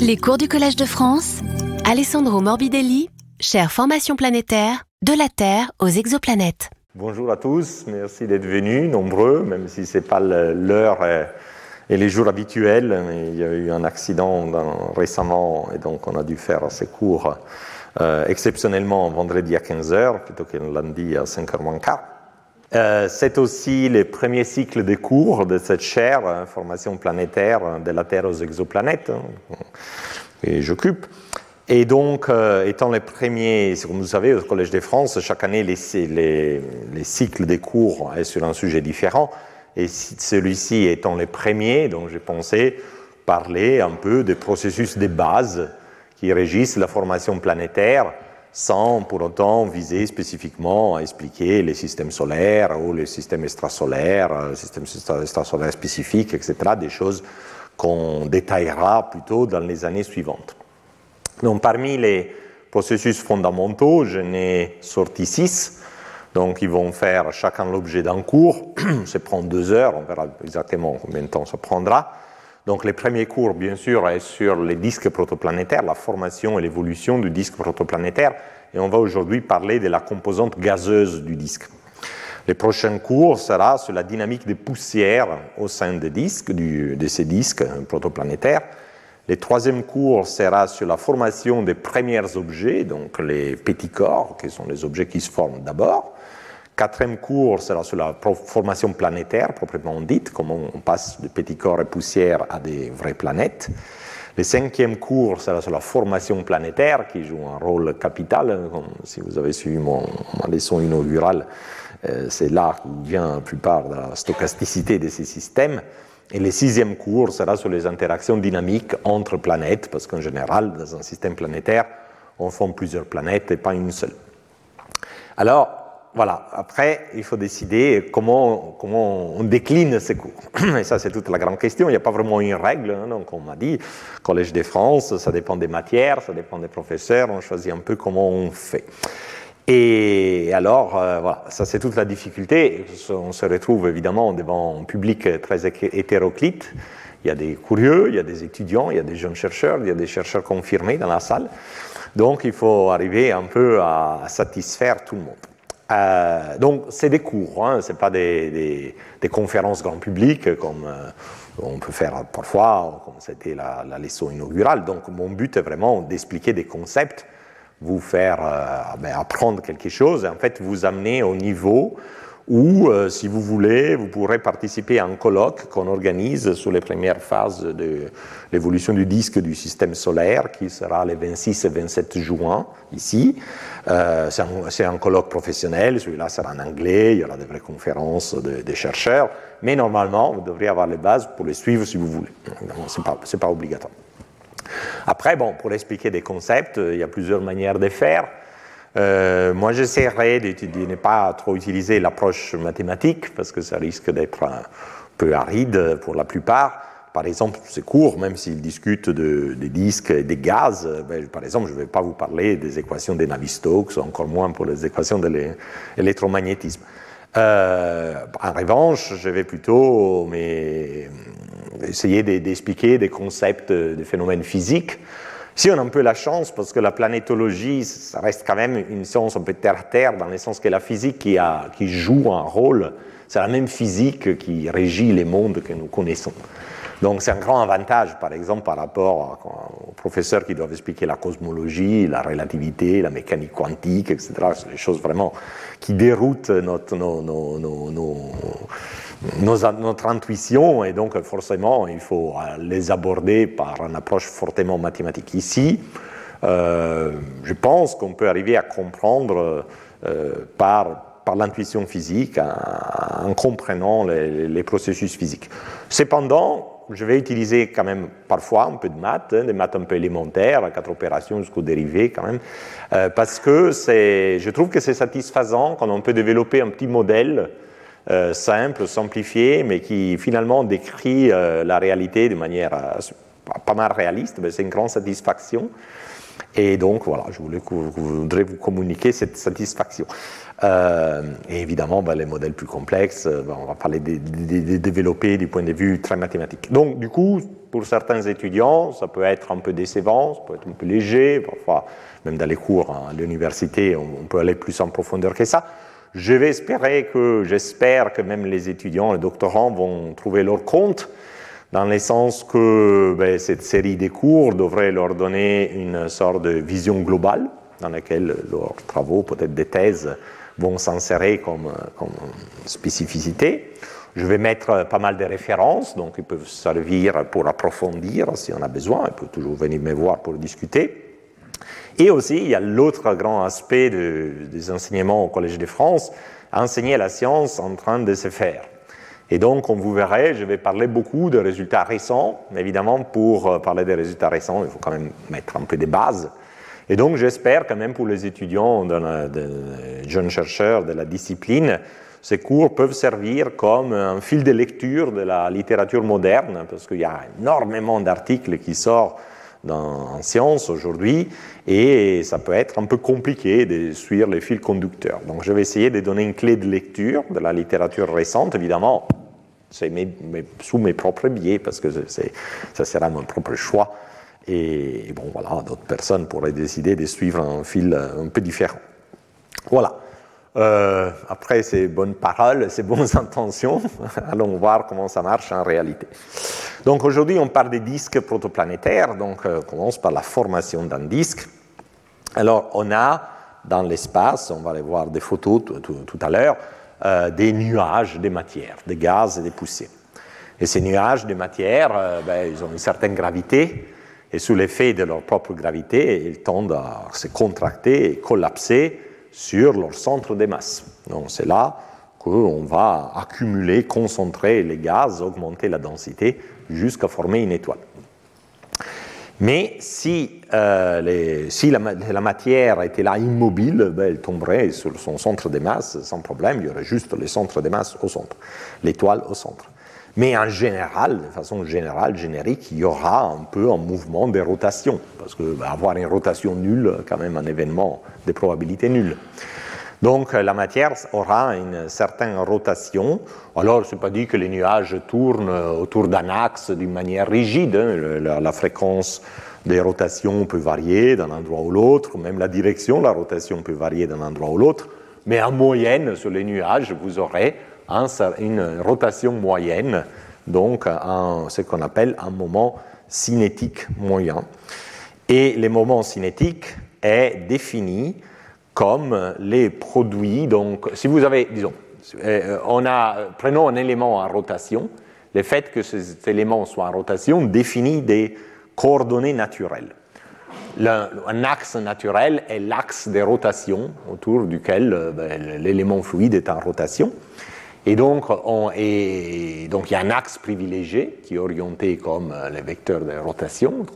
Les cours du Collège de France, Alessandro Morbidelli, chère formation planétaire, de la Terre aux exoplanètes. Bonjour à tous, merci d'être venus, nombreux, même si ce n'est pas l'heure et les jours habituels. Il y a eu un accident récemment et donc on a dû faire ces cours euh, exceptionnellement vendredi à 15h plutôt que lundi à 5h moins quart. Euh, c'est aussi le premier cycle de cours de cette chaire, hein, formation planétaire de la Terre aux exoplanètes, hein, que j'occupe. Et donc, euh, étant les premiers, comme vous savez, au Collège de France, chaque année, les, les, les cycles des cours sont sur un sujet différent. Et celui-ci étant les premiers, donc j'ai pensé parler un peu des processus de base qui régissent la formation planétaire sans pour autant viser spécifiquement à expliquer les systèmes solaires ou les systèmes extrasolaires, les euh, systèmes extrasolaires spécifiques, etc., des choses qu'on détaillera plutôt dans les années suivantes. Donc parmi les processus fondamentaux, je n'ai sorti six, donc ils vont faire chacun l'objet d'un cours, ça prend deux heures, on verra exactement combien de temps ça prendra. Donc les premiers cours, bien sûr, est sur les disques protoplanétaires, la formation et l'évolution du disque protoplanétaire, et on va aujourd'hui parler de la composante gazeuse du disque. Les prochains cours sera sur la dynamique des poussières au sein des disques, de ces disques protoplanétaires. Le troisième cours sera sur la formation des premiers objets, donc les petits corps, qui sont les objets qui se forment d'abord. Quatrième cours sera sur la formation planétaire, proprement dite, comment on passe de petits corps et poussières à des vraies planètes. Le cinquième cours sera sur la formation planétaire, qui joue un rôle capital. si vous avez suivi mon, ma leçon inaugurale, euh, c'est là où vient la plupart de la stochasticité de ces systèmes. Et le sixième cours sera sur les interactions dynamiques entre planètes, parce qu'en général, dans un système planétaire, on forme plusieurs planètes et pas une seule. Alors, voilà, après, il faut décider comment, on décline ces cours. Et ça, c'est toute la grande question. Il n'y a pas vraiment une règle. Hein. Donc, on m'a dit, Collège de France, ça dépend des matières, ça dépend des professeurs. On choisit un peu comment on fait. Et alors, euh, voilà, ça, c'est toute la difficulté. On se retrouve évidemment devant un public très hétéroclite. Il y a des curieux, il y a des étudiants, il y a des jeunes chercheurs, il y a des chercheurs confirmés dans la salle. Donc, il faut arriver un peu à satisfaire tout le monde. Euh, donc, c'est des cours, hein, ce n'est pas des, conférences grand public comme euh, on peut faire parfois, comme c'était la, leçon inaugurale. Donc, mon but est vraiment d'expliquer des concepts, vous faire euh, ben, apprendre quelque chose et en fait vous amener au niveau ou euh, si vous voulez, vous pourrez participer à un colloque qu'on organise sur les premières phases de l'évolution du disque du système solaire, qui sera les 26 et 27 juin ici. Euh, c'est un, colloque professionnel, celui-là sera en anglais, il y aura des vraies conférences des chercheurs, mais normalement, vous devriez avoir les bases pour les suivre si vous voulez. Ce n'est pas, pas obligatoire. Après, bon, pour expliquer des concepts, il y a plusieurs manières de faire. Euh, moi, j'essaierai de ne pas trop utiliser l'approche mathématique parce que ça risque d'être un peu aride pour la plupart. Par exemple, c'est court, même s'ils discutent de, des disques et des gaz, ben, par exemple, je ne vais pas vous parler des équations des Navier-Stokes, encore moins pour les équations de l'électromagnétisme. Euh, en revanche, je vais plutôt essayer d'expliquer des concepts, des phénomènes physiques si on a un peu la chance, parce que la planétologie, ça reste quand même une science un peu terre-terre, dans le sens que la physique qui, joue un rôle, c'est la même physique qui régit les mondes que nous connaissons. Donc c'est un grand avantage, par exemple, par rapport aux professeurs qui doivent expliquer la cosmologie, la relativité, la mécanique quantique, etc. C'est des choses vraiment qui déroutent nos, notre intuition et donc forcément il faut euh, les aborder par une approche fortement mathématique. Ici, euh, je pense qu'on peut arriver à comprendre euh, par, l'intuition physique en, comprenant les, processus physiques. Cependant, je vais utiliser quand même parfois un peu de maths, hein, des maths un peu élémentaires, quatre opérations jusqu'au dérivé quand même, parce que je trouve que c'est satisfaisant quand on peut développer un petit modèle euh, simple, simplifié, mais qui finalement décrit euh, la réalité de manière euh, pas mal réaliste, mais c'est une grande satisfaction. Et donc voilà, je voudrais vous communiquer cette satisfaction. Et évidemment, ben, les modèles plus complexes, ben, on va parler de, développer du point de vue très mathématique. Donc du coup, pour certains étudiants, ça peut être un peu décevant, ça peut être un peu léger, parfois même dans les cours à l'université, on, peut aller plus en profondeur que ça. Je vais espérer que, j'espère que même les étudiants, les doctorants vont trouver leur compte dans le sens que ben, cette série de cours devrait leur donner une sorte de vision globale dans laquelle leurs travaux, peut-être des thèses, vont s'insérer comme, comme spécificité. Je vais mettre pas mal de références, donc ils peuvent servir pour approfondir si on a besoin, ils peuvent toujours venir me voir pour discuter. Et aussi, il y a l'autre grand aspect des enseignements au Collège de France, enseigner la science en train de se faire. Et donc, comme vous verrez, je vais parler beaucoup de résultats récents. Évidemment, pour euh, parler des résultats récents, il faut quand même mettre un peu des bases. Et donc, j'espère quand même pour les étudiants, de, jeunes chercheurs de la discipline, ces cours peuvent servir comme un fil de lecture de la littérature moderne, parce qu'il y a énormément d'articles qui sortent en sciences aujourd'hui, et ça peut être un peu compliqué de suivre les fils conducteurs. Donc je vais essayer de donner une clé de lecture de la littérature récente, évidemment, c'est sous mes propres biais, parce que ça sera mon propre choix. Et, bon, voilà, d'autres personnes pourraient décider de suivre un fil un peu différent. Voilà. Euh, après ces bonnes paroles, ces bonnes intentions, allons voir comment ça marche en réalité. Donc aujourd'hui, on parle des disques protoplanétaires. Donc euh, on commence par la formation d'un disque. Alors on a dans l'espace, on va aller voir des photos tout, à l'heure, euh, des nuages de matière, des gaz et des poussières. Et ces nuages de matière, ben, ils ont une certaine gravité, et sous l'effet de leur propre gravité, ils tendent à se contracter et collapser sur leur centre de masse. Donc c'est là qu'on va accumuler, concentrer les gaz, augmenter la densité jusqu'à former une étoile. Mais si, euh, la, matière était là immobile, ben, elle tomberait sur son centre de masse sans problème, il y aurait juste le centre de masse au centre, l'étoile au centre. Mais en général, de façon générale, générique, il y aura un peu un mouvement de rotation, parce que bah, avoir une rotation nulle, quand même un événement de probabilité nulle. Donc la matière aura une certaine rotation. Alors, ce n'est pas dit que les nuages tournent autour d'un axe d'une manière rigide. Hein. La, fréquence des rotations peut varier d'un endroit ou l'autre, même la direction de la rotation peut varier d'un endroit ou l'autre. Mais en moyenne, sur les nuages, vous aurez une rotation moyenne, donc ce qu'on appelle un moment cinétique moyen. Et le moment cinétique est défini comme les produits. Donc, si vous avez, disons, euh, prenons un élément en rotation, le fait que cet élément soit en rotation définit des coordonnées naturelles. un axe naturel est l'axe des rotations autour duquel euh, ben, l'élément fluide est en rotation. Et donc, on donc, il y a un axe privilégié qui est orienté comme euh, les vecteurs de rotation,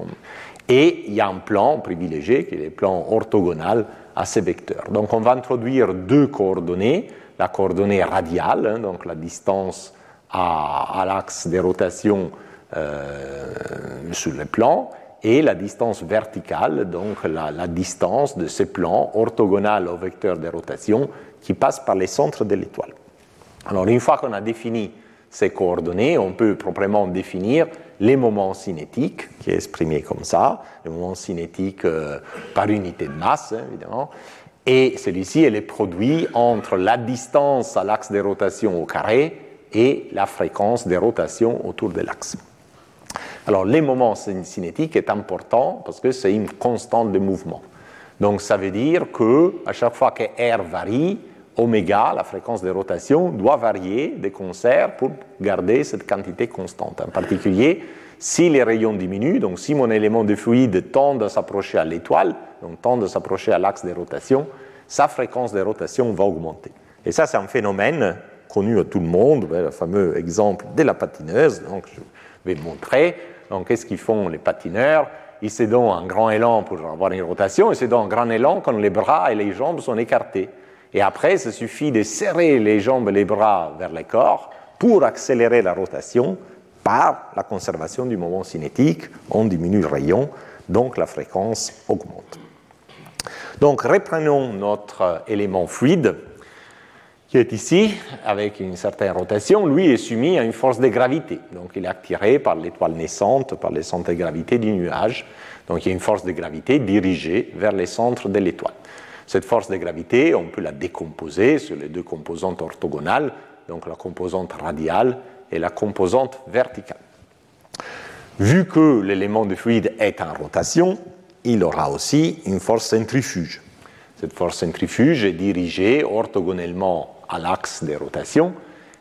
et il y a un plan privilégié qui est le plan orthogonal à ces vecteurs. Donc, on va introduire deux coordonnées, la coordonnée radiale, hein, donc la distance à, l'axe de rotation euh, sur le plan, et la distance verticale, donc la, distance de ce plan orthogonal au vecteur de rotation qui passe par les centres de l'étoile. Alors une fois qu'on a défini ces coordonnées, on peut proprement définir les moments cinétiques, qui est exprimé comme ça, les moments cinétiques euh, par unité de masse, hein, évidemment. Et celui-ci est le produit entre la distance à l'axe de rotation au carré et la fréquence des rotations autour de l'axe. Alors, les moments cinétiques est important parce que c'est une constante de mouvement. Donc, ça veut dire que à chaque fois que R varie, oméga, la fréquence de rotation, doit varier des concerts pour garder cette quantité constante. En particulier, si les rayons diminuent, donc si mon élément de fluide tend à s'approcher à l'étoile, donc tend à s'approcher à l'axe de rotation, sa fréquence de rotation va augmenter. Et ça, c'est un phénomène connu à tout le monde, le fameux exemple de la patineuse. Donc, je vais montrer. Qu'est-ce qu'ils font les patineurs Ils se donnent un grand élan pour avoir une rotation, ils se donnent un grand élan quand les bras et les jambes sont écartés. Et après, il suffit de serrer les jambes et les bras vers le corps pour accélérer la rotation par la conservation du moment cinétique, on diminue le rayon, donc la fréquence augmente. Donc reprenons notre élément fluide qui est ici avec une certaine rotation. Lui est soumis à une force de gravité, donc il est attiré par l'étoile naissante, par les centres de gravité du nuage. Donc il y a une force de gravité dirigée vers les centres de l'étoile. Cette force de gravité, on peut la décomposer sur les deux composantes orthogonales, donc la composante radiale et la composante verticale. Vu que l'élément de fluide est en rotation, il aura aussi une force centrifuge. Cette force centrifuge est dirigée orthogonalement à l'axe des rotations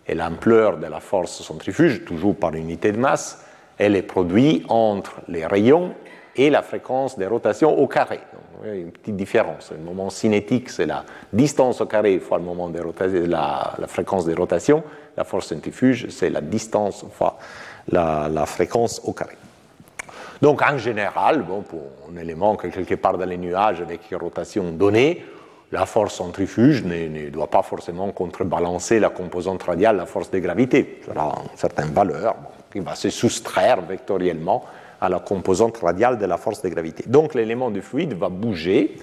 et l'ampleur de la force centrifuge, toujours par unité de masse, elle est produite entre les rayons et la fréquence des rotations au carré. Donc, une petite différence. Le moment cinétique, c'est la distance au carré fois le moment de la, fréquence des rotations. La force centrifuge, c'est la distance fois la, fréquence au carré. Donc en général, bon, pour un élément qui est quelque part dans les nuages avec une rotation donnée, la force centrifuge ne, doit pas forcément contrebalancer la composante radiale, la force de gravité. Ça a une certaine valeur qui va se soustraire vectoriellement à la composante radiale de la force de gravité. Donc l'élément du fluide va bouger,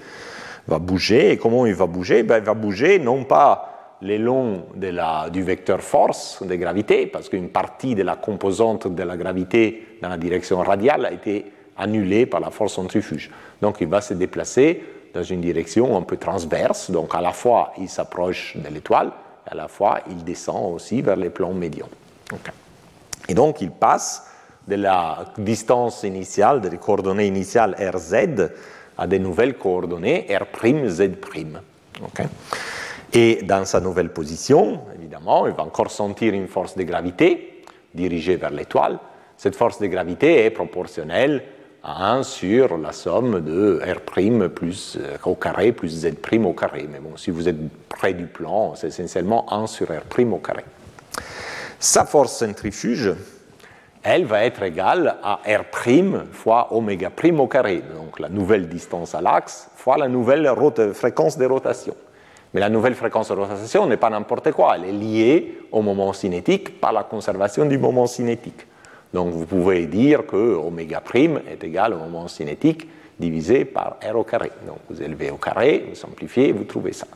va bouger, et comment il va bouger? Ben, Il va bouger non pas le long de la, du vecteur force de gravité, parce qu'une partie de la composante de la gravité dans la direction radiale a été annulée par la force centrifuge. Donc il va se déplacer dans une direction un peu transverse, donc à la fois il s'approche de l'étoile, à la fois il descend aussi vers les plans médians. Et donc il passe de la distance initiale, des coordonnées initiales RZ à des nouvelles coordonnées R'Z'. Okay. Et dans sa nouvelle position, évidemment, il va encore sentir une force de gravité dirigée vers l'étoile. Cette force de gravité est proportionnelle à 1 sur la somme de R' plus, euh, au carré plus Z' au carré. Mais bon, si vous êtes près du plan, c'est essentiellement 1 sur R' au carré. Sa force centrifuge, elle va être égale à R' fois oméga prime au carré, donc la nouvelle distance à l'axe fois la nouvelle fréquence de rotation. Mais la nouvelle fréquence de rotation n'est pas n'importe quoi, elle est liée au moment cinétique par la conservation du moment cinétique. Donc vous pouvez dire que oméga prime est égal au moment cinétique divisé par R au carré. Donc vous élevez au carré, vous simplifiez, vous trouvez ça.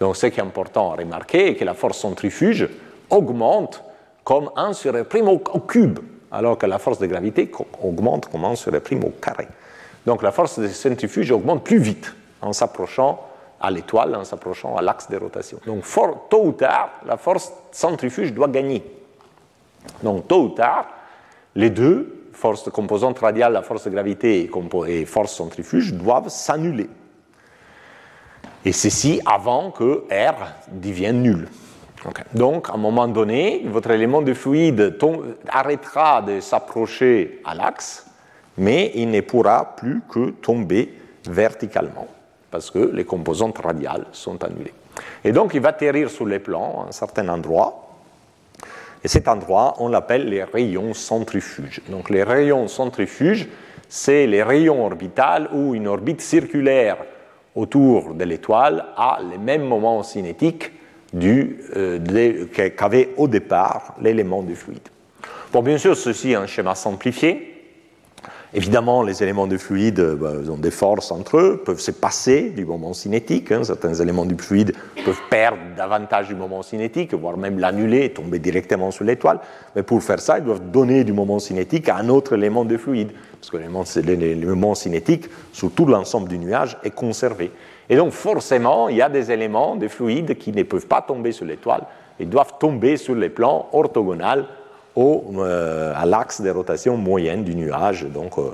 Donc ce qui est important à remarquer est que la force centrifuge augmente comme 1 sur R' au cube alors que la force de gravité augmente comment sur le prime au carré. Donc la force de centrifuge augmente plus vite en s'approchant à l'étoile, en s'approchant à l'axe de rotation. Donc tôt ou tard, la force centrifuge doit gagner. Donc tôt ou tard, les deux, force composante radiale, la force de gravité et force centrifuge, doivent s'annuler. Et ceci avant que R devienne nul. Donc, à un moment donné, votre élément de fluide arrêtera de s'approcher à l'axe, mais il ne pourra plus que tomber verticalement, parce que les composantes radiales sont annulées. Et donc, il va atterrir sur les plans à un certain endroit, et cet endroit, on l'appelle les rayons centrifuges. Donc, les rayons centrifuges, c'est les rayons orbitales où une orbite circulaire autour de l'étoile a les mêmes moments cinétiques euh, qu'avait au départ l'élément du fluide. Bon, bien sûr, ceci est un schéma simplifié. Évidemment, les éléments du fluide bah, ont des forces entre eux, peuvent se passer du moment cinétique. Hein. Certains éléments du fluide peuvent perdre davantage du moment cinétique, voire même l'annuler, tomber directement sur l'étoile. Mais pour faire ça, ils doivent donner du moment cinétique à un autre élément de fluide, parce que l'élément cinétique, sur tout l'ensemble du nuage, est conservé. Et donc forcément, il y a des éléments, des fluides qui ne peuvent pas tomber sur l'étoile, ils doivent tomber sur les plans orthogonaux euh, à l'axe de rotation moyenne du nuage, donc euh,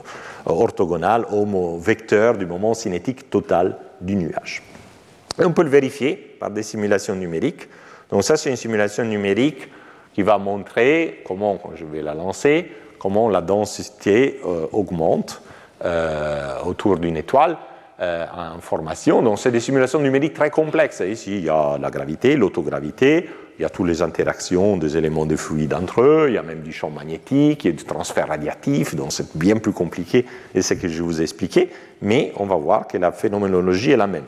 orthogonal au vecteur du moment cinétique total du nuage. On peut le vérifier par des simulations numériques. Donc ça, c'est une simulation numérique qui va montrer comment, quand je vais la lancer, comment la densité euh, augmente autour d'une étoile. Euh, en formation. Donc, c'est des simulations numériques très complexes. Ici, il y a la gravité, l'autogravité, il y a toutes les interactions des éléments de fluide entre eux, il y a même du champ magnétique, il y a du transfert radiatif, donc c'est bien plus compliqué et ce que je vous ai expliqué, mais on va voir que la phénoménologie est la même.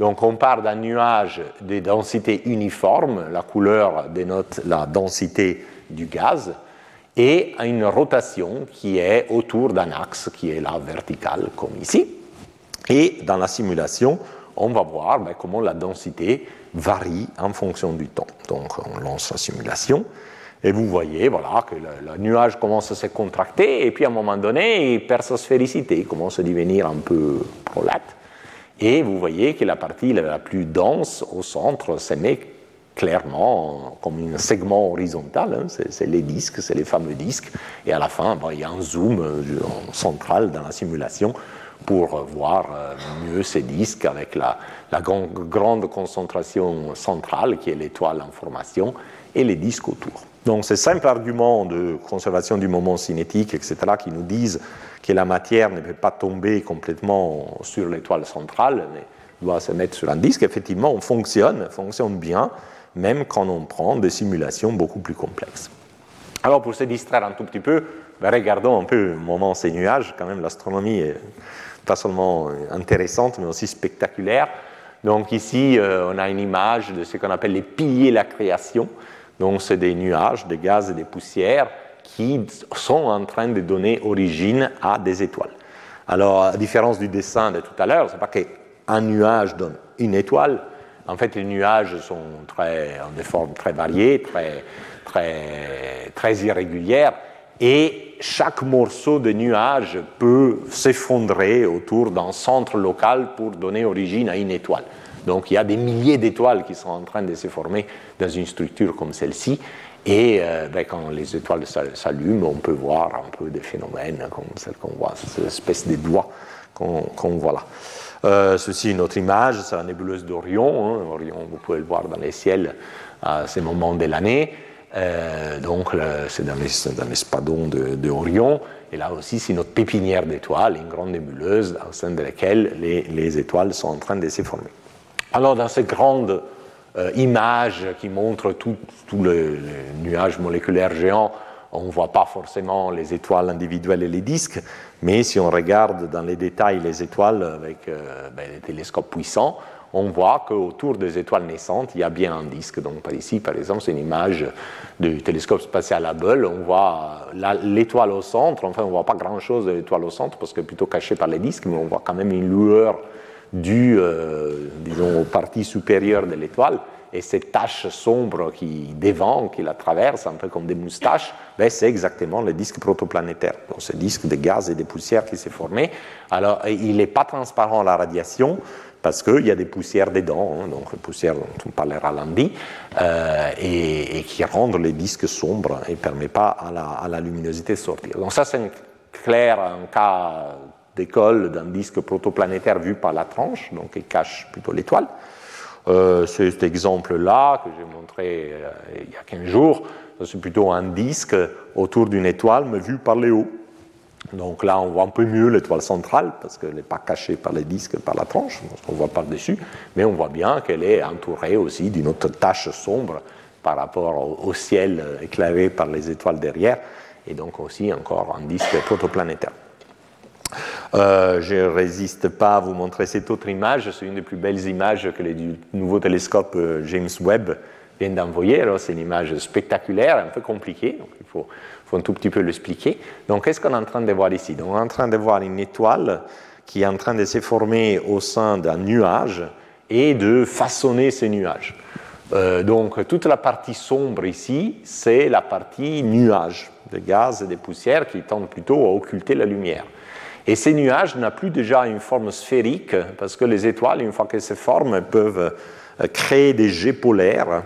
Donc on part d'un nuage de densité uniforme, la couleur dénote la densité du gaz, et une rotation qui est autour d'un axe qui est là vertical, comme ici. Et dans la simulation, on va voir ben, comment la densité varie en fonction du temps. Donc on lance la simulation. Et vous voyez voilà, que le, nuage commence à se contracter, et puis à un moment donné, il perd sa sphéricité, il commence à devenir un peu prolate. Et vous voyez que la partie la plus dense au centre se met clairement comme un segment horizontal. Hein. c'est les disques, c'est les fameux disques. Et à la fin, il y a un zoom euh, central dans la simulation pour voir euh, mieux ces disques avec la, grande concentration centrale qui est l'étoile en formation et les disques autour. Donc ces simples arguments de conservation du moment cinétique, etc., qui nous disent que la matière ne peut pas tomber complètement sur l'étoile centrale, mais doit se mettre sur un disque, effectivement, on fonctionne, fonctionne bien, même quand on prend des simulations beaucoup plus complexes. Alors pour se distraire un tout petit peu, ben, regardons un peu le moment ces nuages, quand même l'astronomie est pas seulement intéressante, mais aussi spectaculaire. Donc ici, euh, on a une image de ce qu'on appelle les piliers de la création. Donc c'est des nuages, des gaz et des poussières qui sont en train de donner origine à des étoiles. Alors, à différence du dessin de tout à l'heure, c'est pas qu'un nuage donne une étoile. En fait, les nuages sont très, ont des formes très variées, très, très, très irrégulières, et chaque morceau de nuage peut s'effondrer autour d'un centre local pour donner origine à une étoile. Donc il y a des milliers d'étoiles qui sont en train de se former dans une structure comme celle-ci. Et euh, ben, quand les étoiles s'allument, on peut voir un peu des phénomènes comme celle qu'on voit, cette espèce de doigts qu'on voit là. Euh, ceci une autre image, c'est la nébuleuse d'Orion. Hein. Orion, vous pouvez le voir dans les ciels à ces moments de l'année. Euh, donc c'est dans, l'espadon d'Orion. et là aussi, c'est notre pépinière d'étoiles, une grande nébuleuse au sein de laquelle les, les étoiles sont en train de se former. Alors, dans ces grandes euh, images qui montrent tout, le, nuage moléculaire géant, on ne voit pas forcément les étoiles individuelles et les disques, mais si on regarde dans les détails les étoiles avec euh, ben, les télescopes puissants, on voit qu'autour des étoiles naissantes, il y a bien un disque. Donc par ici, par exemple, c'est une image du télescope spatial Hubble. On voit l'étoile au centre. Enfin, on ne voit pas grand-chose de l'étoile au centre parce que plutôt caché par les disques, mais on voit quand même une lueur due, euh, disons, aux parties supérieures de l'étoile. Et cette tache sombre qui devant, qui la traverse, un peu comme des moustaches, ben c'est exactement le disque protoplanétaire. Donc, ce disque de gaz et de poussière qui s'est formé. Alors, il n'est pas transparent à la radiation parce qu'il y a des poussières dedans, hein, donc poussières dont on parlera lundi, euh, et, qui rendent les disques sombres et ne permettent pas à la, luminosité de sortir. Donc ça, c'est clair un cas d'école d'un disque protoplanétaire vu par la tranche, donc il cache plutôt l'étoile. Euh, cet exemple-là, que j'ai montré euh, il y a 15 jours, c'est plutôt un disque autour d'une étoile, mais vu par les hauts. Donc là, on voit un peu mieux l'étoile centrale, parce qu'elle n'est pas cachée par les disques, par la tranche, on voit par-dessus, mais on voit bien qu'elle est entourée aussi d'une autre tache sombre par rapport au ciel éclairé par les étoiles derrière, et donc aussi encore un disque protoplanétaire. Euh, je ne résiste pas à vous montrer cette autre image. C'est une des plus belles images que le nouveau télescope euh, James Webb vient d'envoyer. c'est une image spectaculaire, un peu compliquée, donc il faut, faut un tout petit peu l'expliquer. Donc, qu'est-ce qu'on est en train de voir ici? Donc, On est en train de voir une étoile qui est en train de se former au sein d'un nuage et de façonner ce nuage. Euh, donc, toute la partie sombre ici, c'est la partie nuage de gaz et de poussière qui tendent plutôt à occulter la lumière. Et ces nuages n'ont plus déjà une forme sphérique, parce que les étoiles, une fois qu'elles se forment, peuvent euh, créer des jets polaires.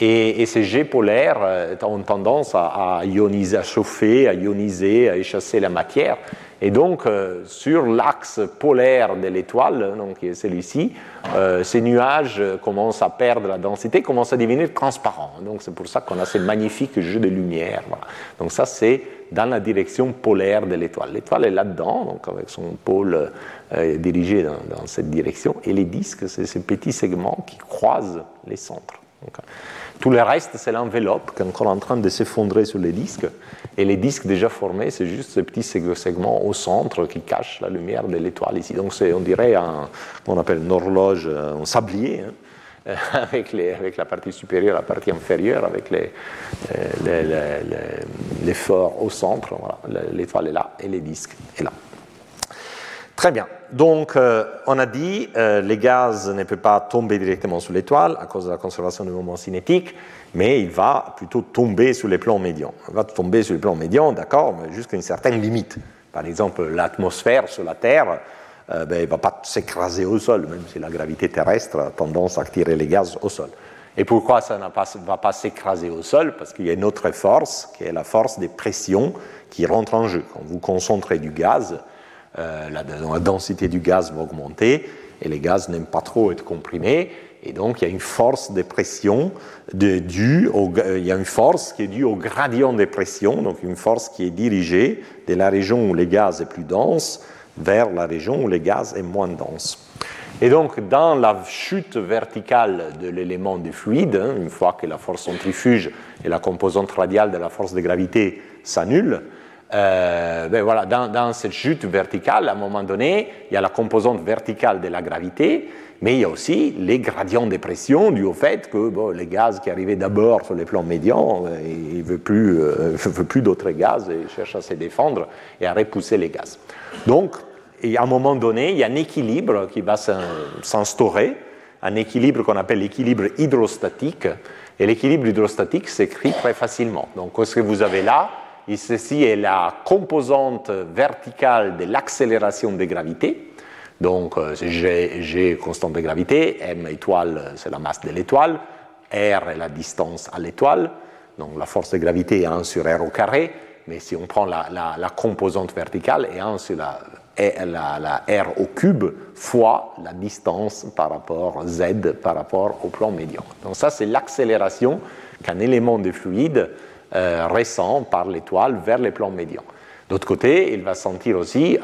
Et, ces jets polaires euh, ont tendance à, ioniser, à chauffer, à ioniser, à échasser la matière. Et donc, euh, sur l'axe polaire de l'étoile, donc celui-ci, ces nuages commencent à perdre la densité, commencent à devenir transparents. Donc, c'est pour ça qu'on a ces magnifiques jeux de lumière. Donc, ça, c'est dans la direction polaire de l'étoile. L'étoile est là-dedans, donc avec son pôle euh, dirigé dans, cette direction, et les disques, c'est ces petits segments qui croisent les centres. Euh, tout le reste, c'est l'enveloppe qui est encore en train de s'effondrer sur les disques. Et les disques déjà formés, c'est juste ces petits segments au centre qui cachent la lumière de l'étoile ici. Donc c'est, on dirait, un, on appelle une horloge, un sablier, hein, avec, la partie supérieure, la partie inférieure, avec les, forts au centre. L'étoile est là et les disques est là. Très bien. Donc, euh, on a dit euh, les gaz ne peuvent pas tomber directement sur l'étoile à cause de la conservation du moment cinétique, mais il va plutôt tomber sur les plans médians. Il va tomber sur les plans médians, d'accord, mais jusqu'à une certaine limite. Par exemple, l'atmosphère sur la Terre euh, ben, ne va pas s'écraser au sol, même si la gravité terrestre a tendance à tirer les gaz au sol. Et pourquoi ça ne va pas s'écraser au sol? Parce qu'il y a une autre force, qui est la force des pressions qui rentre en jeu. Quand vous concentrez du gaz, euh, la, densité du gaz va augmenter et les gaz n'aiment pas trop être comprimés. Et donc, il y a une force de pression due au, il y a une force qui est due au gradient de pression, donc une force qui est dirigée de la région où les gaz est plus dense vers la région où les gaz est moins dense. Et donc, dans la chute verticale de l'élément du fluide, hein, une fois que la force centrifuge et la composante radiale de la force de gravité s'annulent, euh, ben voilà, dans, cette chute verticale, à un moment donné, il y a la composante verticale de la gravité, mais il y a aussi les gradients de pression dû au fait que les gaz qui arrivaient d'abord sur les plans médians, euh, il ne euh, veut plus d'autres gaz et cherche à se défendre et à repousser les gaz. Donc, à un moment donné, il y a un équilibre qui va s'instaurer, un équilibre qu'on appelle l'équilibre hydrostatique, et l'équilibre hydrostatique s'écrit très facilement. Donc, ce que vous avez là, et ceci est la composante verticale de l'accélération des gravités. Donc, euh, G, G, constante de gravité, M étoile, c'est la masse de l'étoile, R est la distance à l'étoile, donc la force de gravité est 1 sur R au carré, mais si on prend la, composante verticale, est 1 sur la, R au cube fois la distance par rapport Z par rapport au plan médian. Donc ça, c'est l'accélération qu'un élément de fluide euh, récent par l'étoile vers les plans médians. D'autre côté, il va sentir aussi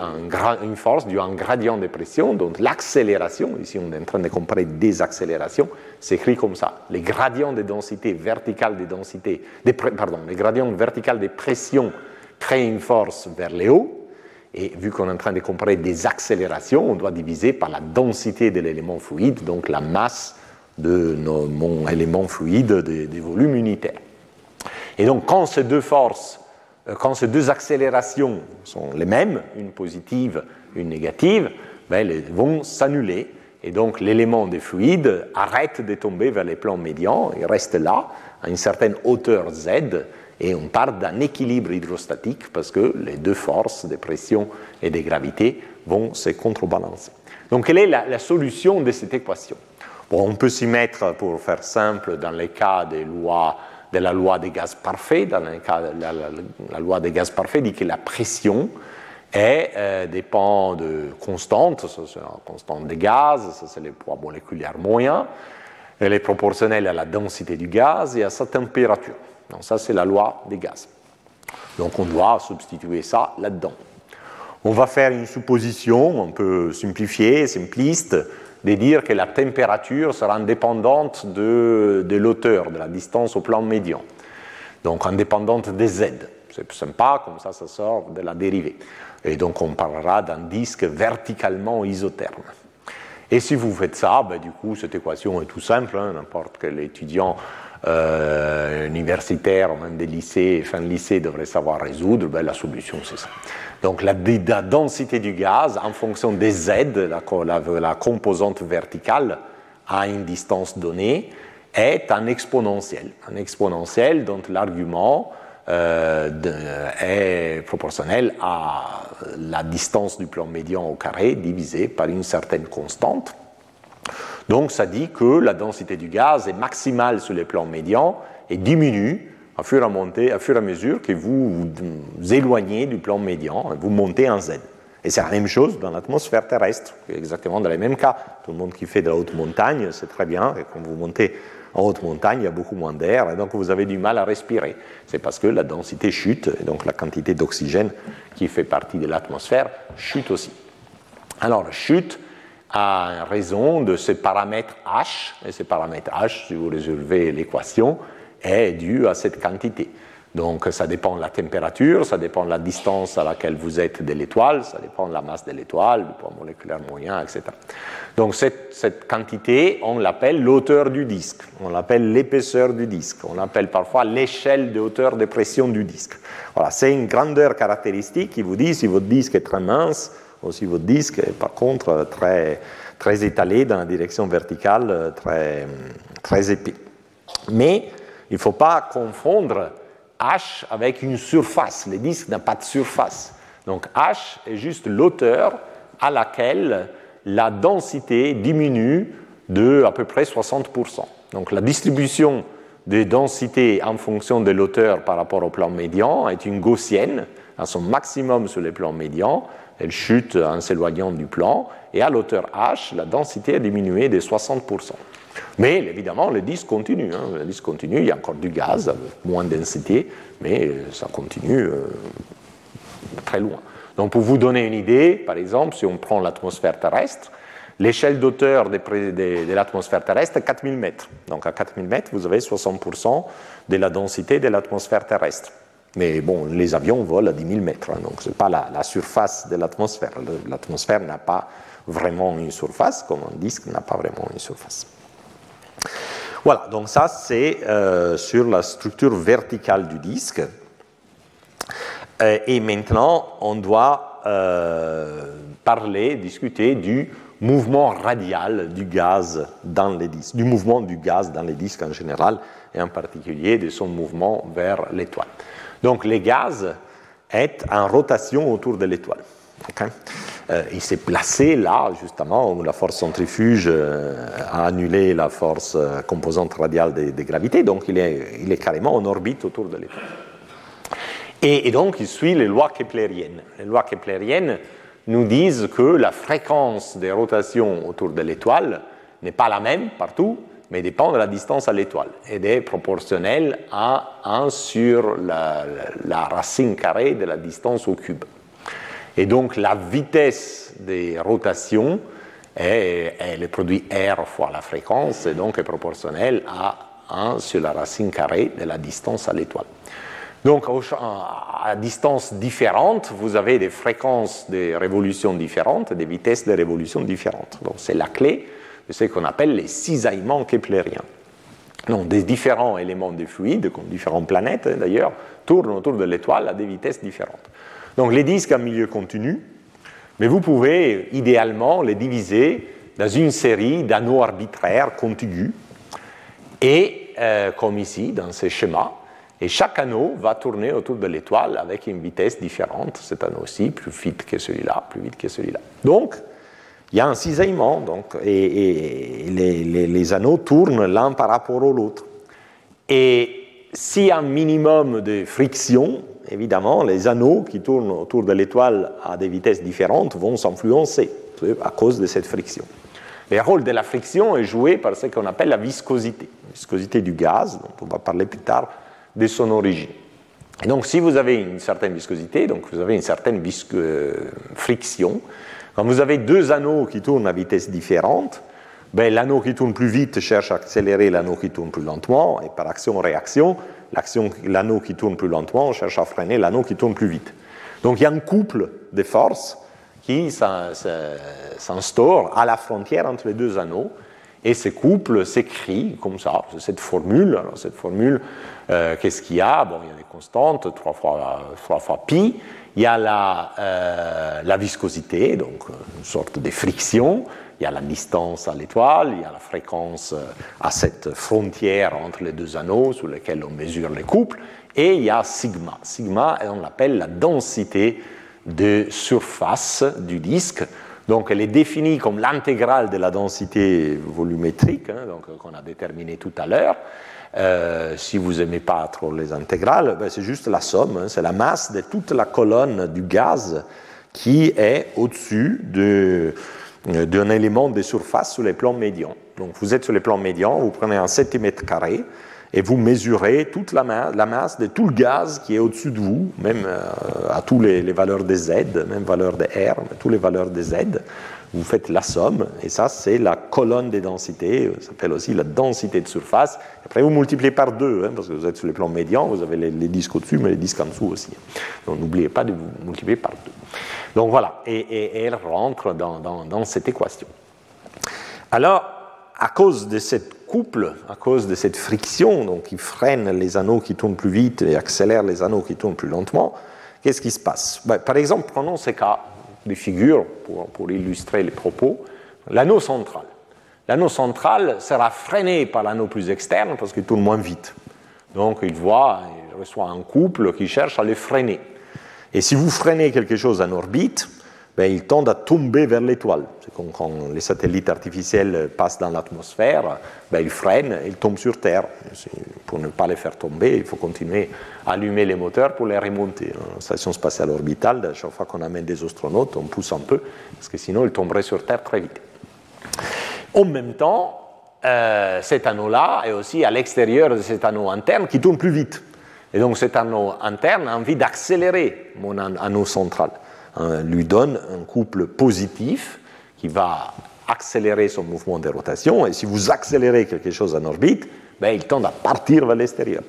une force due à un gradient de pression, donc l'accélération, ici on est en train de comparer des accélérations, s'écrit comme ça. Les gradients de densité verticale des densités, pardon, les gradients verticales de pression créent une force vers le haut, et vu qu'on est en train de comparer des accélérations, on doit diviser par la densité de l'élément fluide, donc la masse de mon élément fluide des volumes unitaires. Et donc quand ces deux forces, euh, quand ces deux accélérations sont les mêmes, une positive, une négative, ben, elles vont s'annuler. Et donc l'élément des fluides arrête de tomber vers les plans médians, il reste là, à une certaine hauteur Z, et on parle d'un équilibre hydrostatique parce que les deux forces de pression et de gravité vont se contrebalancer. Donc quelle est la, la solution de cette équation? Bon, On peut s'y mettre, pour faire simple, dans les cas des lois de la loi des gaz parfaits. Dans le cas, la, la, loi des gaz parfaits dit que la pression est, euh, dépend de constantes, c'est la constante des gaz, ça c'est le poids moléculaire moyen, elle est proportionnelle à la densité du gaz et à sa température. Donc ça c'est la loi des gaz. Donc on doit substituer ça là-dedans. On va faire une supposition un peu simplifiée, simpliste, de dire que la température sera indépendante de, de l'auteur, de la distance au plan médian. Donc indépendante des Z. C'est sympa, comme ça, ça sort de la dérivée. Et donc on parlera d'un disque verticalement isotherme. Et si vous faites ça, ben, du coup, cette équation est tout simple. Hein, n'importe quel étudiant euh, universitaire, même des lycées, fin de lycée, devrait savoir résoudre. Ben, la solution, c'est ça. Donc la, densité du gaz en fonction des Z, la, composante verticale à une distance donnée, est un exponentiel. Un exponentiel dont l'argument euh, est proportionnel à la distance du plan médian au carré divisé par une certaine constante. Donc ça dit que la densité du gaz est maximale sur les plans médians et diminue à fur et à, mesure que vous vous éloignez du plan médian, vous montez en Z. Et c'est la même chose dans l'atmosphère terrestre, exactement dans les mêmes cas. Tout le monde qui fait de la haute montagne, c'est très bien, et quand vous montez en haute montagne, il y a beaucoup moins d'air, et donc vous avez du mal à respirer. C'est parce que la densité chute, et donc la quantité d'oxygène qui fait partie de l'atmosphère chute aussi. Alors, chute a raison de ce paramètre H, et ce paramètre H, si vous résolvez l'équation, est dû à cette quantité. Donc ça dépend de la température, ça dépend de la distance à laquelle vous êtes de l'étoile, ça dépend de la masse de l'étoile, du poids moléculaire moyen, etc. Donc cette, quantité, on l'appelle l'auteur du disque, on l'appelle l'épaisseur du disque, on l'appelle parfois l'échelle de hauteur de pression du disque. Voilà, c'est une grandeur caractéristique qui vous dit si votre disque est très mince ou si votre disque est par contre très, très étalé dans la direction verticale, très, très épais. Mais il ne faut pas confondre H avec une surface. Le disque n'a pas de surface. Donc H est juste l'auteur à laquelle la densité diminue de à peu près 60%. Donc la distribution des densités en fonction de l'auteur par rapport au plan médian est une gaussienne à son maximum sur les plans médians. Elle chute en s'éloignant du plan. Et à l'auteur H, la densité a diminué de 60%. Mais évidemment, le disque continue. Hein. Le disque continue, il y a encore du gaz, moins de densité, mais ça continue euh, très loin. Donc pour vous donner une idée, par exemple, si on prend l'atmosphère terrestre, l'échelle d'auteur de, de, de l'atmosphère terrestre est 4000 mètres. Donc à 4000 mètres, vous avez 60% de la densité de l'atmosphère terrestre. Mais bon, les avions volent à 10 000 mètres, hein, donc ce n'est pas la, surface de l'atmosphère. L'atmosphère n'a pas vraiment une surface, comme un disque n'a pas vraiment une surface. Voilà, donc ça c'est euh, sur la structure verticale du disque. Euh, et maintenant, on doit euh, parler, discuter du mouvement radial du gaz dans les disques, du mouvement du gaz dans les disques en général, et en particulier de son mouvement vers l'étoile. Donc, les gaz est en rotation autour de l'étoile. Euh, il s'est placé là, justement, où la force centrifuge euh, a annulé la force euh, composante radiale de, de, gravité, donc il est, il est, carrément en orbite autour de l'étoile. Et, et, donc il suit les lois keplériennes. Les lois keplériennes nous disent que la fréquence des rotations autour de l'étoile n'est pas la même partout, mais dépend de la distance à l'étoile et est proportionnelle à 1 sur la racine carrée de la distance au cube. Et donc la vitesse des rotations est, est, le produit R fois la fréquence et donc est proportionnelle à 1 sur la racine carrée de la distance à l'étoile. Donc à distance différente, vous avez des fréquences de révolution différentes, des vitesses de révolution différentes. Donc c'est la clé de ce qu'on appelle les cisaillements keplériens. Donc des différents éléments de fluide, comme différentes planètes d'ailleurs, tournent autour de l'étoile à des vitesses différentes. Donc les disques en milieu continu, mais vous pouvez idéalement les diviser dans une série d'anneaux arbitraires contigus, et euh, comme ici, dans ce schéma, et chaque anneau va tourner autour de l'étoile avec une vitesse différente, cet anneau-ci, plus vite que celui-là, plus vite que celui-là. Donc, il y a un cisaillement, donc, et, les, anneaux tournent l'un par rapport à l'autre. Et s'il y a un minimum de friction, évidemment, les anneaux qui tournent autour de l'étoile à des vitesses différentes vont s'influencer à cause de cette friction. Le rôle de la friction est joué par ce qu'on appelle la viscosité, la viscosité du gaz, dont on va parler plus tard de son origine. Et donc, si vous avez une certaine viscosité, donc vous avez une certaine euh, friction, quand vous avez deux anneaux qui tournent à vitesse différente, ben, l'anneau qui tourne plus vite cherche à accélérer l'anneau qui tourne plus lentement, et par action-réaction, l'anneau qui tourne plus lentement cherche à freiner l'anneau qui tourne plus vite. Donc il y a un couple de forces qui s'instaure à la frontière entre les deux anneaux, et ce couple s'écrit comme ça, cette formule. Alors cette formule, euh, qu'est-ce qu'il y a? Bon, il y a des constantes, 3 fois, 3 fois pi, il y a la, euh, viscosité, donc une sorte de friction, il y a la distance à l'étoile, il y a la fréquence euh, à cette frontière entre les deux anneaux sur lesquels on mesure les couples, et il y a sigma. Sigma, on l'appelle la densité de surface du disque. Donc elle est définie comme l'intégrale de la densité volumétrique, hein, qu'on a déterminée tout à l'heure. Euh, si vous n'aimez pas trop les intégrales, ben c'est juste la somme, hein, c'est la masse de toute la colonne du gaz qui est au-dessus de, euh, d'un élément de surface sur les plans médians. Donc vous êtes sur les plans médians, vous prenez un centimètre carré et vous mesurez toute la, ma la masse de tout le gaz qui est au-dessus de vous, même euh, à toutes les, valeurs de Z, même valeur de R, toutes les valeurs de Z. vous faites la somme, et ça c'est la colonne des densités, ça s'appelle aussi la densité de surface. Après vous multipliez par deux, hein, parce que vous êtes sur le plan médian, vous avez les, disques au-dessus, mais les disques en dessous aussi. Donc n'oubliez pas de vous multiplier par deux. Donc voilà, et, elle rentre dans, dans, cette équation. Alors, à cause de cette couple, à cause de cette friction, donc qui freine les anneaux qui tournent plus vite et accélère les anneaux qui tournent plus lentement, qu'est-ce qui se passe? Ben, Par exemple, prenons ces cas des figures pour, illustrer les propos. L'anneau central. L'anneau central sera freiné par l'anneau plus externe parce qu'il tourne moins vite. Donc il voit, il reçoit un couple qui cherche à le freiner. Et si vous freinez quelque chose en orbite, ben, il tend à tomber vers l'étoile. C'est comme quand les satellites artificiels passent dans l'atmosphère, ben, ils freinent ils tombent sur Terre. Pour ne pas les faire tomber, il faut continuer à allumer les moteurs pour les remonter. En station spatiale orbitale, chaque fois qu'on amène des astronautes, on pousse un peu, parce que sinon ils tomberaient sur Terre très vite. En même temps, euh, cet anneau-là est aussi à l'extérieur de cet anneau interne qui tourne plus vite. Et donc cet anneau interne a envie d'accélérer mon anneau central. Lui donne un couple positif qui va accélérer son mouvement de rotation. Et si vous accélérez quelque chose en orbite, ben, il tend à partir vers l'extérieur.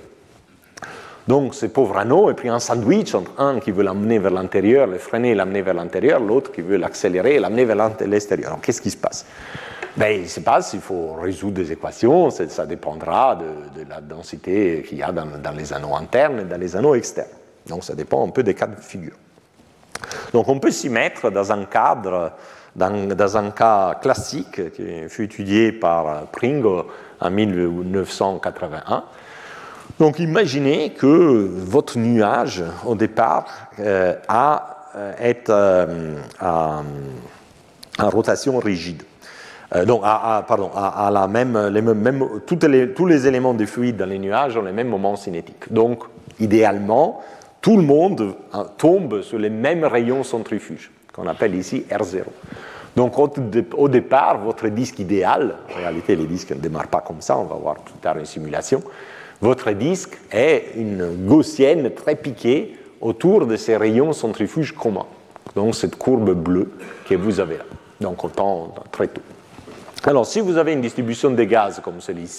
Donc ce pauvre anneau et puis un sandwich entre un qui veut l'amener vers l'intérieur, le freiner et l'amener vers l'intérieur, l'autre qui veut l'accélérer et l'amener vers l'extérieur. Alors qu'est-ce qui se passe? Ben, Il se passe, il faut résoudre des équations, ça dépendra de, la densité qu'il y a dans, dans, les anneaux internes et dans les anneaux externes. Donc ça dépend un peu des cas de figure. Donc on peut s'y mettre dans un cadre, dans, un cas classique qui fut étudié par Pringle en 1981. Donc imaginez que votre nuage, au départ, euh, a, euh, est euh, rotation rigide. donc, pardon, à, la même, les mêmes, les, tous les éléments du fluide dans les nuages ont les mêmes moments cinétiques. Donc, idéalement, tout le monde hein, tombe sur les mêmes rayons centrifuges, qu'on appelle ici R0. Donc au, départ, votre disque idéal, en réalité les disques ne démarrent pas comme ça, on va voir plus tard une simulation, votre disque est une gaussienne très piquée autour de ces rayons centrifuges communs. Donc cette courbe bleue que vous avez là, donc autant très tôt. Alors, si vous avez une distribution des gaz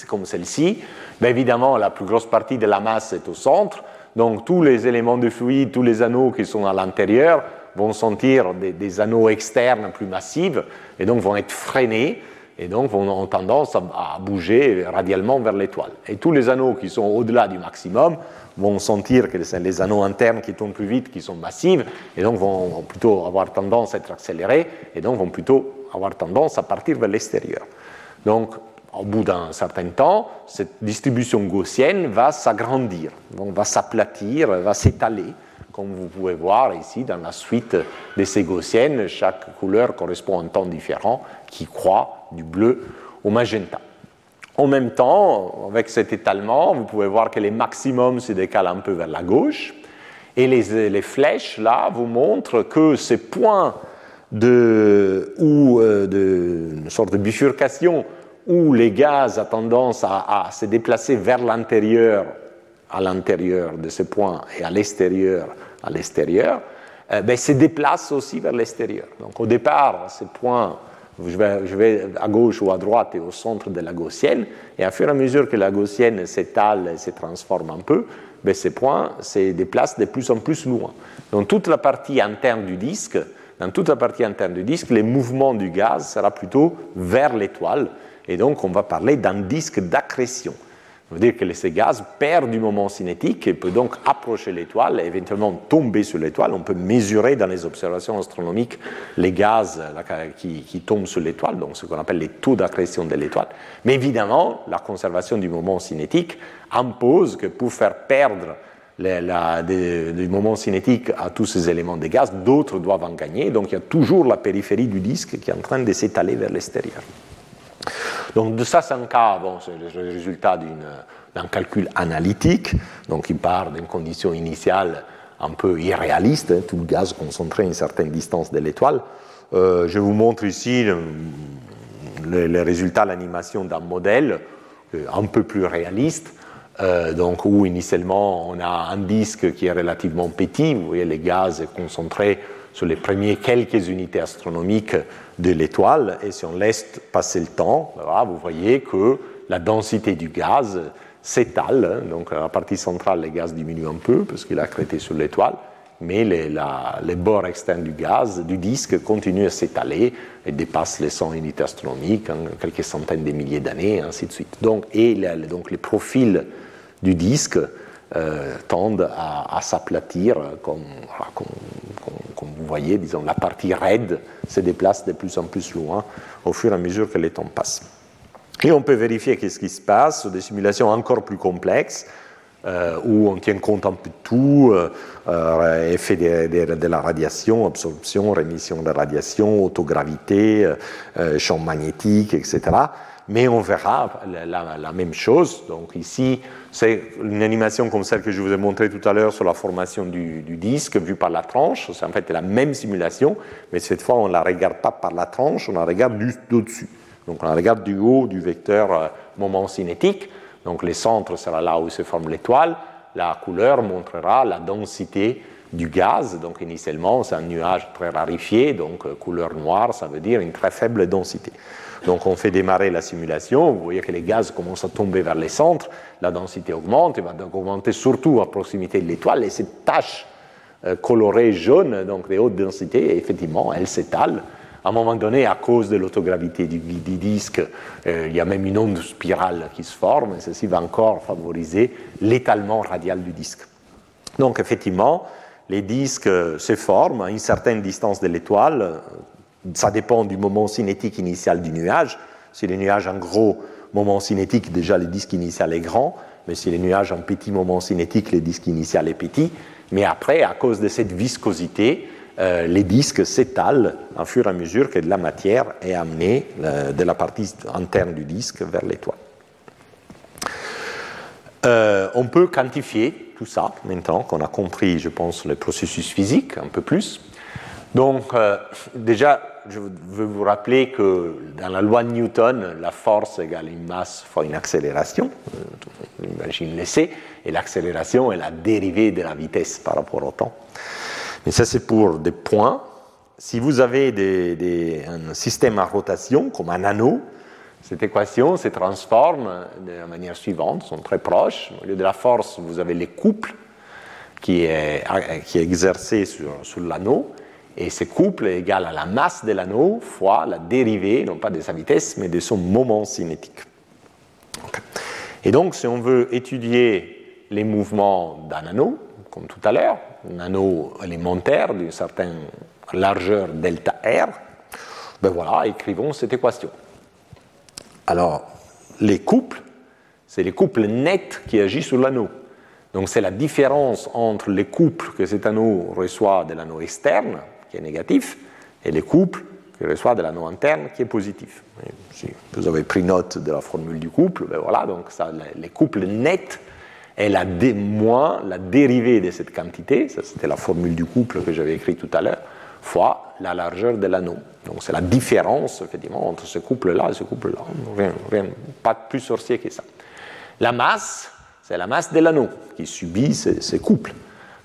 comme celle-ci, ben, évidemment, la plus grosse partie de la masse est au centre, donc tous les éléments de fluide, tous les anneaux qui sont à l'intérieur vont sentir des, anneaux externes plus massifs et donc vont être freinés et donc vont avoir tendance à, bouger radialement vers l'étoile. Et tous les anneaux qui sont au-delà du maximum vont sentir que c'est les anneaux internes qui tournent plus vite qui sont massifs et donc vont plutôt avoir tendance à être accélérés et donc vont plutôt avoir tendance à partir vers l'extérieur. Donc au bout d'un certain temps, cette distribution gaussienne va s'agrandir, va s'aplatir, va s'étaler. Comme vous pouvez voir ici, dans la suite de ces gaussiennes, chaque couleur correspond à un temps différent qui croît du bleu au magenta. En même temps, avec cet étalement, vous pouvez voir que les maximums se décalent un peu vers la gauche. Et les, flèches, là, vous montrent que ces points de, ou euh, de, une sorte de bifurcation où les gaz ont tendance à, se déplacer vers l'intérieur, à l'intérieur de ce point, et à l'extérieur, à l'extérieur, euh, ben, se déplacent aussi vers l'extérieur. Donc au départ, ce point, je vais, à gauche ou à droite et au centre de la gaussienne, et à fur et à mesure que la gaussienne s'étale et se transforme un peu, ben, ces points se déplacent de plus en plus loin. Dans toute la partie interne du disque, dans toute la partie interne du disque, les mouvements du gaz sera plutôt vers l'étoile, et donc, on va parler d'un disque d'accrétion. Ça veut dire que ces gaz perdent du moment cinétique et peut donc approcher l'étoile et éventuellement tomber sur l'étoile. On peut mesurer dans les observations astronomiques les gaz qui, tombent sur l'étoile, donc ce qu'on appelle les taux d'accrétion de l'étoile. Mais évidemment, la conservation du moment cinétique impose que pour faire perdre du moment cinétique à tous ces éléments de gaz, d'autres doivent en gagner. Donc il y a toujours la périphérie du disque qui est en train de s'étaler vers l'extérieur. Donc de ça, c'est un cas, bon, c'est le résultat d'un calcul analytique, donc il part d'une condition initiale un peu irréaliste, hein, tout le gaz concentré à une certaine distance de l'étoile. Euh, je vous montre ici le, le, résultat, l'animation d'un modèle euh, un peu plus réaliste, euh, donc où initialement on a un disque qui est relativement petit, vous voyez les gaz concentrés sur les premières quelques unités astronomiques de l'étoile, et si on laisse passer le temps, vous voyez que la densité du gaz s'étale, donc à la partie centrale, le gaz diminue un peu parce qu'il a crêté sur l'étoile, mais les, bords externes du gaz, du disque, continuent à s'étaler et dépassent les 100 unités astronomiques en quelques centaines de milliers d'années, ainsi de suite. Donc, et donc les profils du disque euh, tendent à, s'aplatir, comme, vous voyez, disons, la partie raide se déplace de plus en plus loin au fur et à mesure que les temps passent. Et on peut vérifier qu'est-ce qui se passe sur des simulations encore plus complexes, euh, où on tient compte un peu de tout, euh, euh, effet de, la radiation, absorption, rémission de la radiation, autogravité, champ magnétique, etc. Mais on verra la, même chose. Donc ici, c'est une animation comme celle que je vous ai montrée tout à l'heure sur la formation du, du, disque vue par la tranche. C'est en fait la même simulation, mais cette fois, on ne la regarde pas par la tranche, on la regarde juste au-dessus. Donc on la regarde du haut du vecteur moment cinétique. Donc le centre sera là où se forme l'étoile. La couleur montrera la densité du gaz. Donc initialement, c'est un nuage très rarifié, donc euh, couleur noire, ça veut dire une très faible densité. Donc on fait démarrer la simulation, vous voyez que les gaz commencent à tomber vers les centres, la densité augmente, et va donc augmenter surtout à proximité de l'étoile, et cette tache euh, colorée jaune, donc de haute densité, effectivement, elle s'étale. À un moment donné, à cause de l'autogravité du, disque, euh, il y a même une onde spirale qui se forme, et ceci va encore favoriser l'étalement radial du disque. Donc effectivement, les disques se forment à une certaine distance de l'étoile, ça dépend du moment cinétique initial du nuage. Si le nuage a un gros moment cinétique, déjà le disque initial est grand, mais si le nuage a un petit moment cinétique, le disque initial est petit. Mais après, à cause de cette viscosité, euh, les disques s'étalent au fur et à mesure que de la matière est amenée euh, de la partie interne du disque vers l'étoile. Euh, on peut quantifier tout ça maintenant qu'on a compris, je pense, le processus physique un peu plus. Donc, déjà, je veux vous rappeler que dans la loi de Newton, la force égale une masse fois une accélération, on imagine l'essai, et l'accélération est la dérivée de la vitesse par rapport au temps. Mais ça, c'est pour des points. Si vous avez un système à rotation, comme un anneau, cette équation se transforme de la manière suivante, sont très proches. Au lieu de la force, vous avez les couples qui est, qui est exercé sur l'anneau, et ce couple est égal à la masse de l'anneau fois la dérivée, non pas de sa vitesse, mais de son moment cinétique. Et donc, si on veut étudier les mouvements d'un anneau, comme tout à l'heure, un anneau élémentaire d'une certaine largeur delta R, ben voilà, écrivons cette équation. Alors, les couples, c'est les couples nets qui agissent sur l'anneau. Donc c'est la différence entre les couples que cet anneau reçoit de l'anneau externe, qui est négatif, et les couples qu'il reçoit de l'anneau interne, qui est positif. si vous avez pris note de la formule du couple, ben voilà, donc ça, les couples nets est la moins la dérivée de cette quantité, ça c'était la formule du couple que j'avais écrit tout à l'heure, fois la largeur de l'anneau. Donc c'est la différence effectivement entre ce couple-là et ce couple-là. Rien, rien, pas plus sorcier que ça. La masse, c'est la masse de l'anneau qui subit ces, couples.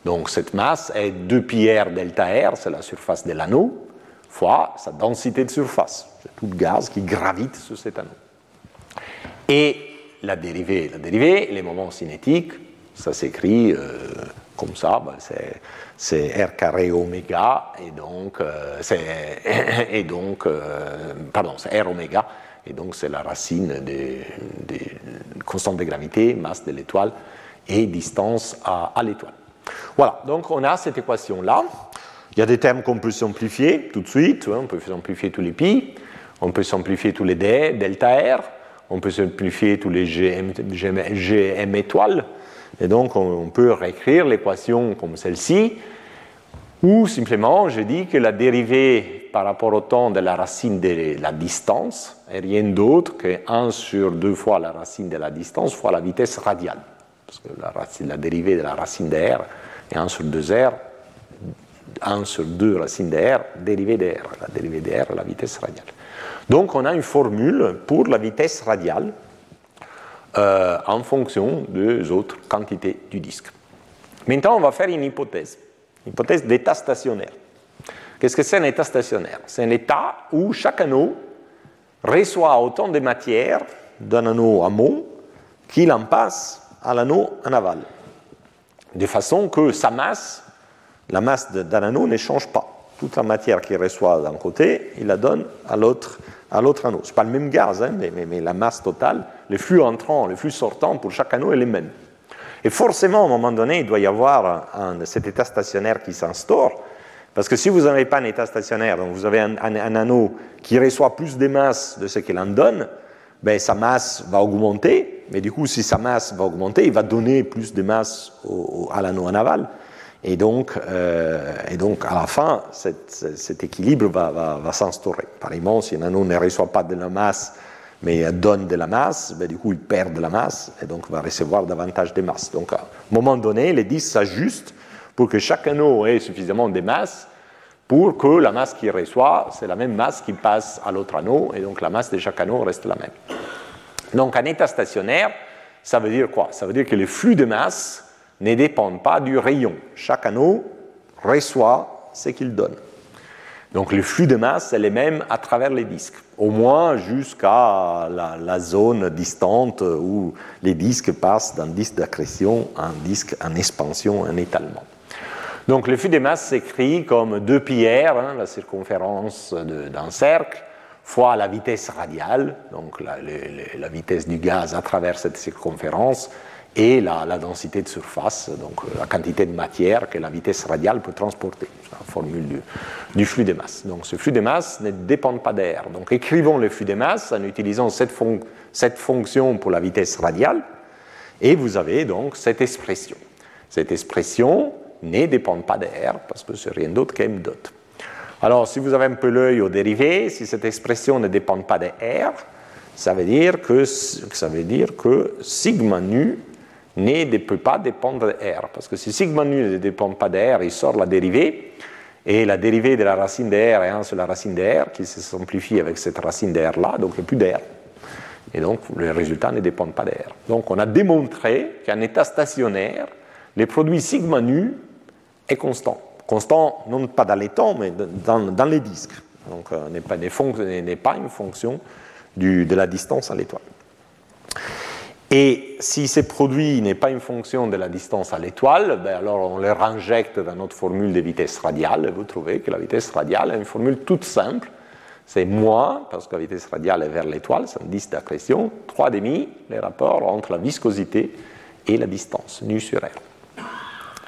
Donc cette masse est 2 pi r delta r, c'est la surface de l'anneau, fois sa densité de surface. C'est tout le gaz qui gravite sur cet anneau. Et la dérivée. La dérivée, les moments cinétiques, ça s'écrit euh, comme ça, ben, c'est R carré oméga, et donc, euh, donc euh, pardon, c'est R oméga, et donc c'est la racine des, constantes de gravité, masse de l'étoile et distance à, l'étoile. Voilà, donc on a cette équation-là. Il y a des termes qu'on peut simplifier tout de suite, hein. on peut simplifier tous les pi, on peut simplifier tous les d, delta R, on peut simplifier tous les GM, GM, étoiles, et donc on, peut réécrire l'équation comme celle-ci, ou simplement je dis que la dérivée par rapport au temps de la racine de la distance est rien d'autre que 1 sur 2 fois la racine de la distance fois la vitesse radiale. Parce que la, dérivée de la racine de r est 1 sur 2r, 1 sur 2 racine de r, dérivée de r. La dérivée de r, la vitesse radiale. Donc on a une formule pour la vitesse radiale euh, en fonction des autres quantités du disque. Maintenant, on va faire une hypothèse, une hypothèse d'état stationnaire. Qu'est-ce que c'est un état stationnaire? C'est un état où chaque anneau reçoit autant de matière d'un anneau amont qu'il en passe à l'anneau en aval. De façon que sa masse, la masse d'un anneau, ne change pas. Toute la matière qu'il reçoit d'un côté, il la donne à l'autre à l'autre anneau. Ce n'est pas le même gaz, hein, mais, la masse totale, les flux entrants, les flux sortants pour chaque anneau est les mêmes. Et forcément, à un moment donné, il doit y avoir un, cet état stationnaire qui s'instaure, parce que si vous n'avez pas un état stationnaire, donc vous avez un, anneau qui reçoit plus de masse de ce qu'il en donne, ben, sa masse va augmenter, mais du coup, si sa masse va augmenter, il va donner plus de masse à l'anneau en aval. Et donc, euh, et donc, à la fin, cet équilibre va, va, va s'instaurer. Pareillement, si un anneau ne reçoit pas de la masse, mais donne de la masse, ben, du coup, il perd de la masse et donc va recevoir davantage de masse. Donc, à un moment donné, les disques s'ajustent pour que chaque anneau ait suffisamment de masse pour que la masse qu'il reçoit, c'est la même masse qui passe à l'autre anneau, et donc la masse de chaque anneau reste la même. Donc, en état stationnaire, ça veut dire quoi? Ça veut dire que les flux de masse ne dépendent pas du rayon. Chaque anneau reçoit ce qu'il donne. Donc le flux de masse est le même à travers les disques, au moins jusqu'à la, zone distante où les disques passent d'un disque d'accrétion à un disque en expansion, en étalement. Donc le flux de masse s'écrit comme 2 pi r, hein, la circonférence d'un cercle, fois la vitesse radiale, donc la, vitesse du gaz à travers cette circonférence, et la, densité de surface, donc euh, la quantité de matière que la vitesse radiale peut transporter. C'est la formule du, flux de masse. Donc ce flux de masse ne dépend pas d'air. Donc écrivons le flux de masse en utilisant cette, cette, fonction pour la vitesse radiale, et vous avez donc cette expression. Cette expression ne dépend pas d'air, parce que c'est rien d'autre qu'm dot. Alors si vous avez un peu l'œil au dérivé, si cette expression ne dépend pas de R, ça veut dire que, ça veut dire que sigma nu ne peut pas dépendre de R. Parce que si sigma nu ne dépend pas de R, il sort la dérivée, et la dérivée de la racine de R est 1 sur la racine de R, qui se simplifie avec cette racine de R là, donc il n'y a plus d'R. Et donc le résultat ne dépend pas de R. Donc on a démontré qu'en état stationnaire, le produit sigma nu est constant. Constant non pas dans les temps, mais dans, les disques. Donc euh, n'est pas, une fonction de la distance à l'étoile. Et si ce produit n'est pas une fonction de la distance à l'étoile, ben alors on le réinjecte dans notre formule de vitesse radiale, et vous trouvez que la vitesse radiale est une formule toute simple. C'est moins, parce que la vitesse radiale est vers l'étoile, c'est un disque d'accrétion, 3,5 les rapports entre la viscosité et la distance, nu sur R.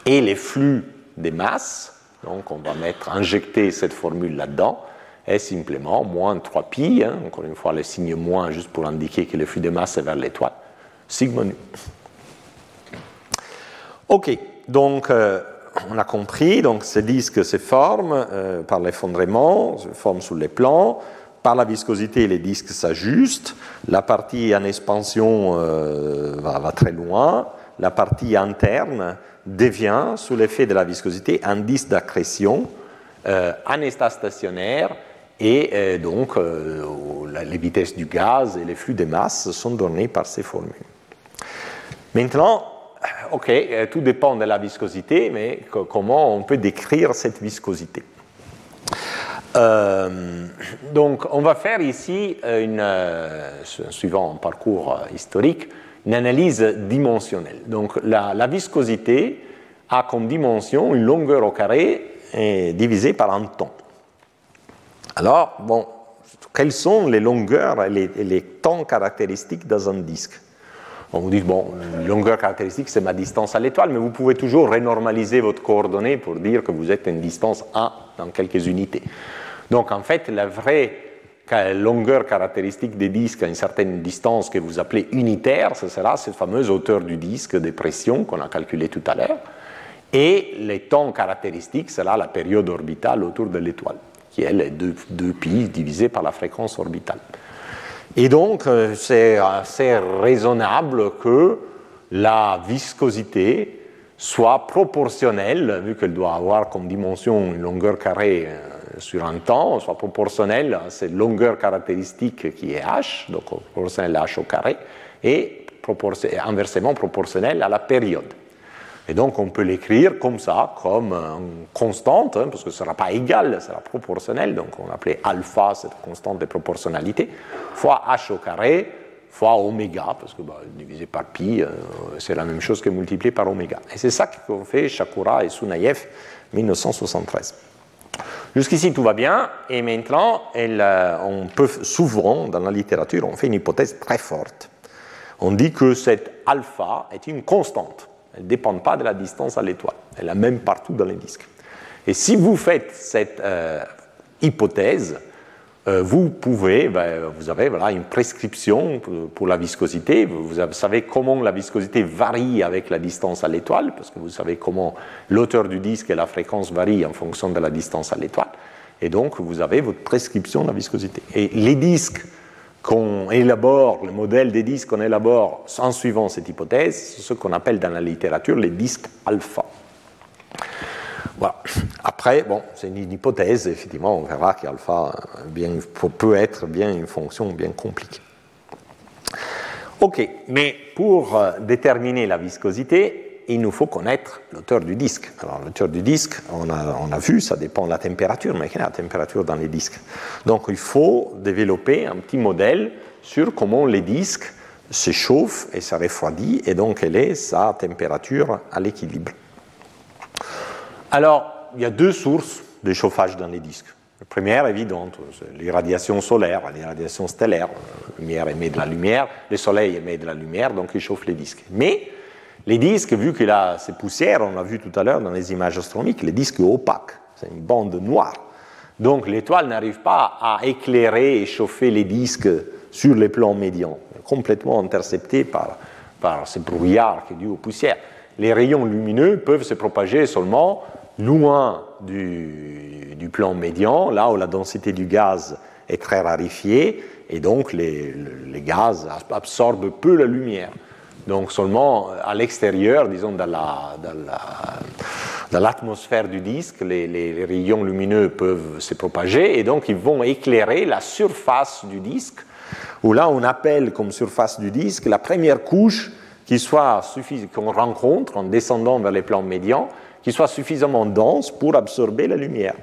Et les flux des masses, donc on va mettre, injecter cette formule là-dedans, est simplement moins 3pi, hein, encore une fois le signe moins juste pour indiquer que le flux des masses est vers l'étoile. Sigma nu. Ok, donc euh, on a compris, donc ces disques se forment euh, par l'effondrement, se forment sous les plans, par la viscosité les disques s'ajustent, la partie en expansion euh, va, très loin, la partie interne devient, sous l'effet de la viscosité, un disque d'accrétion en état stationnaire et donc les vitesses du gaz et les flux de masse sont donnés par ces formules. Maintenant, euh, ok, euh, tout dépend de la viscosité, mais comment on peut décrire cette viscosité? Euh, donc, on va faire ici, une, suivant un parcours historique, une analyse dimensionnelle. Donc, la, viscosité a comme dimension une longueur au carré divisée par un temps. Alors, bon, quelles sont les longueurs et les, et les temps caractéristiques dans un disque? On vous dit, bon, longueur caractéristique, c'est ma distance à l'étoile, mais vous pouvez toujours renormaliser votre coordonnée pour dire que vous êtes à une distance A dans quelques unités. Donc, en fait, la vraie longueur caractéristique des disques à une certaine distance que vous appelez unitaire, ce sera cette fameuse hauteur du disque de pression qu'on a calculée tout à l'heure. Et les temps caractéristiques, sera la période orbitale autour de l'étoile, qui est les 2 pi divisé par la fréquence orbitale. Et donc, euh, c'est assez raisonnable que la viscosité soit proportionnelle, vu qu'elle doit avoir comme dimension une longueur carrée euh, sur un temps, soit proportionnelle à cette longueur caractéristique qui est h, donc proportionnelle à h au carré, et inversement proportionnelle à la période. Et donc on peut l'écrire comme ça, comme une constante, hein, parce que ce ne sera pas égal, ce sera proportionnel, donc on appelait alpha cette constante de proportionnalité, fois h au carré, fois oméga, parce que bah, divisé par pi, euh, c'est la même chose que multiplié par oméga. Et c'est ça qu'ont fait Shakura et Sunayev 1973. Jusqu'ici, tout va bien, et maintenant, euh, on peut souvent, dans la littérature, on fait une hypothèse très forte. On dit que cette alpha est une constante. Elle ne dépend pas de la distance à l'étoile. Elle est la même partout dans les disques. Et si vous faites cette euh, hypothèse, vous pouvez, ben, vous avez voilà, une prescription pour, la viscosité. Vous, savez comment la viscosité varie avec la distance à l'étoile, parce que vous savez comment l'auteur du disque et la fréquence varient en fonction de la distance à l'étoile. Et donc, vous avez votre prescription de la viscosité. Et les disques qu'on élabore, le modèle des disques qu'on élabore en suivant cette hypothèse, ce qu'on appelle dans la littérature les disques alpha. Après, bon, c'est une, hypothèse, effectivement, on verra qu'alpha peut être bien une fonction bien compliquée. Ok, mais pour euh, déterminer la viscosité, il nous faut connaître l'auteur du disque. Alors, l'auteur du disque, on a, on a, vu, ça dépend de la température, mais quelle est la température dans les disques Donc, il faut développer un petit modèle sur comment les disques s'échauffent et se refroidissent, et donc quelle est sa température à l'équilibre. Alors, il y a deux sources de chauffage dans les disques. La première, évidente, c'est l'irradiation solaire, l'irradiation stellaire. La lumière émet de la lumière, le soleil émet de la lumière, donc il chauffe les disques. Mais les disques, vu qu'il a ces poussières, on l'a vu tout à l'heure dans les images astronomiques, les disques opaques, c'est une bande noire. Donc l'étoile n'arrive pas à éclairer et chauffer les disques sur les plans médians, complètement intercepté par, par ce brouillard qui est dû aux poussières. Les rayons lumineux peuvent se propager seulement loin du, plan médian, là où la densité du gaz est très raréfiée, et donc les, gaz absorbent peu la lumière. Donc seulement à l'extérieur, disons dans, l'atmosphère du disque, les, rayons lumineux peuvent se propager et donc ils vont éclairer la surface du disque, où là on appelle comme surface du disque la première couche qui soit qu'on rencontre en descendant vers les plans médians, qui soit suffisamment dense pour absorber la lumière.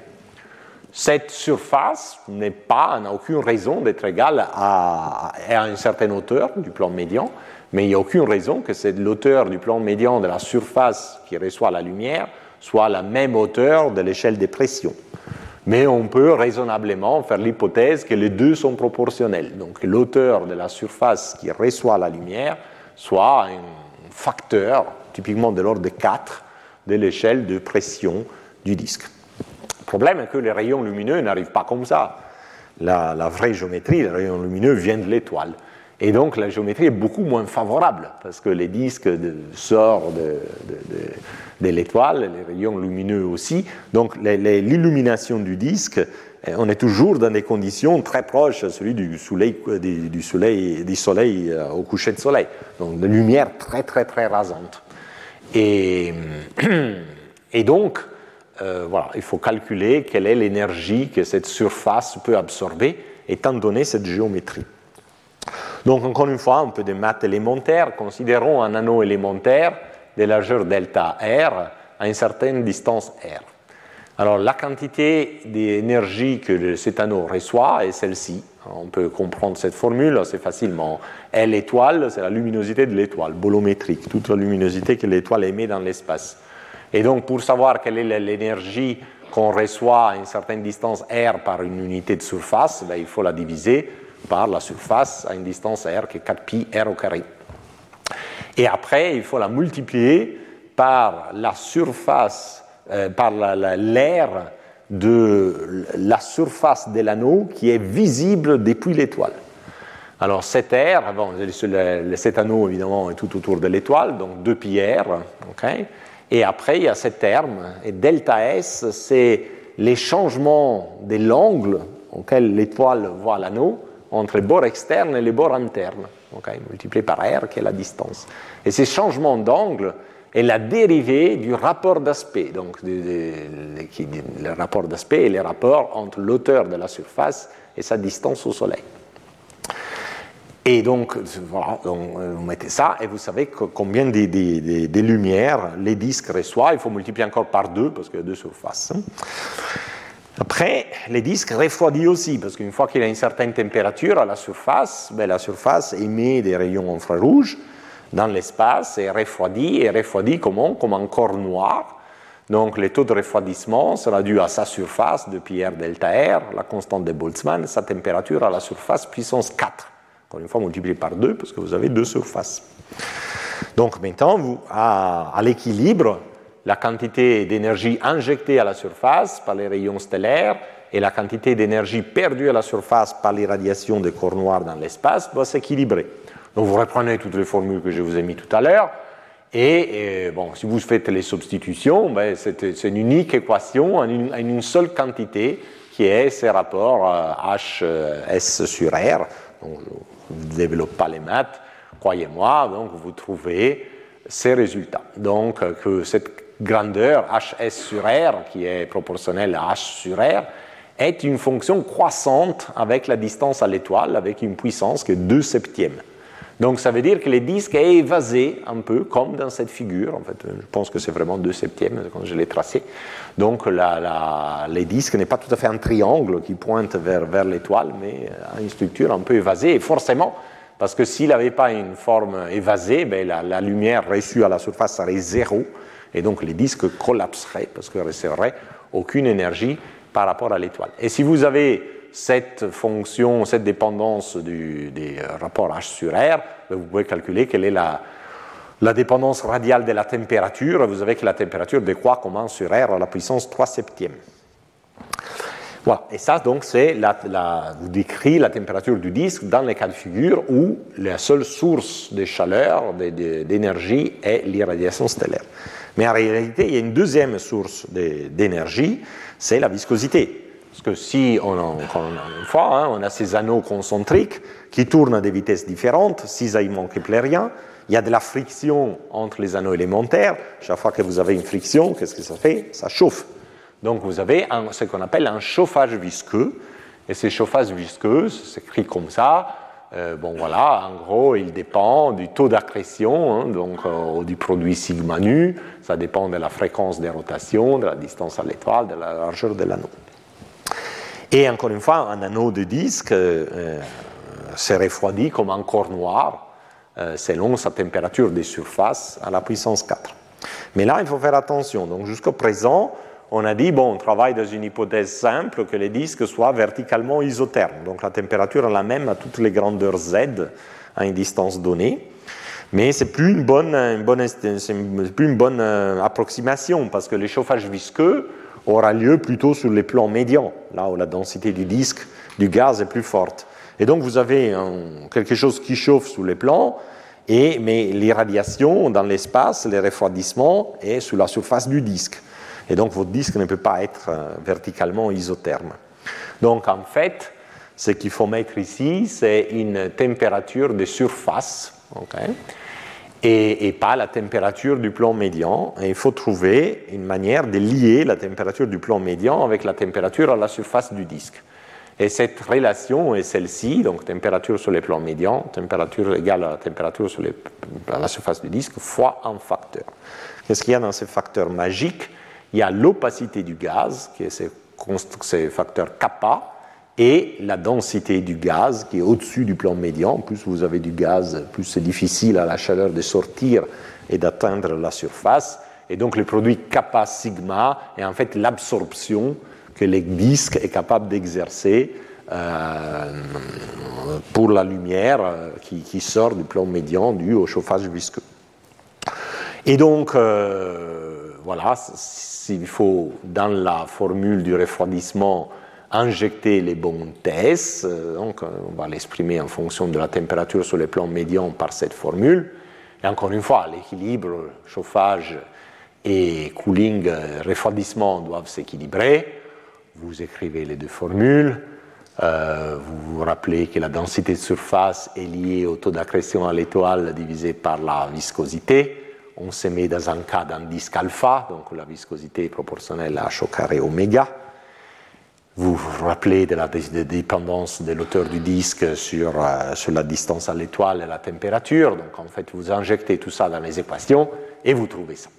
Cette surface n'est pas, n'a aucune raison d'être égale à, une certaine hauteur du plan médian, mais il n'y a aucune raison que cette l'auteur du plan médian de la surface qui reçoit la lumière soit la même hauteur de l'échelle des pressions. Mais on peut raisonnablement faire l'hypothèse que les deux sont proportionnels. Donc l'auteur de la surface qui reçoit la lumière soit un facteur, typiquement de l'ordre de 4, de l'échelle de pression du disque. Le problème est que les rayons lumineux n'arrivent pas comme ça. La, vraie géométrie, les rayons lumineux viennent de l'étoile. Et donc la géométrie est beaucoup moins favorable parce que les disques sortent de, l'étoile, les rayons lumineux aussi. Donc l'illumination du disque, eh, on est toujours dans des conditions très proches à celui du soleil, du, soleil, du soleil euh, au coucher de soleil. Donc de lumière très très très rasante. Et, donc, euh, voilà, il faut calculer quelle est l'énergie que cette surface peut absorber, étant donné cette géométrie. Donc, encore une fois, un peu de maths élémentaires. Considérons un anneau élémentaire de largeur delta R à une certaine distance R. Alors, la quantité d'énergie que cet anneau reçoit est celle-ci. On peut comprendre cette formule assez facilement. L étoile, c'est la luminosité de l'étoile, bolométrique, toute la luminosité que l'étoile émet dans l'espace. Et donc, pour savoir quelle est l'énergie qu'on reçoit à une certaine distance r par une unité de surface, ben, il faut la diviser par la surface à une distance r qui est 4pi r au carré. Et après, il faut la multiplier par la surface, euh, par l'air de la surface de l'anneau qui est visible depuis l'étoile. Alors cet air, bon, cet anneau évidemment est tout autour de l'étoile, donc 2 pi r, et après il y a cet terme, et delta S, c'est les changements de l'angle auquel l'étoile voit l'anneau entre les bords externes et les bords internes, multiplié par r qui est la distance. Et ces changements d'angle, est la dérivée du rapport d'aspect. Donc, le rapport d'aspect est le rapport entre l'auteur de la surface et sa distance au Soleil. Et donc, voilà, vous mettez ça et vous savez combien des, lumières les disques reçoivent. Il faut multiplier encore par deux parce qu'il y a deux surfaces. Hein. Après, les disques refroidissent aussi, parce qu'une fois qu'il a une certaine température à la surface, ben, la surface émet des rayons infrarouges dans l'espace et refroidit, et refroidit comment? Comme un corps noir. Donc le taux de refroidissement sera dû à sa surface de pi r delta R, la constante de Boltzmann, sa température à la surface puissance 4. Encore une fois multiplié par 2 parce que vous avez deux surfaces. Donc maintenant, vous, à, à l'équilibre, la quantité d'énergie injectée à la surface par les rayons stellaires et la quantité d'énergie perdue à la surface par l'irradiation des corps noirs dans l'espace va s'équilibrer. Donc vous reprenez toutes les formules que je vous ai mises tout à l'heure. Et, bon, si vous faites les substitutions, ben, c'est une unique équation en une, seule quantité qui est ce rapport HS euh, sur R. Donc, ne développe pas les maths, croyez-moi, donc vous trouvez ces résultats. Donc que cette grandeur hs sur r, qui est proportionnelle à h sur r, est une fonction croissante avec la distance à l'étoile, avec une puissance qui est 2 septièmes. Donc ça veut dire que le disque est évasé un peu comme dans cette figure. En fait, je pense que c'est vraiment 2 septièmes quand je l'ai tracé. Donc la, la, le disque n'est pas tout à fait un triangle qui pointe vers, vers l'étoile, mais a une structure un peu évasée. Et forcément, parce que s'il n'avait pas une forme évasée, ben la, la, lumière reçue à la surface serait zéro. Et donc les disques collapseraient parce qu'il ne recevront aucune énergie par rapport à l'étoile. Et si vous avez cette fonction, cette dépendance du, des rapports H sur R, ben, vous pouvez calculer quelle est la, dépendance radiale de la température. Vous savez que la température décroît comme 1 sur R à la puissance 3 septième. Voilà, et ça donc c'est la, vous décrit la température du disque dans les cas de figure où la seule source de chaleur, d'énergie est l'irradiation stellaire. Mais en réalité, il y a une deuxième source d'énergie, c'est la viscosité. Parce que si on a, une fois, hein, on a ces anneaux concentriques qui tournent à des vitesses différentes, six aimants keplériens, il y a de la friction entre les anneaux élémentaires. Chaque fois que vous avez une friction, qu'est-ce que ça fait? Ça chauffe. Donc vous avez ce qu'on appelle un chauffage visqueux. Et ce chauffage visqueux s'écrit comme ça. Euh, bon voilà, en gros, il dépend du taux d'accrétion, hein, donc euh, du produit sigma nu. Ça dépend de la fréquence des rotations, de la distance à l'étoile, de la largeur de l'anneau. Et encore une fois, un anneau de disque euh, se refroidit comme un corps noir euh, selon sa température de surface à la puissance 4. Mais là, il faut faire attention. Donc jusqu'au présent, on a dit, bon, on travaille dans une hypothèse simple, que les disques soient verticalement isothermes. Donc la température est la même à toutes les grandeurs Z à une distance donnée. Mais ce n'est plus une bonne, euh, approximation, parce que le chauffage visqueux, aura lieu plutôt sur les plans médians, là où la densité du disque du gaz est plus forte. Et donc vous avez quelque chose qui chauffe sous les plans, et, mais l'irradiation dans l'espace, les refroidissements, est sous la surface du disque. Et donc votre disque ne peut pas être euh, verticalement isotherme. Donc en fait, ce qu'il faut mettre ici, c'est une température de surface. Okay et, pas la température du plan médian. Il faut trouver une manière de lier la température du plan médian avec la température à la surface du disque. Et cette relation est celle-ci, donc température sur les plans médians, température égale à la température sur la surface du disque, fois un facteur. Qu'est-ce qu'il y a dans ce facteur magique Il y a l'opacité du gaz, qui est ce, ce facteur kappa, et la densité du gaz qui est au-dessus du plan médian. Plus vous avez du gaz, plus c'est difficile à la chaleur de sortir et d'atteindre la surface. Et donc le produit kappa sigma est en fait l'absorption que le disque est capable d'exercer euh, pour la lumière euh, qui, sort du plan médian dû au chauffage visqueux. Et donc, euh, voilà, s'il faut, dans la formule du refroidissement, injecter les bons tests, euh, donc euh, on va l'exprimer en fonction de la température sur les plans médians par cette formule. Et encore une fois, l'équilibre, chauffage et cooling, euh, refroidissement doivent s'équilibrer. Vous écrivez les deux formules. vous vous rappelez que la densité de surface est liée au taux d'accrétion à l'étoile divisé par la viscosité. On se met dans un cas d'un disque alpha, donc la viscosité est proportionnelle à h au carré oméga. Vous vous rappelez de la dépendance de l'auteur du disque sur, euh, sur la distance à l'étoile et la température. Donc en fait, vous injectez tout ça dans les équations et vous trouvez ça.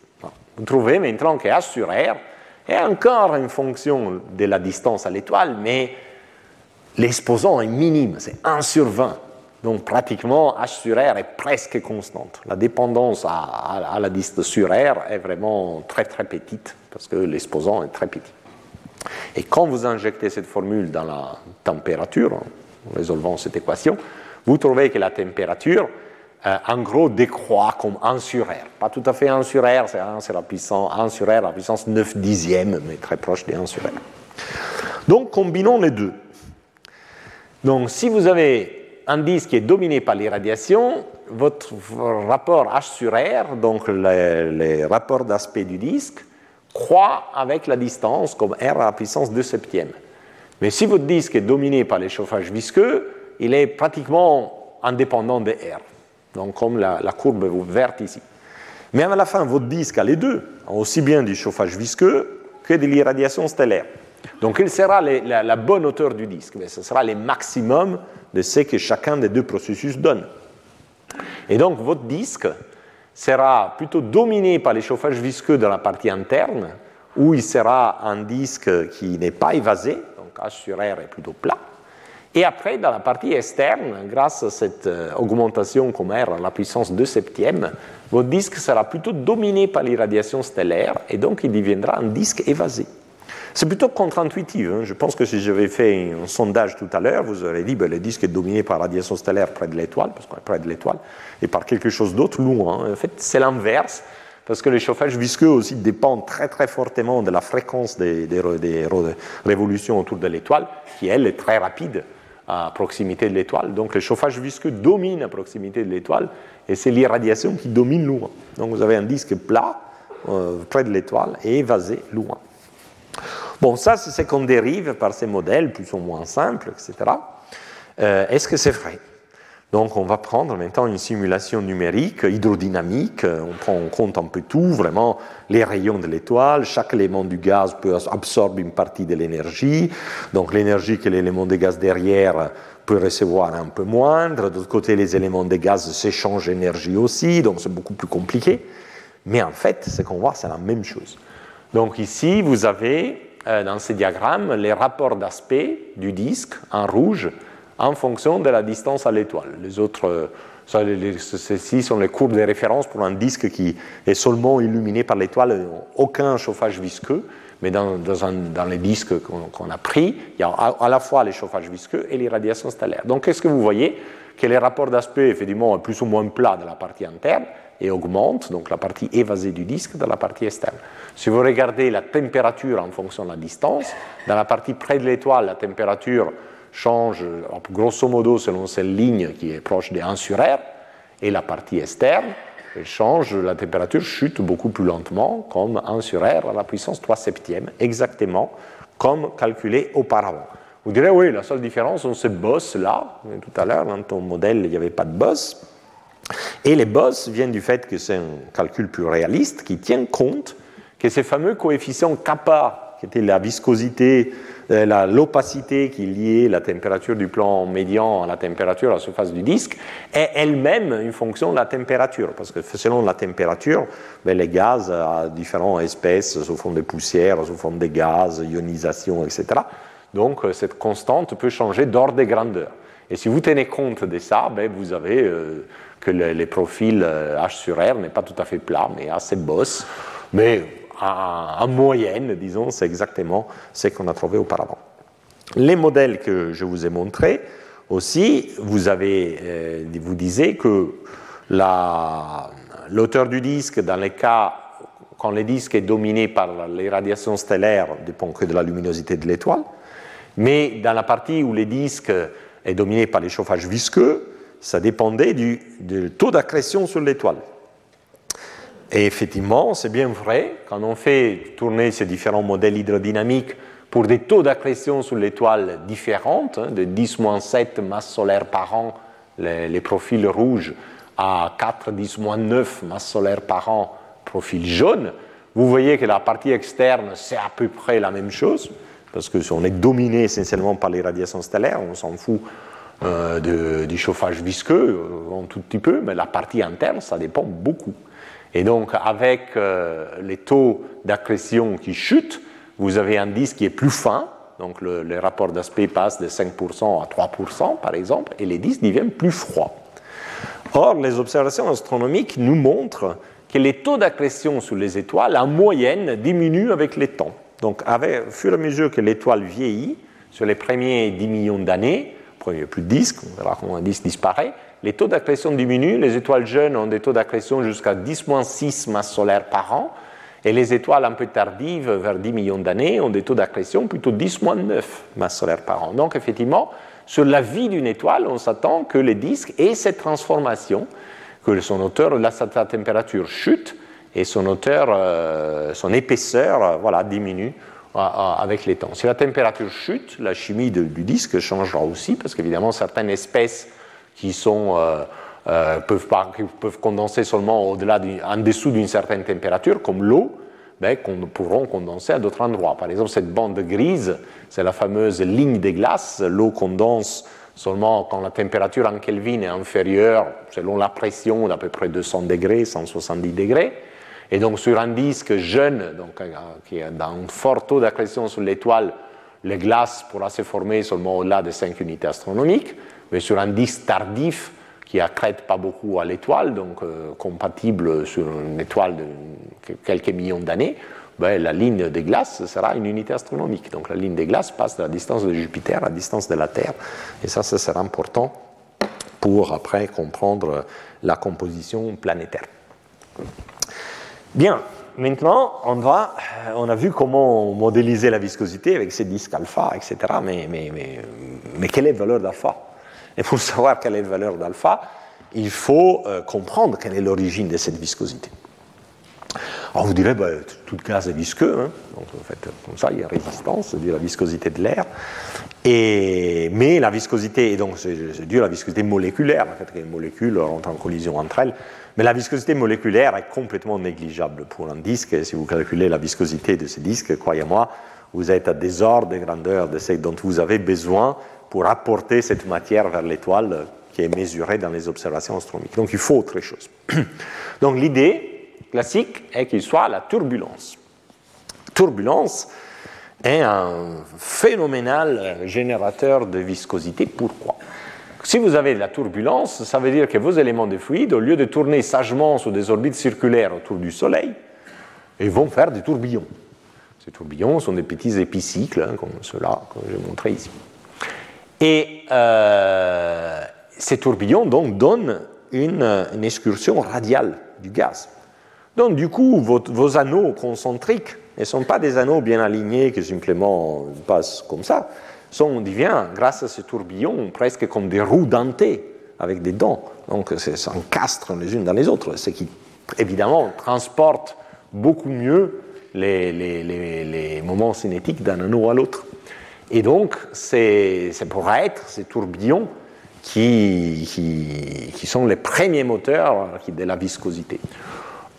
Vous trouvez maintenant que H sur R est encore une fonction de la distance à l'étoile, mais l'exposant est minime, c'est 1 sur 20. Donc pratiquement H sur R est presque constante. La dépendance à, la distance sur R est vraiment très très petite parce que l'exposant est très petit. Et quand vous injectez cette formule dans la température, en résolvant cette équation, vous trouvez que la température, euh, en gros, décroît comme 1 sur R. Pas tout à fait 1 sur R, c'est 1 sur la puissance, 1 sur R, la puissance 9 dixième, mais très proche de 1 sur R. Donc, combinons les deux. Donc, si vous avez un disque qui est dominé par l'irradiation, votre rapport H sur R, donc les rapports d'aspect du disque, croît avec la distance comme R à la puissance 2 septième. Mais si votre disque est dominé par l'échauffage visqueux, il est pratiquement indépendant de R. Donc comme la, courbe verte ici. Mais à la fin, votre disque a les deux, aussi bien du chauffage visqueux que de l'irradiation stellaire. Donc il sera la, la, bonne hauteur du disque, mais ce sera le maximum de ce que chacun des deux processus donne. Et donc votre disque sera plutôt dominé par l'échauffage visqueux dans la partie interne, où il sera un disque qui n'est pas évasé, donc H sur R est plutôt plat. Et après, dans la partie externe, grâce à cette euh, augmentation comme R à la puissance 2 septième, votre disque sera plutôt dominé par l'irradiation stellaire et donc il deviendra un disque évasé. C'est plutôt contre-intuitif. Hein. Je pense que si j'avais fait un sondage tout à l'heure, vous aurez dit que ben, le disque est dominé par la radiation stellaire près de l'étoile, parce qu'on est près de l'étoile, et par quelque chose d'autre loin. En fait, c'est l'inverse, parce que le chauffage visqueux aussi dépend très très fortement de la fréquence des, révolutions autour de l'étoile, qui elle est très rapide à proximité de l'étoile. Donc le chauffage visqueux domine à proximité de l'étoile, et c'est l'irradiation qui domine loin. Donc vous avez un disque plat euh, près de l'étoile et évasé loin. Bon, ça, c'est ce qu'on dérive par ces modèles plus ou moins simples, etc. Euh, est-ce que c'est vrai? Donc on va prendre maintenant une simulation numérique, hydrodynamique, on prend en compte un peu tout, vraiment les rayons de l'étoile, chaque élément du gaz peut absorber une partie de l'énergie, donc l'énergie que l'élément de gaz derrière peut recevoir un peu moindre, de l'autre côté les éléments de gaz s'échangent énergie aussi, donc c'est beaucoup plus compliqué, mais en fait ce qu'on voit c'est la même chose. Donc ici, vous avez euh, dans ces diagrammes les rapports d'aspect du disque en rouge en fonction de la distance à l'étoile. Les autres, euh, ceci sont les courbes de référence pour un disque qui est seulement illuminé par l'étoile, aucun chauffage visqueux. Mais dans, les disques qu'on a pris, il y a à, la fois les chauffages visqueux et l'irradiation stellaire. Donc, qu'est-ce que vous voyez Que les rapports d'aspect, effectivement, est plus ou moins plat dans la partie interne, et augmente, donc la partie évasée du disque, dans la partie externe. Si vous regardez la température en fonction de la distance, dans la partie près de l'étoile, la température change grosso modo selon cette ligne qui est proche de 1 sur R, et la partie externe elle change, la température chute beaucoup plus lentement, comme 1 sur R à la puissance 3 septième, exactement comme calculé auparavant. Vous direz, oui, la seule différence, c'est ce boss-là. Tout à l'heure, dans ton modèle, il n'y avait pas de boss. Et les boss viennent du fait que c'est un calcul plus réaliste qui tient compte que ces fameux coefficients kappa, qui étaient la viscosité, euh, l'opacité qui liait la température du plan médian à la température à la surface du disque, est elle-même une fonction de la température, parce que selon la température, ben, les gaz à différentes espèces, sous forme de poussière, sous forme de gaz, ionisation, etc. Donc euh, cette constante peut changer d'ordre de grandeur. Et si vous tenez compte de ça, ben, vous avez euh, que les, profils euh, H sur R n'est pas tout à fait plat, mais assez bosse. Mais en, moyenne, disons, c'est exactement ce qu'on a trouvé auparavant. Les modèles que je vous ai montrés aussi, vous, avez, euh, vous disiez que l'auteur du disque, dans les cas quand le disque est dominé par les radiations stellaires, dépend que de la luminosité de l'étoile. Mais dans la partie où le disque est dominé par les chauffages visqueux, ça dépendait du, taux d'accrétion sur l'étoile. Et effectivement, c'est bien vrai, quand on fait tourner ces différents modèles hydrodynamiques pour des taux d'accrétion sur l'étoile différents, hein, de 10-7 masses solaires par an, les, profils rouges, à 4, 10-9 masses solaires par an, profil jaune, vous voyez que la partie externe, c'est à peu près la même chose. parce qu'on est dominé essentiellement par les radiations stellaires, on s'en fout euh, du chauffage visqueux euh, un tout petit peu, mais la partie interne, ça dépend beaucoup. Et donc, avec euh, les taux d'accrétion qui chutent, vous avez un disque qui est plus fin, donc le, le rapport d'aspect passe de 5% à 3%, par exemple, et les disques deviennent plus froids. Or, les observations astronomiques nous montrent que les taux d'accrétion sur les étoiles, en moyenne, diminuent avec le temps. Donc, au fur et à mesure que l'étoile vieillit, sur les premiers 10 millions d'années, il n'y a plus de disque, on verra comment un disque disparaît. Les taux d'accrétion diminuent, les étoiles jeunes ont des taux d'accrétion jusqu'à 10-6 masses solaires par an, et les étoiles un peu tardives, vers 10 millions d'années, ont des taux d'accrétion plutôt 10-9 masses solaires par an. Donc effectivement, sur la vie d'une étoile, on s'attend que les disques aient cette transformation, que son hauteur, là, sa température chute, et son hauteur, euh, son épaisseur, euh, voilà, diminue avec les temps. Si la température chute, la chimie du disque changera aussi, parce qu'évidemment, certaines espèces qui sont, euh, euh, peuvent, peuvent, condenser seulement au-delà, en dessous d'une certaine température, comme l'eau, ben, pourront condenser à d'autres endroits. Par exemple, cette bande grise, c'est la fameuse ligne des glaces. L'eau condense seulement quand la température en Kelvin est inférieure, selon la pression, d'à peu près 200 degrés, 170 degrés. Et donc sur un disque jeune, donc, qui a un fort taux d'accrétion sur l'étoile, les glaces pourra se former seulement au-delà de 5 unités astronomiques, mais sur un disque tardif qui accrète pas beaucoup à l'étoile, donc euh, compatible sur une étoile de quelques millions d'années, ben, la ligne des glaces sera une unité astronomique. Donc la ligne des glaces passe de la distance de Jupiter à la distance de la Terre. Et ça, ça sera important pour après comprendre la composition planétaire. Bien, maintenant, on, va, on a vu comment modéliser la viscosité avec ces disques alpha, etc. Mais, quelle est la valeur d'alpha? Et pour savoir quelle est la valeur d'alpha, il faut euh, comprendre quelle est l'origine de cette viscosité. Alors vous direz, bah, tout gaz est visqueux, hein. donc en fait, comme ça, il y a résistance, c'est dû à la viscosité de l'air. Mais la viscosité, et donc c'est dû à la viscosité moléculaire, en fait, les molécules rentrent en collision entre elles. Mais la viscosité moléculaire est complètement négligeable pour un disque. Si vous calculez la viscosité de ce disque, croyez-moi, vous êtes à des ordres de grandeur de ce dont vous avez besoin pour apporter cette matière vers l'étoile qui est mesurée dans les observations astronomiques. Donc il faut autre chose. Donc l'idée classique est qu'il soit la turbulence. Turbulence est un phénoménal générateur de viscosité. Pourquoi? Si vous avez de la turbulence, ça veut dire que vos éléments de fluide, au lieu de tourner sagement sur des orbites circulaires autour du Soleil, ils vont faire des tourbillons. Ces tourbillons sont des petits épicycles, hein, comme ceux-là que j'ai montré ici. Et euh, ces tourbillons donc, donnent une, excursion radiale du gaz. Donc du coup, vos, vos anneaux concentriques ne sont pas des anneaux bien alignés qui simplement passent comme ça, on devient, grâce à ce tourbillon, presque comme des roues dentées avec des dents. Donc, ça s'encastre les unes dans les autres, ce qui, évidemment, transporte beaucoup mieux les, moments cinétiques d'un anneau à l'autre. Et donc, c'est pour être ces tourbillons qui, qui, sont les premiers moteurs de la viscosité.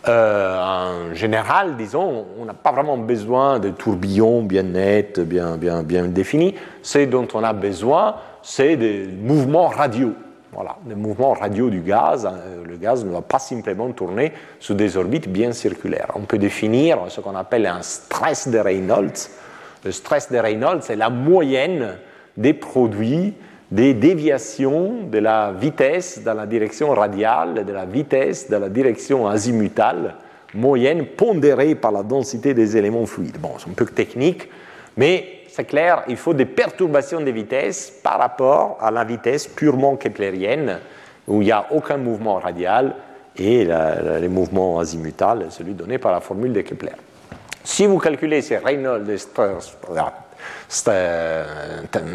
Euh, en général, disons, on n'a pas vraiment besoin de tourbillons bien nets, bien, bien, bien définis. Ce dont on a besoin, c'est des mouvements radiaux. Voilà, des mouvements radiaux du gaz. Euh, le gaz ne va pas simplement tourner sur des orbites bien circulaires. On peut définir ce qu'on appelle un stress de Reynolds. Le stress de Reynolds, c'est la moyenne des produits des déviations de la vitesse dans la direction radiale, de la vitesse dans la direction azimutale moyenne pondérée par la densité des éléments fluides. Bon, c'est un peu technique, mais c'est clair, il faut des perturbations de vitesse par rapport à la vitesse purement keplérienne, où il n'y a aucun mouvement radial, et le mouvement azimutal, celui donné par la formule de Kepler. Si vous calculez ces Reynolds,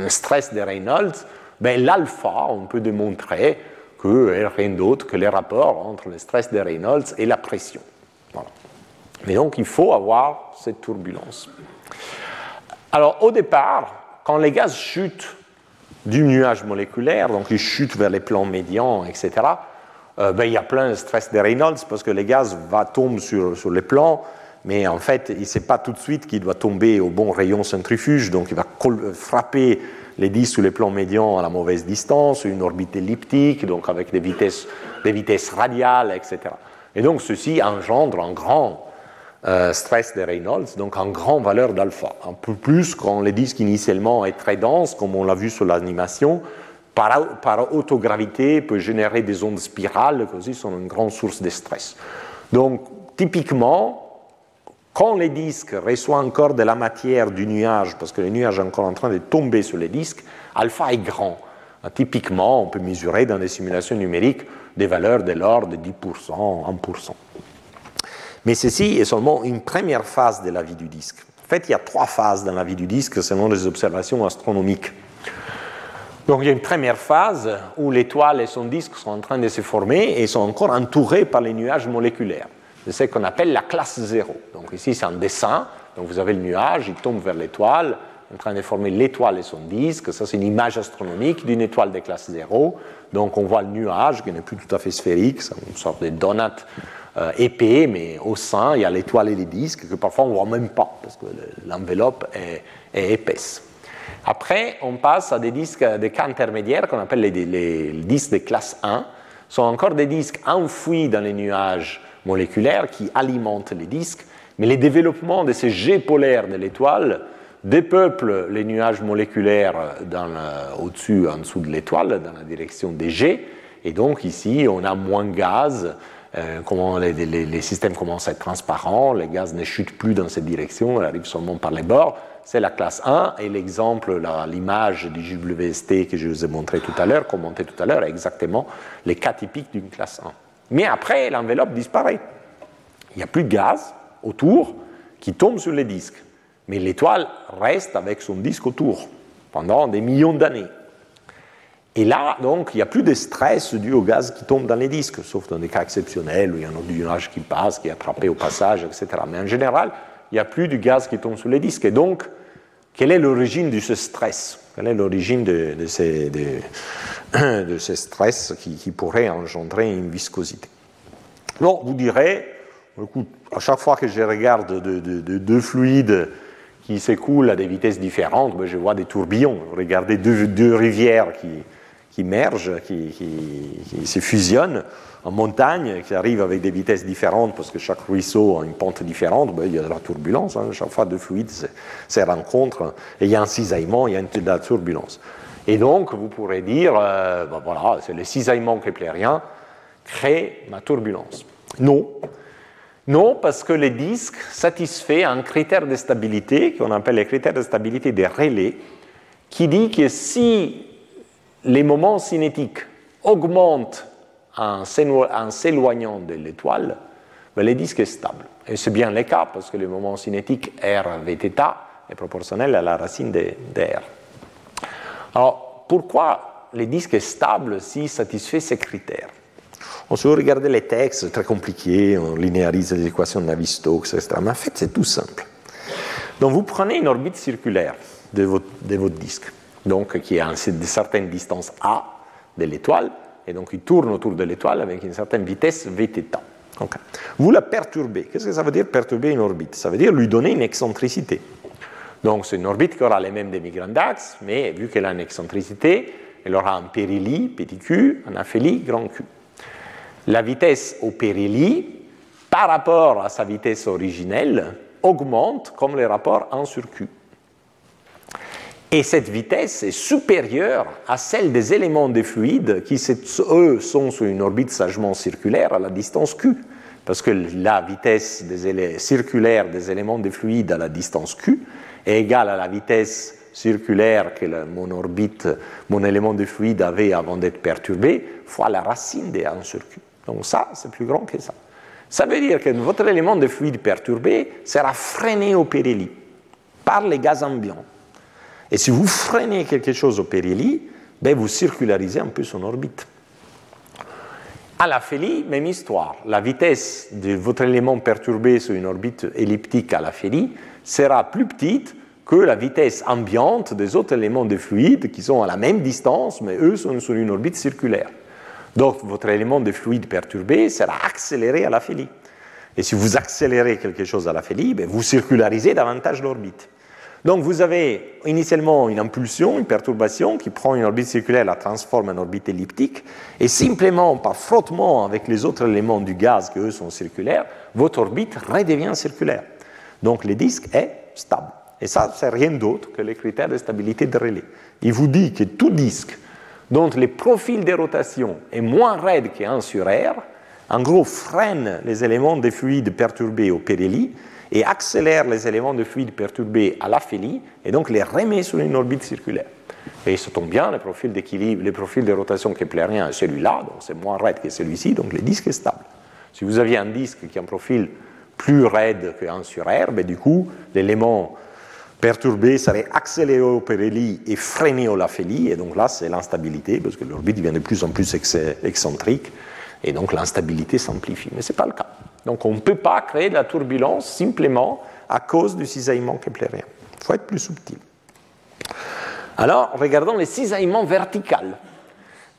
stress de Reynolds, ben, l'alpha, on peut démontrer que rien d'autre que les rapports entre le stress de Reynolds et la pression. Mais donc il faut avoir cette turbulence. Alors au départ, quand les gaz chutent du nuage moléculaire, donc ils chutent vers les plans médians, etc., euh, ben, il y a plein de stress de Reynolds parce que les gaz va, tombent sur, sur les plans, mais en fait, il ne sait pas tout de suite qu'il doit tomber au bon rayon centrifuge, donc il va frapper les disques sur les plans médians à la mauvaise distance, une orbite elliptique, donc avec des vitesses, radiales, etc. Et donc ceci engendre un grand euh, stress de Reynolds, donc en grande valeur d'alpha, un peu plus quand le disque initialement est très dense, comme on l'a vu sur l'animation, par, par, autogravité peut générer des ondes spirales qui aussi sont une grande source de stress. Donc typiquement, quand les disques reçoivent encore de la matière du nuage, parce que le nuage est encore en train de tomber sur les disques, alpha est grand. Typiquement, on peut mesurer dans des simulations numériques des valeurs de l'ordre de 10%, 1%. Mais ceci est seulement une première phase de la vie du disque. En fait, il y a trois phases dans la vie du disque selon les observations astronomiques. Donc il y a une première phase où l'étoile et son disque sont en train de se former et sont encore entourés par les nuages moléculaires. C'est ce qu'on appelle la classe 0. Donc ici c'est un dessin, donc vous avez le nuage, il tombe vers l'étoile, en train de former l'étoile et son disque. Ça c'est une image astronomique d'une étoile de classe 0. Donc on voit le nuage qui n'est plus tout à fait sphérique, c'est une sorte de donut euh, épais, mais au sein, il y a l'étoile et les disques que parfois on ne voit même pas, parce que l'enveloppe est, épaisse. Après, on passe à des disques, des cas intermédiaires qu'on appelle les, disques de classe 1. Ce sont encore des disques enfouis dans les nuages moléculaires qui alimentent les disques, mais les développements de ces jets polaires de l'étoile dépeuplent les nuages moléculaires au-dessus, en dessous de l'étoile, dans la direction des jets, et donc ici on a moins de gaz, euh, comment les, systèmes commencent à être transparents, les gaz ne chutent plus dans cette direction, elles arrivent seulement par les bords. C'est la classe 1 et l'exemple, l'image du JWST que je vous ai montré tout à l'heure, commenté tout à l'heure, est exactement les cas typiques d'une classe 1. Mais après, l'enveloppe disparaît. Il n'y a plus de gaz autour qui tombe sur les disques. Mais l'étoile reste avec son disque autour pendant des millions d'années. Et là, donc, il n'y a plus de stress dû au gaz qui tombe dans les disques, sauf dans des cas exceptionnels où il y a un nuage qui passe, qui est attrapé au passage, etc. Mais en général, il n'y a plus du gaz qui tombe sur les disques. Et donc, quelle est l'origine de ce stress? Quelle est l'origine de, ces, de, ce stress qui, pourrait engendrer une viscosité Donc, vous direz, à chaque fois que je regarde deux fluides qui s'écoulent à des vitesses différentes, ben, je vois des tourbillons. Regardez deux, deux rivières qui, qui mergent, qui, qui, se fusionnent en montagne, qui arrivent avec des vitesses différentes parce que chaque ruisseau a une pente différente, ben, il y a de la turbulence. Hein. chaque fois deux fluides se, rencontrent et il y a un cisaillement, il y a de la turbulence. Et donc, vous pourrez dire, euh, ben, voilà, c'est le cisaillement keplérien crée ma turbulence. Non. Non, parce que le disque satisfait un critère de stabilité qu'on appelle le critère de stabilité des relais, qui dit que si les moments cinétiques augmentent en s'éloignant de l'étoile, ben, le disque est stable. Et c'est bien le cas parce que le moment cinétique R Vθ est proportionnel à la racine de, R. Alors, pourquoi le disque est stable s'il satisfait ces critères? On se regarder les textes, c'est très compliqué, on linéarise les équations de Navier-Stokes, etc. Mais en fait, c'est tout simple. Donc, vous prenez une orbite circulaire de votre, de votre disque donc qui est à une certaine distance A de l'étoile, et donc il tourne autour de l'étoile avec une certaine vitesse Vθ. Vous la perturbez. Qu'est-ce que ça veut dire perturber une orbite? Ça veut dire lui donner une excentricité. Donc c'est une orbite qui aura les mêmes demi-grands axes, mais vu qu'elle a une excentricité, elle aura un périhélie, petit q, un aphélie, grand Q. La vitesse au périhélie, par rapport à sa vitesse originelle, augmente comme le rapport 1 sur Q. Et cette vitesse est supérieure à celle des éléments des fluides qui, eux, sont sur une orbite sagement circulaire à la distance q. Parce que la vitesse des circulaire des éléments des fluides à la distance q est égale à la vitesse circulaire que mon orbite, mon élément de fluide avait avant d'être perturbé, fois la racine de 1 sur q. Donc ça, c'est plus grand que ça. Ça veut dire que votre élément de fluide perturbé sera freiné au périhélie par les gaz ambiants. Et si vous freinez quelque chose au périhélie, ben vous circularisez un peu son orbite. À la félie, même histoire. La vitesse de votre élément perturbé sur une orbite elliptique à la félie sera plus petite que la vitesse ambiante des autres éléments de fluide qui sont à la même distance, mais eux sont sur une orbite circulaire. Donc votre élément de fluide perturbé sera accéléré à la félie. Et si vous accélérez quelque chose à l'aphélie, ben, vous circularisez davantage l'orbite. Donc vous avez initialement une impulsion, une perturbation qui prend une orbite circulaire, la transforme en orbite elliptique, et simplement par frottement avec les autres éléments du gaz qui eux sont circulaires, votre orbite redevient circulaire. Donc le disque est stable. Et ça, c'est rien d'autre que les critères de stabilité de relais. Il vous dit que tout disque dont le profil de rotation est moins raide que 1 sur R, en gros freine les éléments de fluide perturbés au pérélie et accélère les éléments de fluide perturbés à l'aphélie et donc les remet sur une orbite circulaire. Et ça tombe bien, le profil d'équilibre, le profil de rotation keplérien est celui-là, donc c'est moins raide que celui-ci, donc le disque est stable. Si vous aviez un disque qui a un profil plus raide que 1 sur R, ben du coup, l'élément perturbé serait accéléré au pérélie et freiné au laphélie, et donc là, c'est l'instabilité, parce que l'orbite devient de plus en plus excentrique, et donc l'instabilité s'amplifie. Mais ce n'est pas le cas. Donc on ne peut pas créer de la turbulence simplement à cause du cisaillement keplérien. Il faut être plus subtil. Alors, regardons les cisaillements verticaux.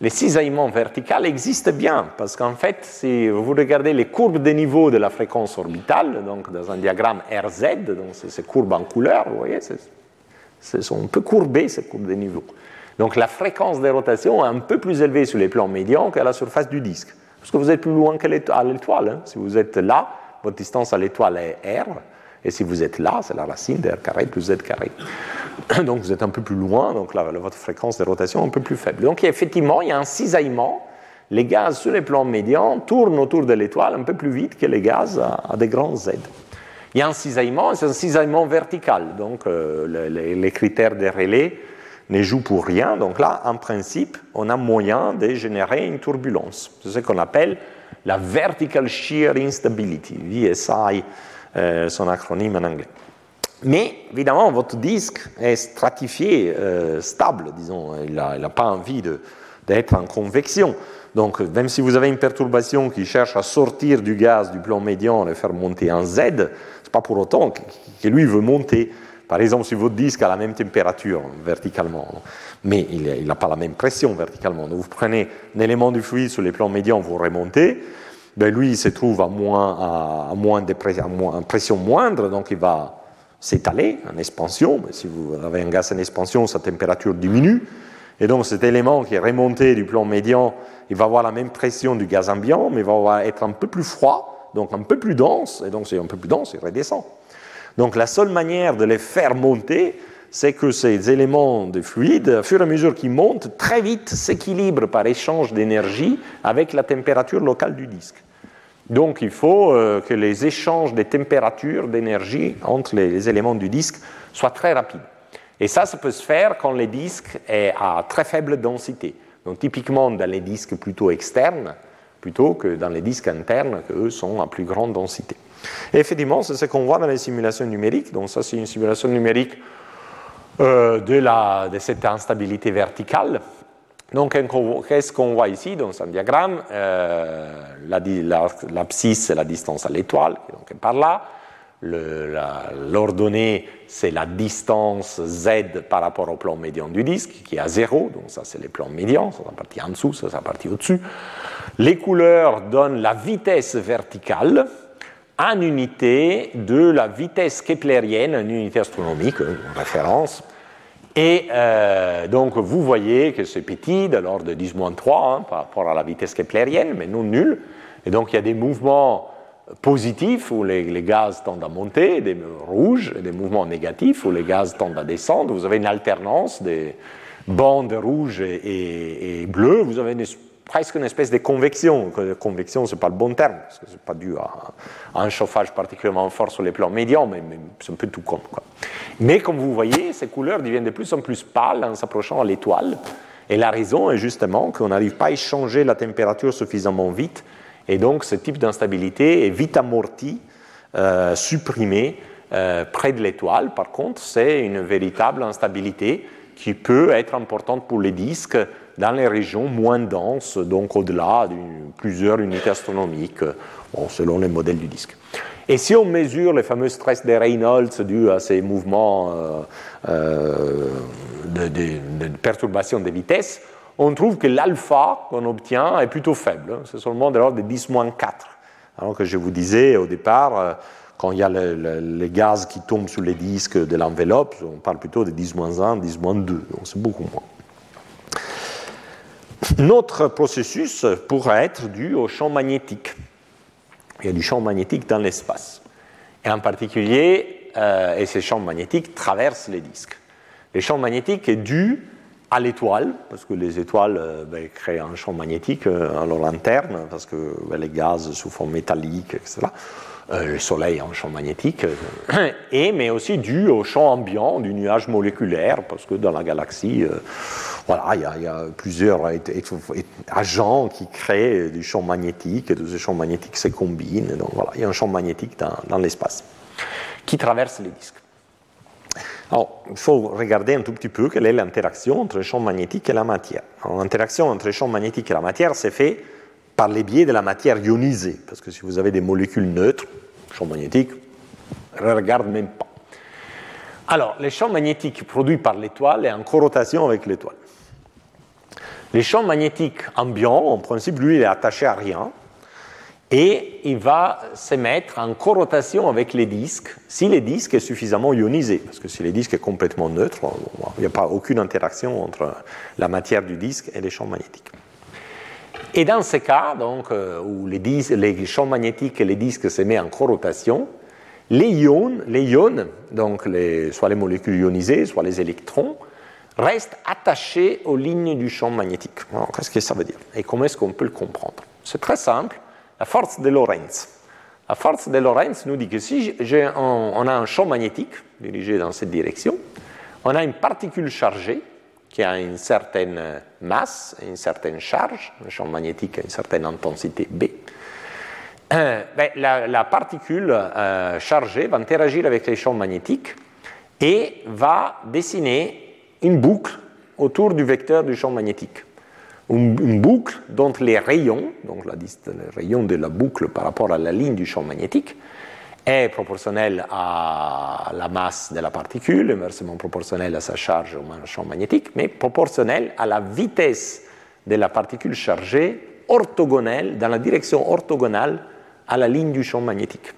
Les cisaillements verticaux existent bien, parce qu'en fait, si vous regardez les courbes de niveau de la fréquence orbitale, donc dans un diagramme RZ, donc ces courbes en couleur, vous voyez, elles sont un peu courbées, ces courbes de niveau. Donc la fréquence des rotations est un peu plus élevée sur les plans médians qu'à la surface du disque. Parce que vous êtes plus loin qu'à l'étoile. Hein. Si vous êtes là, votre distance à l'étoile est R. Et si vous êtes là, c'est la racine de R carré plus Z carré. Donc vous êtes un peu plus loin, donc votre fréquence de rotation est un peu plus faible. Donc effectivement, il y a un cisaillement. Les gaz sur les plans médians tournent autour de l'étoile un peu plus vite que les gaz à, des grands Z. Il y a un cisaillement, c'est un cisaillement vertical. Donc euh, les, critères des relais ne joue pour rien. Donc là, en principe, on a moyen de générer une turbulence. C'est ce qu'on appelle la Vertical Shear Instability, VSI, euh, son acronyme en anglais. Mais évidemment, votre disque est stratifié, euh, stable, disons. Il n'a pas envie d'être en convection. Donc, même si vous avez une perturbation qui cherche à sortir du gaz du plan médian et le faire monter en Z, ce n'est pas pour autant que lui veut monter par exemple, si votre disque a la même température verticalement, mais il n'a pas la même pression verticalement, donc vous prenez un élément du fluide sur les plans médians, vous remontez, ben lui, il se trouve à, moins, à, moins de pression, pression moindre, donc il va s'étaler en expansion. Mais si vous avez un gaz en expansion, sa température diminue. Et donc cet élément qui est remonté du plan médian, il va avoir la même pression du gaz ambiant, mais il va être un peu plus froid, donc un peu plus dense, et donc c'est un peu plus dense, il redescend. Donc la seule manière de les faire monter, c'est que ces éléments de fluide, au fur et à mesure qu'ils montent, très vite s'équilibrent par échange d'énergie avec la température locale du disque. Donc il faut euh, que les échanges de température, d'énergie entre les, éléments du disque soient très rapides. Et ça, ça peut se faire quand le disque est à très faible densité. Donc typiquement dans les disques plutôt externes, plutôt que dans les disques internes, qui eux sont à plus grande densité. Et effectivement, c'est ce qu'on voit dans les simulations numériques. Donc ça, c'est une simulation numérique euh, de, cette instabilité verticale. Donc, qu'est-ce qu'on voit ici dans un diagramme? Euh, L'abscisse, c'est la distance à l'étoile, est par là. L'ordonnée, c'est la distance Z par rapport au plan médian du disque, qui est à 0. Donc, ça, c'est les plans médians. Ça, c'est la partie en dessous, ça, c'est la partie au-dessus. Les couleurs donnent la vitesse verticale en unité de la vitesse keplérienne, une unité astronomique, une référence. Et euh, donc vous voyez que c'est petit, de l'ordre de 10-3 hein, par rapport à la vitesse keplérienne, mais non nul. Et donc il y a des mouvements positifs où les, gaz tendent à monter, des rouges, et des mouvements négatifs où les gaz tendent à descendre. Vous avez une alternance des bandes rouges et, et bleues. Vous avez une presque une espèce de convection. Convection, ce n'est pas le bon terme, parce que ce n'est pas dû à, un chauffage particulièrement fort sur les plans médians, mais, c'est un peu tout comme. Quoi. Mais comme vous voyez, ces couleurs deviennent de plus en plus pâles en s'approchant à l'étoile. Et la raison est justement qu'on n'arrive pas à échanger la température suffisamment vite. Et donc, ce type d'instabilité est vite amorti, euh, supprimé euh, près de l'étoile. Par contre, c'est une véritable instabilité qui peut être importante pour les disques dans les régions moins denses, donc au-delà de plusieurs unités astronomiques, selon les modèles du disque. Et si on mesure les fameux stress de Reynolds dus à ces mouvements euh, euh, de, perturbation de vitesse, on trouve que l'alpha qu'on obtient est plutôt faible. C'est seulement de l'ordre de 10-4 Alors que je vous disais au départ, euh, quand il y a les gaz qui tombent sur les disques de l'enveloppe, on parle plutôt de 10-1, 10-2, donc c'est beaucoup moins. Notre processus pourrait être dû au champ magnétique. Il y a du champ magnétique dans l'espace. Et en particulier, euh, et ces champs magnétiques traversent les disques. Le champ magnétique est dû à l'étoile, parce que les étoiles euh, ben, créent un champ magnétique euh, à leur interne, parce que ben, les gaz sous forme métallique, etc. Euh, le Soleil un champ magnétique, et, mais aussi dû au champ ambiant du nuage moléculaire, parce que dans la galaxie, voilà, il y, a plusieurs agents qui créent du champ magnétique, et tous ces champs magnétiques se combinent, donc voilà, il y a un champ magnétique dans, l'espace qui traverse les disques. Alors, il faut regarder un tout petit peu quelle est l'interaction entre le champ magnétique et la matière. L'interaction entre le champ magnétique et la matière, c'est fait par les biais de la matière ionisée. Parce que si vous avez des molécules neutres, magnétique ne regarde même pas. Alors, le champ magnétique produit par l'étoile est en corrotation avec l'étoile. Le champ magnétique ambiant, en principe, lui, il est attaché à rien et il va se mettre en corrotation avec les disques si le disque est suffisamment ionisé. Parce que si le disque est complètement neutre, il n'y a pas aucune interaction entre la matière du disque et les champs magnétiques. Et dans ce cas, donc, euh, où les, champs magnétiques et les disques se mettent en corrotation, les ions, les ions donc soit les molécules ionisées, soit les électrons, restent attachés aux lignes du champ magnétique. Qu'est-ce que ça veut dire? Et comment est-ce qu'on peut le comprendre? C'est très simple la force de Lorentz. La force de Lorentz nous dit que si on, a un champ magnétique dirigé dans cette direction, on a une particule chargée qui a une certaine masse, une certaine charge, un champ magnétique a une certaine intensité B. Euh, ben, la, particule euh, chargée va interagir avec les champs magnétiques et va dessiner une boucle autour du vecteur du champ magnétique une, boucle dont les rayons, donc les rayons de la boucle par rapport à la ligne du champ magnétique, est proportionnel à la masse de la particule, inversement proportionnel à sa charge au champ magnétique, mais proportionnel à la vitesse de la particule chargée orthogonale, dans la direction orthogonale à la ligne du champ magnétique.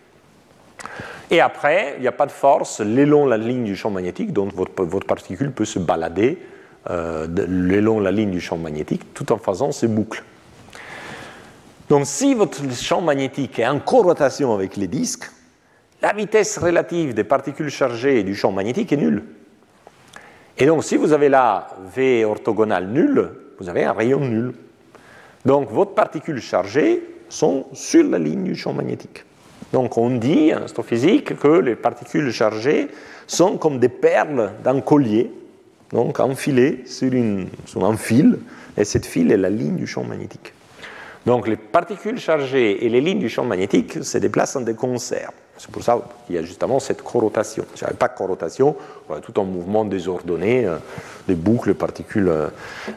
Et après, il n'y a pas de force le long de la ligne du champ magnétique, donc votre, votre particule peut se balader euh, le long de la ligne du champ magnétique tout en faisant ces boucles. Donc si votre champ magnétique est en corrotation avec les disques, la vitesse relative des particules chargées du champ magnétique est nulle. Et donc si vous avez là V orthogonale nulle, vous avez un rayon nul. Donc vos particules chargées sont sur la ligne du champ magnétique. Donc on dit en astrophysique que les particules chargées sont comme des perles d'un collier donc enfilé sur, une, sur un fil, et cette fil est la ligne du champ magnétique. Donc les particules chargées et les lignes du champ magnétique se déplacent en des concerts. C'est pour ça qu'il y a justement cette corrotation. Si n'y pas de corrotation, on tout un mouvement désordonné, euh, des boucles particules euh,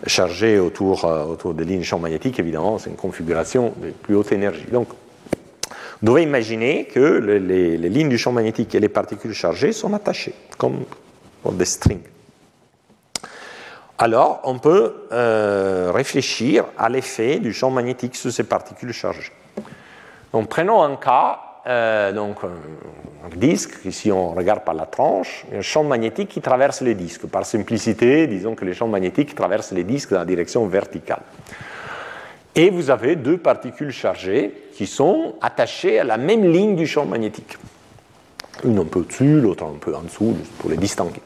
chargées autour, euh, autour des lignes champ magnétique. Évidemment, c'est une configuration de plus haute énergie. Donc, vous devez imaginer que les, lignes du champ magnétique et les particules chargées sont attachées, comme des strings alors on peut réfléchir à l'effet du champ magnétique sur ces particules chargées. Donc prenons un cas, euh, donc un disque, ici on regarde par la tranche, un champ magnétique qui traverse les disques. Par simplicité, disons que les champs magnétiques traversent les disques dans la direction verticale. Et vous avez deux particules chargées qui sont attachées à la même ligne du champ magnétique. Une un peu au-dessus, l'autre un peu en dessous, pour les distinguer.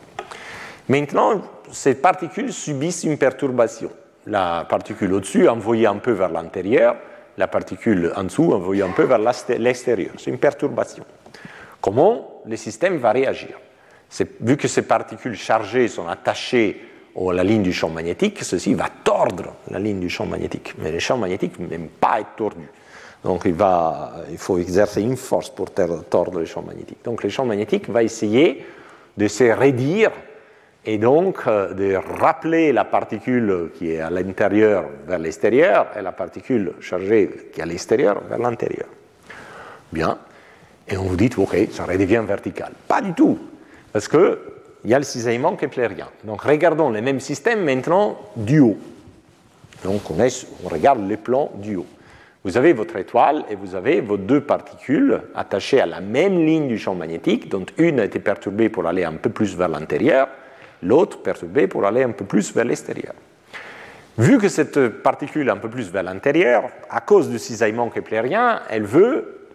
Maintenant, ces particules subissent une perturbation. La particule au-dessus envoyée un peu vers l'intérieur, la particule en dessous envoyée un peu vers l'extérieur. C'est une perturbation. Comment le système va réagir? Vu que ces particules chargées sont attachées à la ligne du champ magnétique, ceci va tordre la ligne du champ magnétique. Mais le champ magnétique n'aime pas être tordu. Donc il, il faut exercer une force pour tordre le champ magnétique. Donc le champ magnétique va essayer de se réduire et donc euh, de rappeler la particule qui est à l'intérieur vers l'extérieur et la particule chargée qui est à l'extérieur vers l'intérieur. Bien. Et on vous dit, OK, ça redevient vertical. Pas du tout, parce qu'il y a le cisaillement keplérien. Donc regardons les mêmes systèmes maintenant du haut. Donc on, on regarde les plans du haut. Vous avez votre étoile et vous avez vos deux particules attachées à la même ligne du champ magnétique, dont une a été perturbée pour aller un peu plus vers l'intérieur, l'autre perturbée pour aller un peu plus vers l'extérieur. Vu que cette particule est un peu plus vers l'intérieur, à cause du cisaillement keplérien, elle veut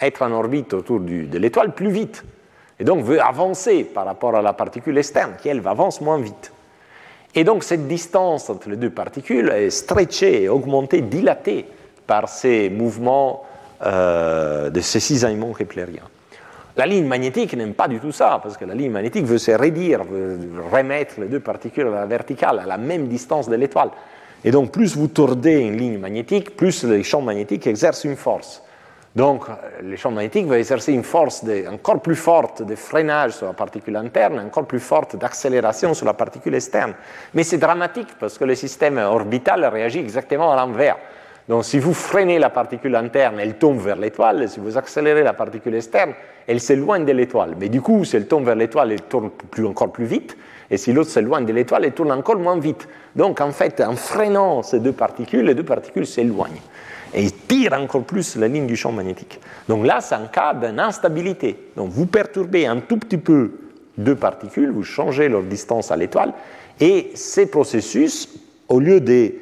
être en orbite autour de l'étoile plus vite, et donc veut avancer par rapport à la particule externe, qui elle avance moins vite. Et donc cette distance entre les deux particules est stretchée, augmentée, dilatée par ces mouvements euh, de ces cisaillements keplériens. La ligne magnétique n'aime pas du tout ça, parce que la ligne magnétique veut se réduire, veut remettre les deux particules à la verticale, à la même distance de l'étoile. Et donc, plus vous tordez une ligne magnétique, plus les champs magnétiques exercent une force. Donc, les champs magnétiques vont exercer une force encore plus forte de freinage sur la particule interne, encore plus forte d'accélération sur la particule externe. Mais c'est dramatique parce que le système orbital réagit exactement à l'envers. Donc si vous freinez la particule interne, elle tombe vers l'étoile, si vous accélérez la particule externe, elle s'éloigne de l'étoile. Mais du coup, si elle tombe vers l'étoile, elle tourne plus, encore plus vite, et si l'autre s'éloigne de l'étoile, elle tourne encore moins vite. Donc en fait, en freinant ces deux particules, les deux particules s'éloignent et tirent encore plus la ligne du champ magnétique. Donc là, c'est un cas d'instabilité. Donc vous perturbez un tout petit peu deux particules, vous changez leur distance à l'étoile, et ces processus, au lieu de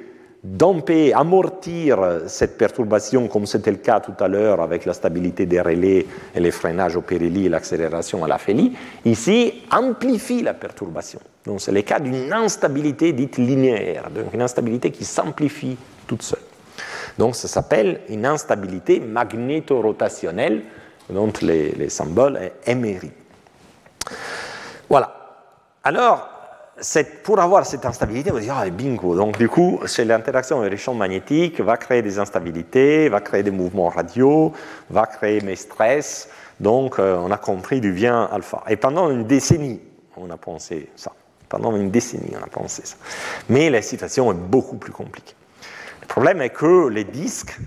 d'amper, amortir cette perturbation, comme c'était le cas tout à l'heure avec la stabilité des relais et les freinages au périlie et l'accélération à la félie, ici amplifie la perturbation. Donc c'est le cas d'une instabilité dite linéaire, donc une instabilité qui s'amplifie toute seule. Donc ça s'appelle une instabilité magnétorotationnelle, dont les, les symboles est MRI. Voilà. Alors, pour avoir cette instabilité, vous dire, ah, bingo. Donc, du coup, c'est l'interaction avec les champs magnétiques va créer des instabilités, va créer des mouvements radio, va créer mes stress. Donc, euh, on a compris du bien alpha. Et pendant une décennie, on a pensé ça. Pendant une décennie, on a pensé ça. Mais la situation est beaucoup plus compliquée. Le problème est que les disques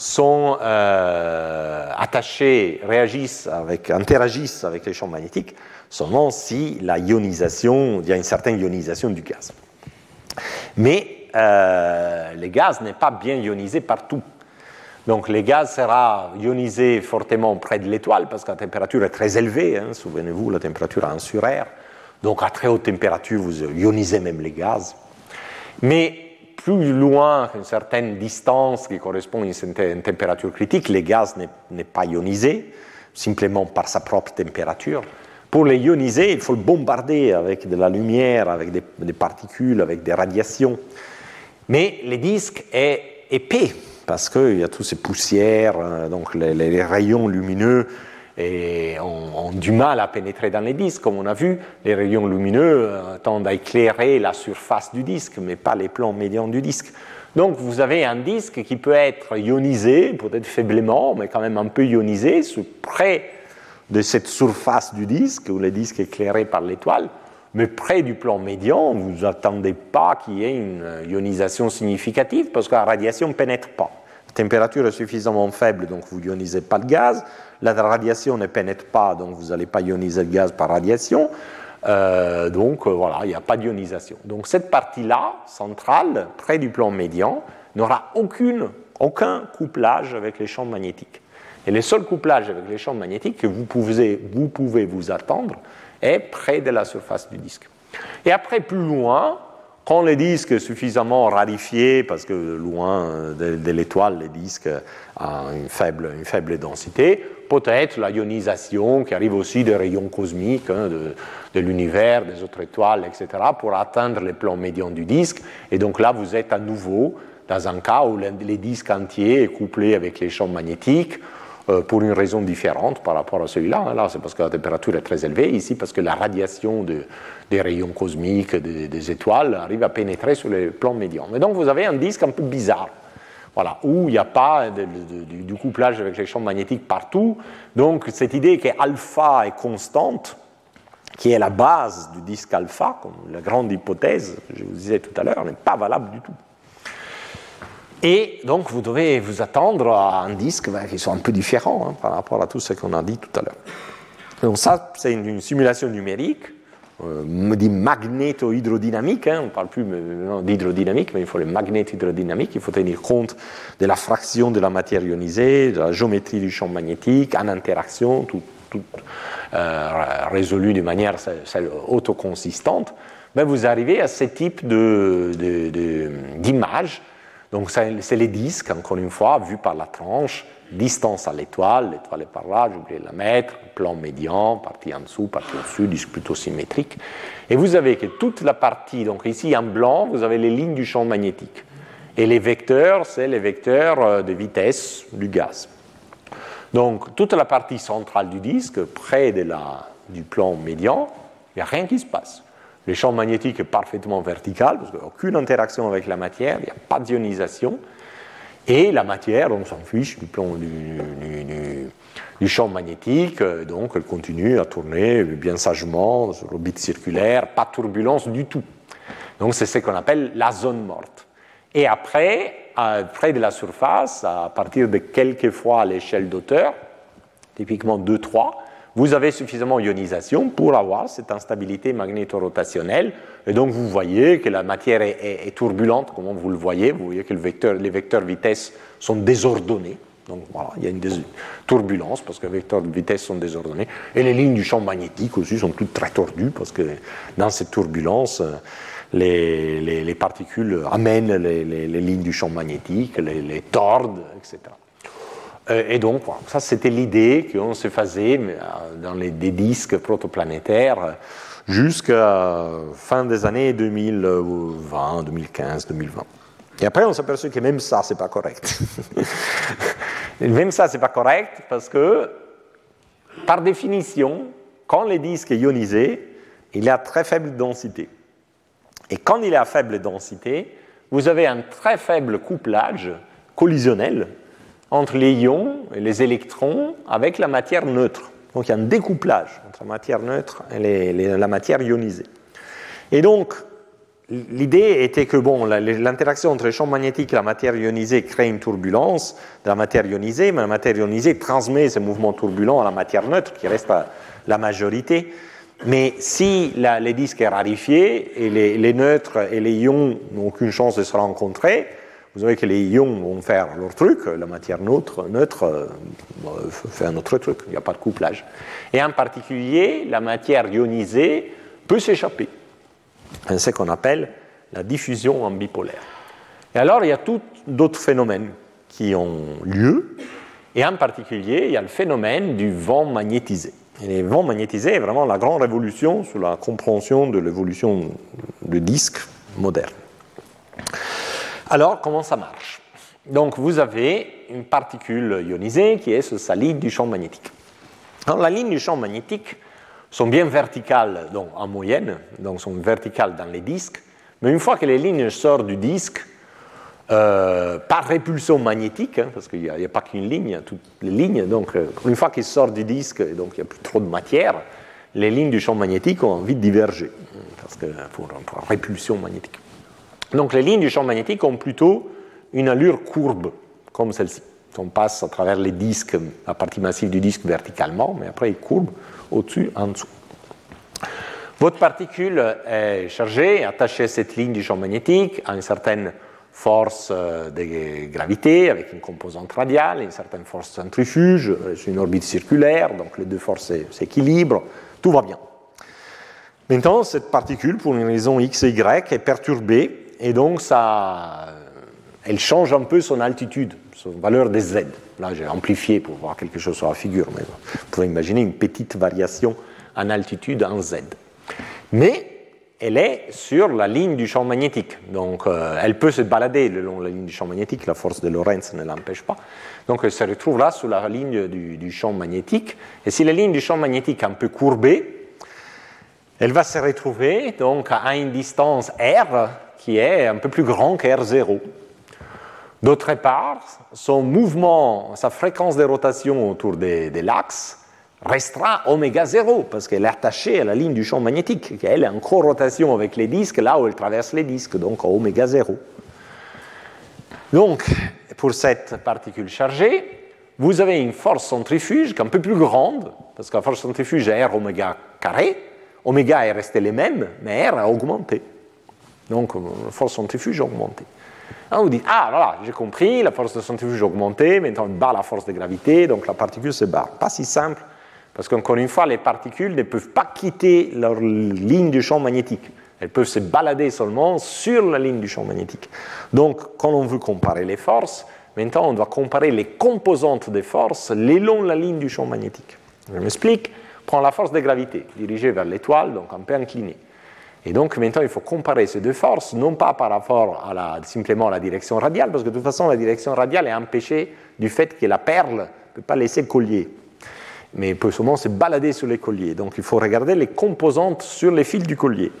sont euh, attachés, réagissent avec, interagissent avec les champs magnétiques seulement si la ionisation, il y a une certaine ionisation du gaz. Mais euh, le gaz n'est pas bien ionisé partout. Donc le gaz sera ionisé fortement près de l'étoile parce que la température est très élevée. Hein, Souvenez-vous, la température est 1 sur R. Donc à très haute température, vous ionisez même les gaz. Mais plus loin qu'une certaine distance qui correspond à une température critique, le gaz n'est pas ionisé, simplement par sa propre température. Pour les ioniser, il faut le bombarder avec de la lumière, avec des, particules, avec des radiations. Mais le disque est épais parce qu'il y a toutes ces poussières, euh, donc les, rayons lumineux ont, du mal à pénétrer dans les disques. Comme on a vu, les rayons lumineux euh, tendent à éclairer la surface du disque, mais pas les plans médians du disque. Donc vous avez un disque qui peut être ionisé, peut-être faiblement, mais quand même un peu ionisé, près de cette surface du disque, où le disque est éclairé par l'étoile, mais près du plan médian, vous n'attendez pas qu'il y ait une ionisation significative parce que la radiation ne pénètre pas. La température est suffisamment faible, donc vous n'ionisez pas le gaz. La radiation ne pénètre pas, donc vous n'allez pas ioniser le gaz par radiation. Euh, donc euh, voilà, il n'y a pas d'ionisation. Donc cette partie-là, centrale, près du plan médian, n'aura aucun couplage avec les champs magnétiques. Et le seul couplage avec les champs magnétiques que vous pouvez vous, attendre est près de la surface du disque. Et après, plus loin, quand le disque est suffisamment rarifié, parce que loin de, l'étoile, le disque a une faible densité, peut-être la ionisation qui arrive aussi des rayons cosmiques, hein, de, l'univers, des autres étoiles, etc., pour atteindre les plans médians du disque. Et donc là, vous êtes à nouveau dans un cas où le, le disque entier est couplé avec les champs magnétiques, euh, pour une raison différente par rapport à celui-là. Là, c'est parce que la température est très élevée. Ici, parce que la radiation des rayons cosmiques, des, étoiles, arrive à pénétrer sur les plans médians. Mais donc, vous avez un disque un peu bizarre. Voilà, où il n'y a pas du couplage avec les champs magnétiques partout. Donc, cette idée que alpha est constante, qui est la base du disque alpha, comme la grande hypothèse, je vous disais tout à l'heure, n'est pas valable du tout. Et donc, vous devez vous attendre à un disque ben, qui soit un peu différent hein, par rapport à tout ce qu'on a dit tout à l'heure. Donc ça, c'est une, simulation numérique euh, dit magnéto-hydrodynamique, hein, on ne parle plus d'hydrodynamique, mais il faut le magnéto-hydrodynamique, il faut tenir compte de la fraction de la matière ionisée, de la géométrie du champ magnétique, en interaction, tout, euh, résolu de manière autoconsistante, ben vous arrivez à ce type d'image. Donc c'est les disques, encore une fois, vus par la tranche, distance à l'étoile, l'étoile est par là, j'ai oublié de la mettre, plan médian, partie en dessous, partie au-dessus, disque plutôt symétrique. Et vous avez que toute la partie, donc ici en blanc, vous avez les lignes du champ magnétique. Et les vecteurs, c'est les vecteurs euh, de vitesse du gaz. Donc toute la partie centrale du disque, près de la, du plan médian, il n'y a rien qui se passe. Le champ magnétique est parfaitement vertical, parce qu'il n'y a aucune interaction avec la matière, il n'y a pas d'ionisation. Et la matière, on s'en fiche du, plan, du, champ magnétique, euh, donc elle continue à tourner bien sagement sur l'orbite circulaire, pas de turbulence du tout. Donc c'est ce qu'on appelle la zone morte. Et après, près de la surface, à partir de quelques fois à l'échelle d'auteur, typiquement 2-3, vous avez suffisamment d'ionisation pour avoir cette instabilité magnétorotationnelle. Et donc vous voyez que la matière est, turbulente, comme vous le voyez? Vous voyez que les vecteurs vitesse sont désordonnés. Donc voilà, il y a une turbulence parce que les vecteurs de vitesse sont désordonnés. Et les lignes du champ magnétique aussi sont toutes très tordues parce que dans cette turbulence, les, particules amènent les, lignes du champ magnétique, les, tordent, etc. Euh, et donc, ça c'était l'idée qu'on se faisait euh, dans les, des disques protoplanétaires jusqu'à fin des années 2020, 2015, 2020. Et après, on s'est aperçu que même ça, c'est pas correct. même ça, c'est pas correct parce que, par définition, quand les disques est ionisé, il a très faible densité. Et quand il est faible densité, vous avez un très faible couplage collisionnel entre les ions et les électrons avec la matière neutre. Donc il y a un découplage entre la matière neutre et la matière ionisée. Et donc, l'idée était que bon, l'interaction entre les champs magnétiques et la matière ionisée crée une turbulence de la matière ionisée, mais la matière ionisée transmet ce mouvement turbulent à la matière neutre, qui reste la majorité. Mais si les disques est rarifié et les, neutres et les ions n'ont aucune chance de se rencontrer, vous savez que les ions vont faire leur truc, la matière neutre, neutre euh, fait un autre truc, il n'y a pas de couplage. Et en particulier, la matière ionisée peut s'échapper. C'est ce qu'on appelle la diffusion en bipolaire. Et alors, il y a tout d'autres phénomènes qui ont lieu, et en particulier, il y a le phénomène du vent magnétisé. Et les vents magnétisés est vraiment la grande révolution sur la compréhension de l'évolution du disque moderne. Alors, comment ça marche? Donc, vous avez une particule ionisée qui est sur sa ligne du champ magnétique. Alors, la ligne du champ magnétique sont bien verticales donc, en moyenne, donc sont verticales dans les disques, mais une fois que les lignes sortent du disque, euh, par répulsion magnétique, hein, parce qu'il n'y a, pas qu'une ligne, toutes les lignes. Donc, euh, une fois qu'il sort du disque, donc il n'y a plus trop de matière, les lignes du champ magnétique ont envie de diverger, parce que pour, répulsion magnétique. Donc, les lignes du champ magnétique ont plutôt une allure courbe, comme celle-ci. On passe à travers les disques, la partie massive du disque verticalement, mais après il courbe au-dessus, en dessous. Votre particule est chargée, attachée à cette ligne du champ magnétique à une certaine force euh, de gravité avec une composante radiale, une certaine force centrifuge, euh, une orbite circulaire, donc les deux forces s'équilibrent, tout va bien. Maintenant, cette particule, pour une raison x et y, est perturbée et donc ça, elle change un peu son altitude, son valeur des z. Là, j'ai amplifié pour voir quelque chose sur la figure, mais vous pouvez imaginer une petite variation en altitude en z. Mais elle est sur la ligne du champ magnétique. Donc, euh, elle peut se balader le long de la ligne du champ magnétique, la force de Lorentz ne l'empêche pas. Donc, elle se retrouve là sur la ligne du, champ magnétique. Et si la ligne du champ magnétique est un peu courbée, elle va se retrouver donc à une distance r qui est un peu plus grand que r0. D'autre part, son mouvement, sa fréquence de rotation autour de, l'axe restera oméga 0 parce qu'elle est attachée à la ligne du champ magnétique, elle est en co-rotation avec les disques là où elle traverse les disques, donc à oméga 0. Donc, pour cette particule chargée, vous avez une force centrifuge qui est un peu plus grande, parce que la force centrifuge est R oméga carré, oméga est resté le même, mais R a augmenté. Donc la force centrifuge a augmenté. on vous dit, ah voilà, j'ai compris, la force de centrifuge a maintenant on bat la force de gravité, donc la particule se barre. Pas si simple, parce qu'encore une fois, les particules ne peuvent pas quitter leur ligne du champ magnétique. Elles peuvent se balader seulement sur la ligne du champ magnétique. Donc, quand on veut comparer les forces, maintenant on doit comparer les composantes des forces le long de la ligne du champ magnétique. Je m'explique. Prends la force de gravité dirigée vers l'étoile, donc un peu inclinée. Et donc maintenant, il faut comparer ces deux forces, non pas par rapport à simplement à la direction radiale, parce que de toute façon, la direction radiale est empêchée du fait que la perle ne peut pas laisser collier, mais peut seulement se balader sur les colliers. Donc il faut regarder les composantes sur les fils du collier.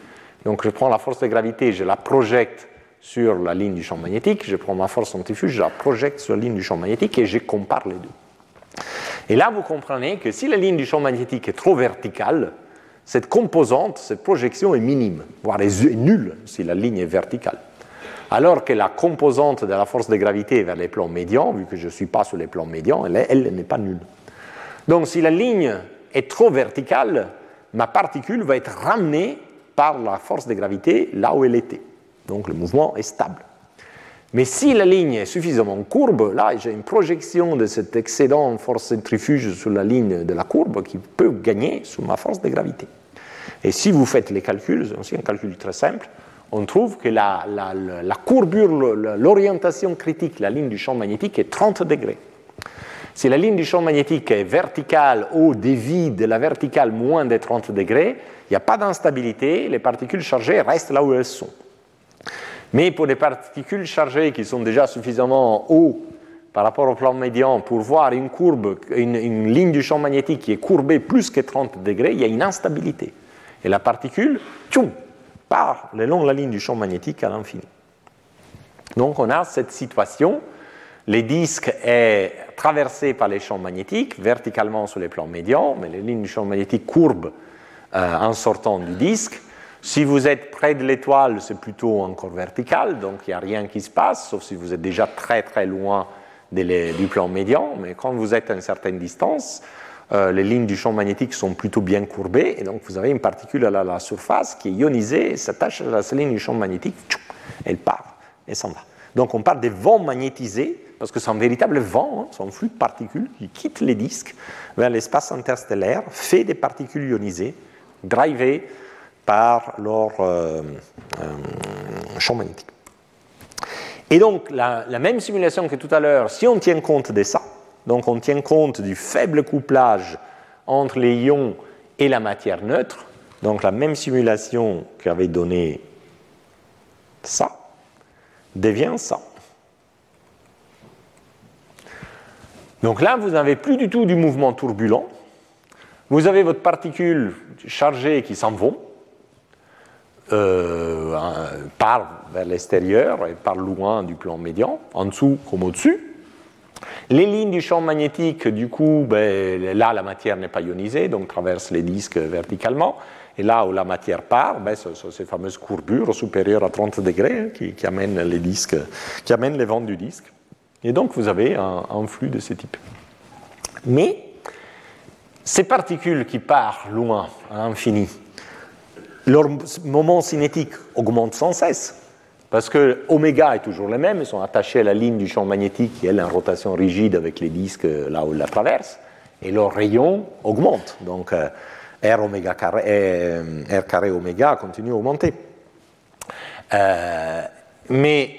Donc je prends la force de gravité, je la projette sur la ligne du champ magnétique, je prends ma force centrifuge, je la projette sur la ligne du champ magnétique et je compare les deux. Et là, vous comprenez que si la ligne du champ magnétique est trop verticale, cette composante, cette projection est minime, voire nulle si la ligne est verticale. Alors que la composante de la force de gravité vers les plans médians, vu que je ne suis pas sur les plans médians, elle, n'est pas nulle. Donc si la ligne est trop verticale, ma particule va être ramenée par la force de gravité là où elle était. Donc le mouvement est stable. Mais si la ligne est suffisamment courbe, là j'ai une projection de cet excédent force centrifuge sur la ligne de la courbe qui peut gagner sous ma force de gravité. Et si vous faites les calculs, c'est aussi un calcul très simple, on trouve que la, courbure, l'orientation critique, la ligne du champ magnétique est 30 degrés. Si la ligne du champ magnétique est verticale ou dévie de la verticale moins de 30 degrés, il n'y a pas d'instabilité, les particules chargées restent là où elles sont. Mais pour les particules chargées qui sont déjà suffisamment haut par rapport au plan médian pour voir une courbe, une, ligne du champ magnétique qui est courbée plus que 30 degrés, il y a une instabilité. Et la particule, tchoum, part le long de la ligne du champ magnétique à l'infini. Donc on a cette situation, les disques est traversé par les champs magnétiques verticalement sur les plans médians, mais les lignes du champ magnétique courbent euh, en sortant du disque. Si vous êtes près de l'étoile, c'est plutôt encore vertical, donc il n'y a rien qui se passe, sauf si vous êtes déjà très très loin du plan médian. Mais quand vous êtes à une certaine distance, euh, les lignes du champ magnétique sont plutôt bien courbées, et donc vous avez une particule à la, surface qui est ionisée, s'attache à la ligne du champ magnétique, elle part et s'en va. Donc on parle des vents magnétisés, parce que c'est un véritable vent, hein, c'est un flux de particules qui quitte les disques vers l'espace interstellaire, fait des particules ionisées, drivés par leur euh, euh, champ magnétique. Et donc, la, même simulation que tout à l'heure, si on tient compte de ça, donc on tient compte du faible couplage entre les ions et la matière neutre, donc la même simulation qui avait donné ça, devient ça. Donc là, vous n'avez plus du tout du mouvement turbulent, vous avez votre particule chargée qui s'en vont, euh, par vers l'extérieur et par loin du plan médian, en dessous comme au-dessus. Les lignes du champ magnétique, du coup, ben, là la matière n'est pas ionisée, donc traverse les disques verticalement. Et là où la matière part, ben, c'est ces fameuses courbures supérieures à 30 degrés qui, amènent les disques, qui amènent les vents du disque. Et donc vous avez un, un flux de ce type. Mais ces particules qui partent loin, à l'infini, leur moment cinétique augmente sans cesse. Parce que oméga est toujours le même, ils sont attachés à la ligne du champ magnétique qui est en rotation rigide avec les disques là où ils la traversent, et leur rayon augmente. Donc euh, R, oméga carré, euh, R carré oméga continue à augmenter. Euh, mais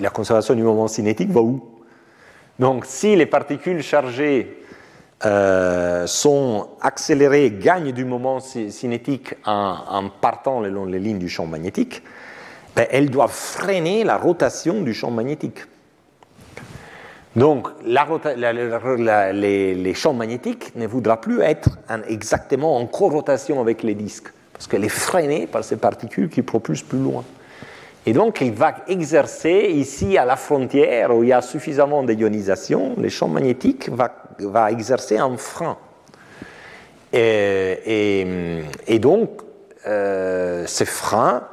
la conservation du moment cinétique va où? Donc si les particules chargées euh, sont accélérées, gagnent du moment cinétique en, partant le long des lignes du champ magnétique, ben, elles doivent freiner la rotation du champ magnétique. Donc, les, champs magnétiques ne voudront plus être exactement en co-rotation avec les disques, parce qu'elle est freinée par ces particules qui propulsent plus loin. Et donc, il va exercer ici à la frontière où il y a suffisamment d'ionisation, les champs magnétiques va, exercer un frein. Et, donc, euh, ce frein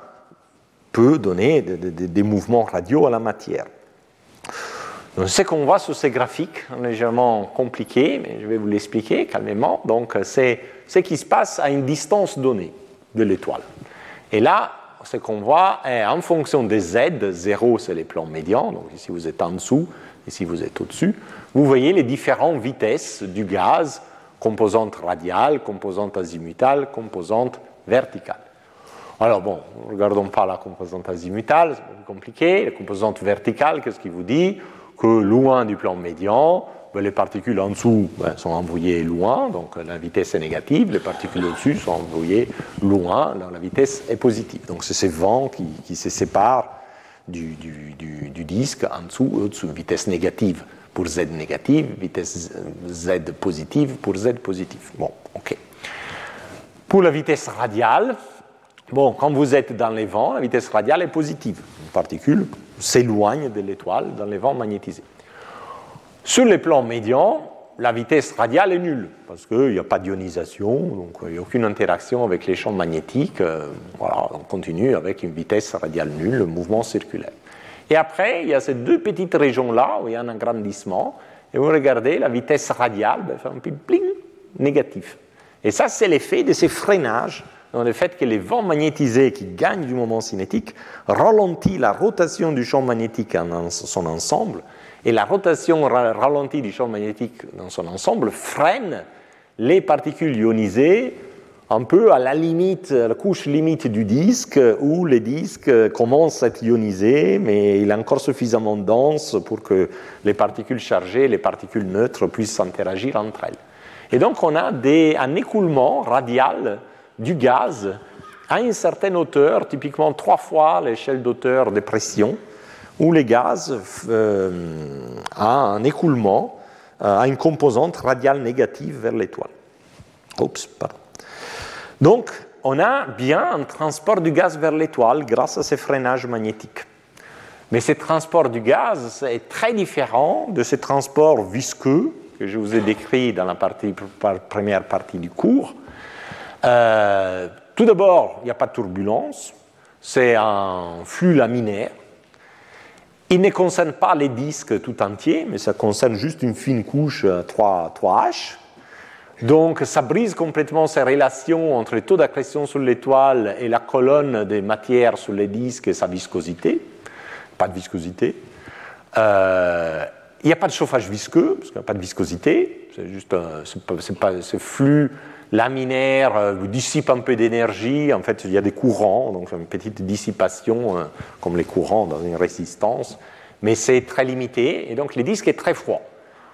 peut donner des mouvements radiaux à la matière. ce qu'on voit sur ces graphiques, légèrement compliqués, mais je vais vous l'expliquer calmement. Donc, c'est ce qui se passe à une distance donnée de l'étoile. Et là, ce qu'on voit est en fonction des Z, 0 c'est les plans médians, donc ici vous êtes en dessous, ici vous êtes au-dessus, vous voyez les différentes vitesses du gaz, composante radiale, composante azimutale, composante verticale. Alors bon, regardons pas la composante azimutale, c'est plus compliqué. La composante verticale, qu'est-ce qui vous dit? Que loin du plan médian, ben, les particules en dessous ben, sont envoyées loin, donc la vitesse est négative, les particules au-dessus sont envoyées loin, la vitesse est positive. Donc c'est ces vents qui, se séparent du, disque en dessous et au-dessous, vitesse négative pour Z négative, vitesse Z positive pour Z positive. Bon, ok. Pour la vitesse radiale, bon, quand vous êtes dans les vents, la vitesse radiale est positive. Une particule s'éloigne de l'étoile dans les vents magnétisés. Sur les plans médians, la vitesse radiale est nulle, parce qu'il n'y a pas d'ionisation, donc il n'y a aucune interaction avec les champs magnétiques. Euh, voilà, on continue avec une vitesse radiale nulle, le mouvement circulaire. Et après, il y a ces deux petites régions-là où il y a un agrandissement. Et vous regardez, la vitesse radiale ben, fait un petit bling négatif. Et ça, c'est l'effet de ces freinages dans le fait que les vents magnétisés qui gagnent du moment cinétique ralentissent la rotation du champ magnétique en son ensemble. Et la rotation ralentie du champ magnétique dans son ensemble freine les particules ionisées un peu à la limite, la couche limite du disque, où le disque commence à être ionisé, mais il est encore suffisamment dense pour que les particules chargées, les particules neutres puissent interagir entre elles. Et donc on a un écoulement radial du gaz à une certaine hauteur, typiquement trois fois l'échelle d'auteur de pression, où le gaz euh, a un écoulement, euh, a une composante radiale négative vers l'étoile. Oups, pardon. Donc, on a bien un transport du gaz vers l'étoile grâce à ces freinages magnétiques. Mais ce transport du gaz est très différent de ce transport visqueux que je vous ai décrit dans la première partie du cours. Euh, tout d'abord, il n'y a pas de turbulence, c'est un flux laminaire. Il ne concerne pas les disques tout entiers, mais ça concerne juste une fine couche 3, 3H. Donc ça brise complètement ces relations entre le taux d'accrétion sur l'étoile et la colonne des matières sur les disques et sa viscosité. Pas de viscosité. Euh, il n'y a pas de chauffage visqueux, parce qu'il n'y a pas de viscosité. C'est juste ce flux laminaire euh, dissipe un peu d'énergie. En fait, il y a des courants, donc une petite dissipation, euh, comme les courants dans une résistance. Mais c'est très limité, et donc le disque est très froid.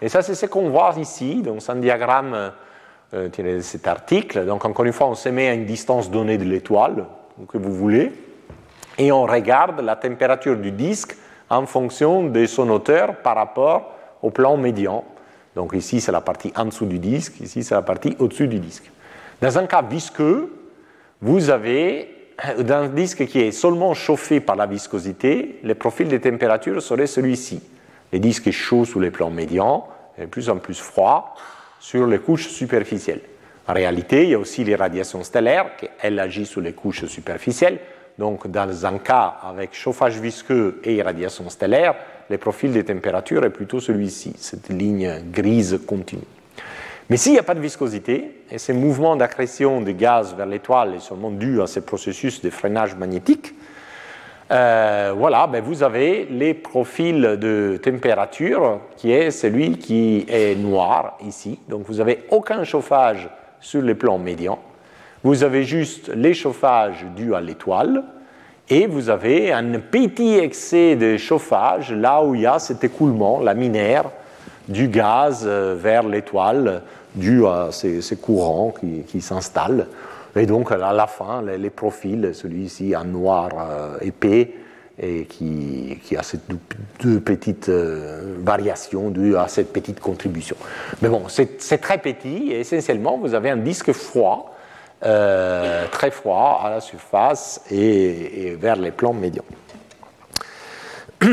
Et ça, c'est ce qu'on voit ici. C'est un diagramme euh, tiré de cet article. Donc, encore une fois, on se met à une distance donnée de l'étoile, que vous voulez, et on regarde la température du disque en fonction de son hauteur par rapport au plan médian. Donc, ici, c'est la partie en dessous du disque, ici, c'est la partie au-dessus du disque. Dans un cas visqueux, vous avez dans un disque qui est seulement chauffé par la viscosité, le profil de température serait celui-ci. Le disque est chaud sous les plans médians, et plus en plus froid sur les couches superficielles. En réalité, il y a aussi les radiations stellaires, elles agissent sur les couches superficielles. Donc, dans un cas avec chauffage visqueux et irradiation stellaire, le profil de température est plutôt celui-ci, cette ligne grise continue. Mais s'il n'y a pas de viscosité, et ces mouvements d'accrétion de gaz vers l'étoile est seulement dû à ces processus de freinage magnétique, euh, voilà, ben vous avez les profils de température qui est celui qui est noir ici. Donc vous n'avez aucun chauffage sur les plans médians. Vous avez juste les chauffages dus à l'étoile et vous avez un petit excès de chauffage là où il y a cet écoulement laminaire du gaz euh, vers l'étoile dû à ces, courants qui, s'installent. Et donc, à la fin, les, profils, celui-ci en noir euh, épais, et qui, a ces deux, petites euh, variations dues à cette petite contribution. Mais bon, c'est très petit, et essentiellement, vous avez un disque froid, euh, très froid à la surface et, vers les plans médians.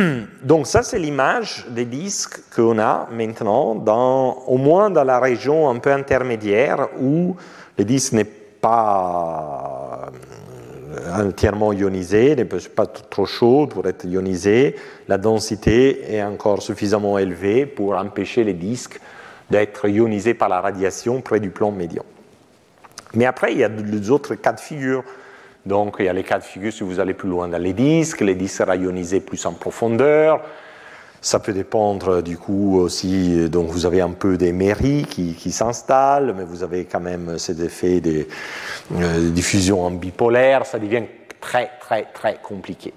Donc ça, c'est l'image des disques qu'on a maintenant, au moins dans la région un peu intermédiaire où le disque n'est pas entièrement ionisé, n'est pas trop chaud pour être ionisé. La densité est encore suffisamment élevée pour empêcher les disques d'être ionisés par la radiation près du plan médian. Mais après, il y a les autres cas de figure. Donc, il y a les cas de figure si vous allez plus loin dans les disques, les disques seront ionisés plus en profondeur. Ça peut dépendre du coup aussi, donc vous avez un peu des mairies qui, s'installent, mais vous avez quand même cet effet de euh, diffusion en bipolaire, ça devient très très très compliqué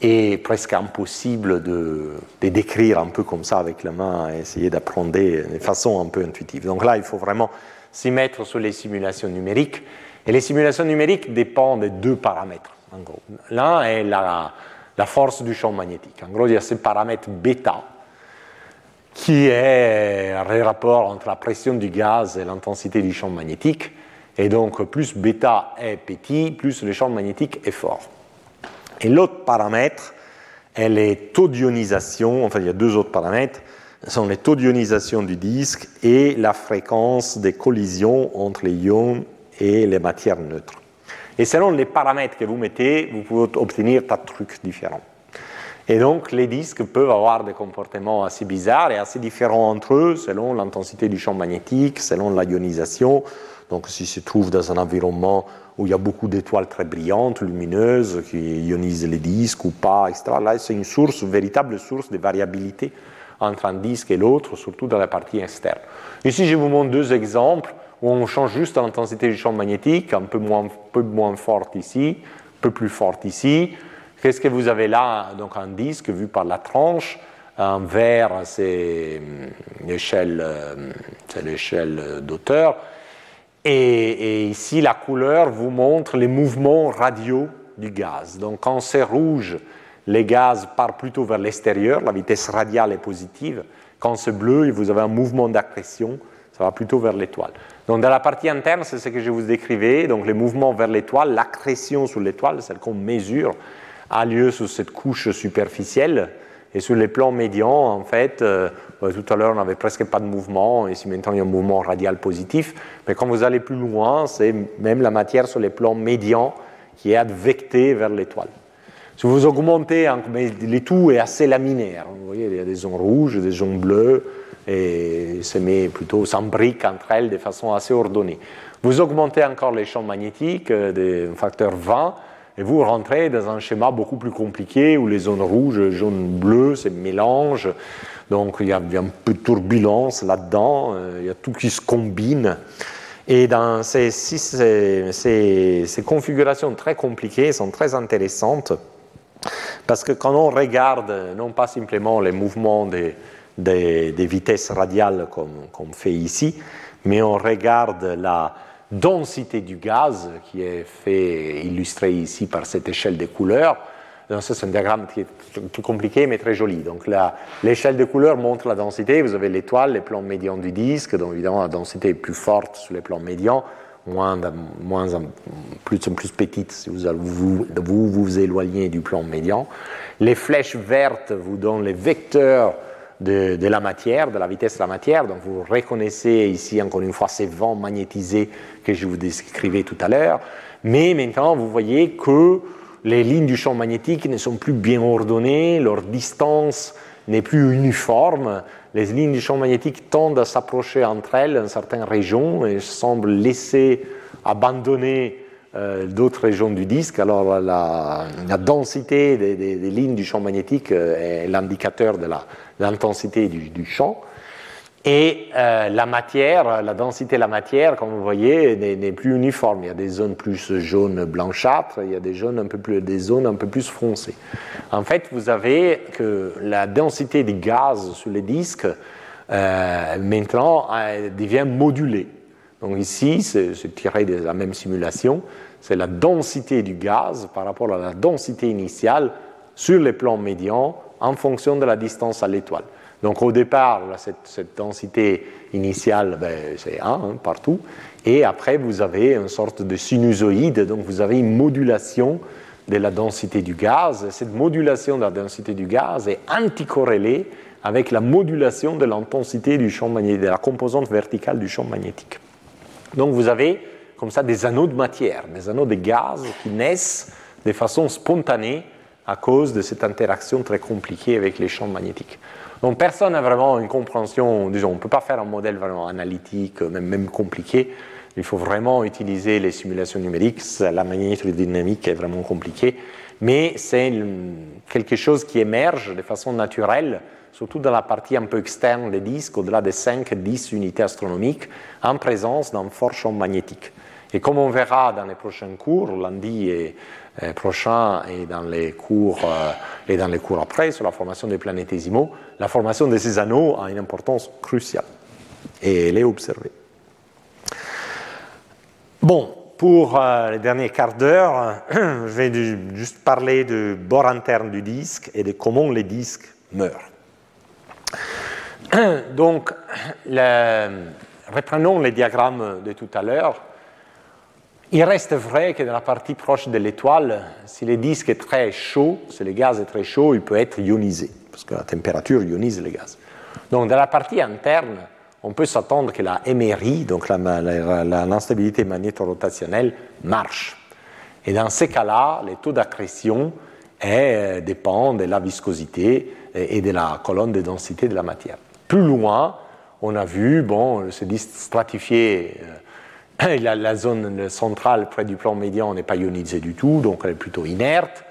et presque impossible de, de, décrire un peu comme ça avec la main essayer d'apprendre de façon un peu intuitive. Donc là, il faut vraiment s'y mettre sur les simulations numériques. Et les simulations numériques dépendent de deux paramètres, en gros. L'un est la, force du champ magnétique. En gros, il y a ce paramètre bêta qui est un rapport entre la pression du gaz et l'intensité du champ magnétique. Et donc, plus bêta est petit, plus le champ magnétique est fort. Et l'autre paramètre est les taux d'ionisation. Enfin, il y a deux autres paramètres. Sont les taux d'ionisation du disque et la fréquence des collisions entre les ions et les matières neutres. Et selon les paramètres que vous mettez, vous pouvez obtenir tas de trucs différents. Et donc, les disques peuvent avoir des comportements assez bizarres et assez différents entre eux selon l'intensité du champ magnétique, selon l'ionisation. Donc, s'ils se trouvent dans un environnement où il y a beaucoup d'étoiles très brillantes, lumineuses, qui ionisent les disques ou pas, etc., là, c'est une source, une véritable source de variabilité entre un disque et l'autre, surtout dans la partie externe. Ici, je vous montre deux exemples où on change juste l'intensité du champ magnétique, un peu moins, peu moins forte ici, un peu plus forte ici. Qu'est-ce que vous avez là? Donc un disque vu par la tranche. Un vert, c'est hum, l'échelle, hum, l'échelle d'auteur. Et, ici, la couleur vous montre les mouvements radiaux du gaz. Donc quand c'est rouge, les gaz partent plutôt vers l'extérieur, la vitesse radiale est positive. Quand c'est bleu, vous avez un mouvement d'accrétion, ça va plutôt vers l'étoile. Donc dans la partie interne, c'est ce que je vous décrivais, donc les mouvements vers l'étoile, l'accrétion sur l'étoile, celle qu'on mesure, a lieu sur cette couche superficielle. Et sur les plans médians, en fait, euh, tout à l'heure, on n'avait presque pas de mouvement, ici maintenant, il y a un mouvement radial positif. Mais quand vous allez plus loin, c'est même la matière sur les plans médians qui est advectée vers l'étoile. Si vous augmentez, mais le tout est assez laminaire. Vous voyez, il y a des zones rouges, des zones bleues, et se met plutôt, s'embrique entre elles de façon assez ordonnée. Vous augmentez encore les champs magnétiques euh, d'un facteur 20 et vous rentrez dans un schéma beaucoup plus compliqué où les zones rouges, jaunes, bleues se mélangent. Donc il y a, un peu de turbulence là-dedans, euh, il y a tout qui se combine. Et dans ces, ces, ces, configurations très compliquées sont très intéressantes parce que quand on regarde non pas simplement les mouvements des, des, vitesses radiales comme, comme fait ici, mais on regarde la densité du gaz qui est fait, illustré ici par cette échelle de couleurs. C'est un diagramme qui est plus compliqué mais très joli. Donc l'échelle de couleurs montre la densité. Vous avez l'étoile, les plans médians du disque. Donc évidemment, la densité est plus forte sur les plans médians, moins, moins plus, plus petite si vous, vous, vous vous éloignez du plan médian. Les flèches vertes vous donnent les vecteurs de, la matière, de la vitesse de la matière. Donc vous reconnaissez ici encore une fois ces vents magnétisés que je vous décrivais tout à l'heure. Mais maintenant, vous voyez que les lignes du champ magnétique ne sont plus bien ordonnées, leur distance n'est plus uniforme. Les lignes du champ magnétique tendent à s'approcher entre elles dans certaines régions et semblent laisser abandonner euh, d'autres régions du disque. Alors la, densité des, lignes du champ magnétique euh, est l'indicateur de l'intensité du, champ. Et euh, la matière, la densité de la matière, comme vous voyez, n'est plus uniforme. Il y a des zones plus jaunes blanchâtres, il y a des, un peu plus, des zones un peu plus foncées. En fait, vous avez que la densité des gaz sur les disques maintenant devient modulée. Donc ici, c'est tiré de la même simulation, c'est la densité du gaz par rapport à la densité initiale sur les plans médians en fonction de la distance à l'étoile. Donc au départ, cette, densité initiale, ben, c'est 1 hein, partout, et après vous avez une sorte de sinusoïde, donc vous avez une modulation de la densité du gaz. Cette modulation de la densité du gaz est anticorrélée avec la modulation de l'intensité du champ magnétique, de la composante verticale du champ magnétique. Donc vous avez comme ça des anneaux de matière, des anneaux de gaz qui naissent de façon spontanée à cause de cette interaction très compliquée avec les champs magnétiques. Donc personne n'a vraiment une compréhension, disons, on ne peut pas faire un modèle vraiment analytique, même, même compliqué. Il faut vraiment utiliser les simulations numériques. La magnétodynamique est vraiment compliquée, mais c'est quelque chose qui émerge de façon naturelle, surtout dans la partie un peu externe des disques, au-delà des 5-10 unités astronomiques, en présence d'un fort champ magnétique. Et comme on verra dans les prochains cours, lundi et euh, prochain et dans les cours euh, et dans les cours après sur la formation des planétésimaux, la formation de ces anneaux a une importance cruciale et elle est observée. Bon, pour euh, les derniers quarts d'heure, je vais juste parler du bord interne du disque et de comment les disques meurent. Donc, reprenons les diagrammes de tout à l'heure. Il reste vrai que dans la partie proche de l'étoile, si le disque est très chaud, si le gaz est très chaud, il peut être ionisé, parce que la température ionise le gaz. Donc dans la partie interne, on peut s'attendre que la MRI, donc l'instabilité magnétorotationnelle, marche. Et dans ces cas-là, les taux d'accrétion eh, dépendent de la viscosité et de la colonne de densité de la matière. Plus loin, on a vu, bon, ce disque stratifié la, zone centrale près du plan médian n'est pas ionisée du tout, donc elle est plutôt inerte.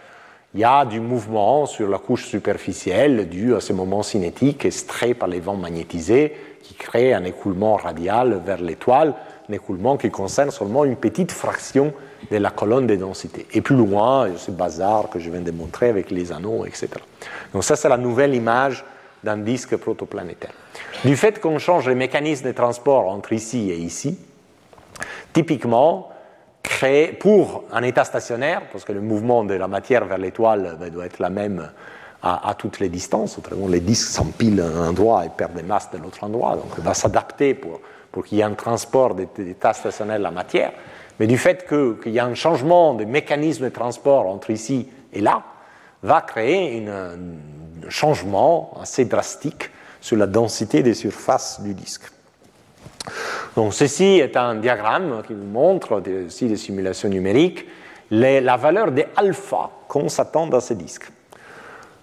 Il y a du mouvement sur la couche superficielle dû à ces moments cinétiques extraits par les vents magnétisés qui créent un écoulement radial vers l'étoile, un écoulement qui concerne seulement une petite fraction de la colonne des densités. Et plus loin, ce bazar que je viens de montrer avec les anneaux, etc. Donc ça, c'est la nouvelle image d'un disque protoplanétaire. Du fait qu'on change les mécanismes de transport entre ici et ici, Typiquement, pour un état stationnaire, parce que le mouvement de la matière vers l'étoile ben, doit être la même à, toutes les distances, autrement les disques s'empilent à un endroit et perdent des masses de l'autre endroit, donc il va s'adapter pour, qu'il y ait un transport d'état stationnaire de la matière. Mais du fait qu'il y a un changement de mécanisme de transport entre ici et là, va créer un changement assez drastique sur la densité des surfaces du disque. Donc ceci est un diagramme qui vous montre, aussi des simulations numériques, la valeur de alpha qu'on s'attend dans ces disques.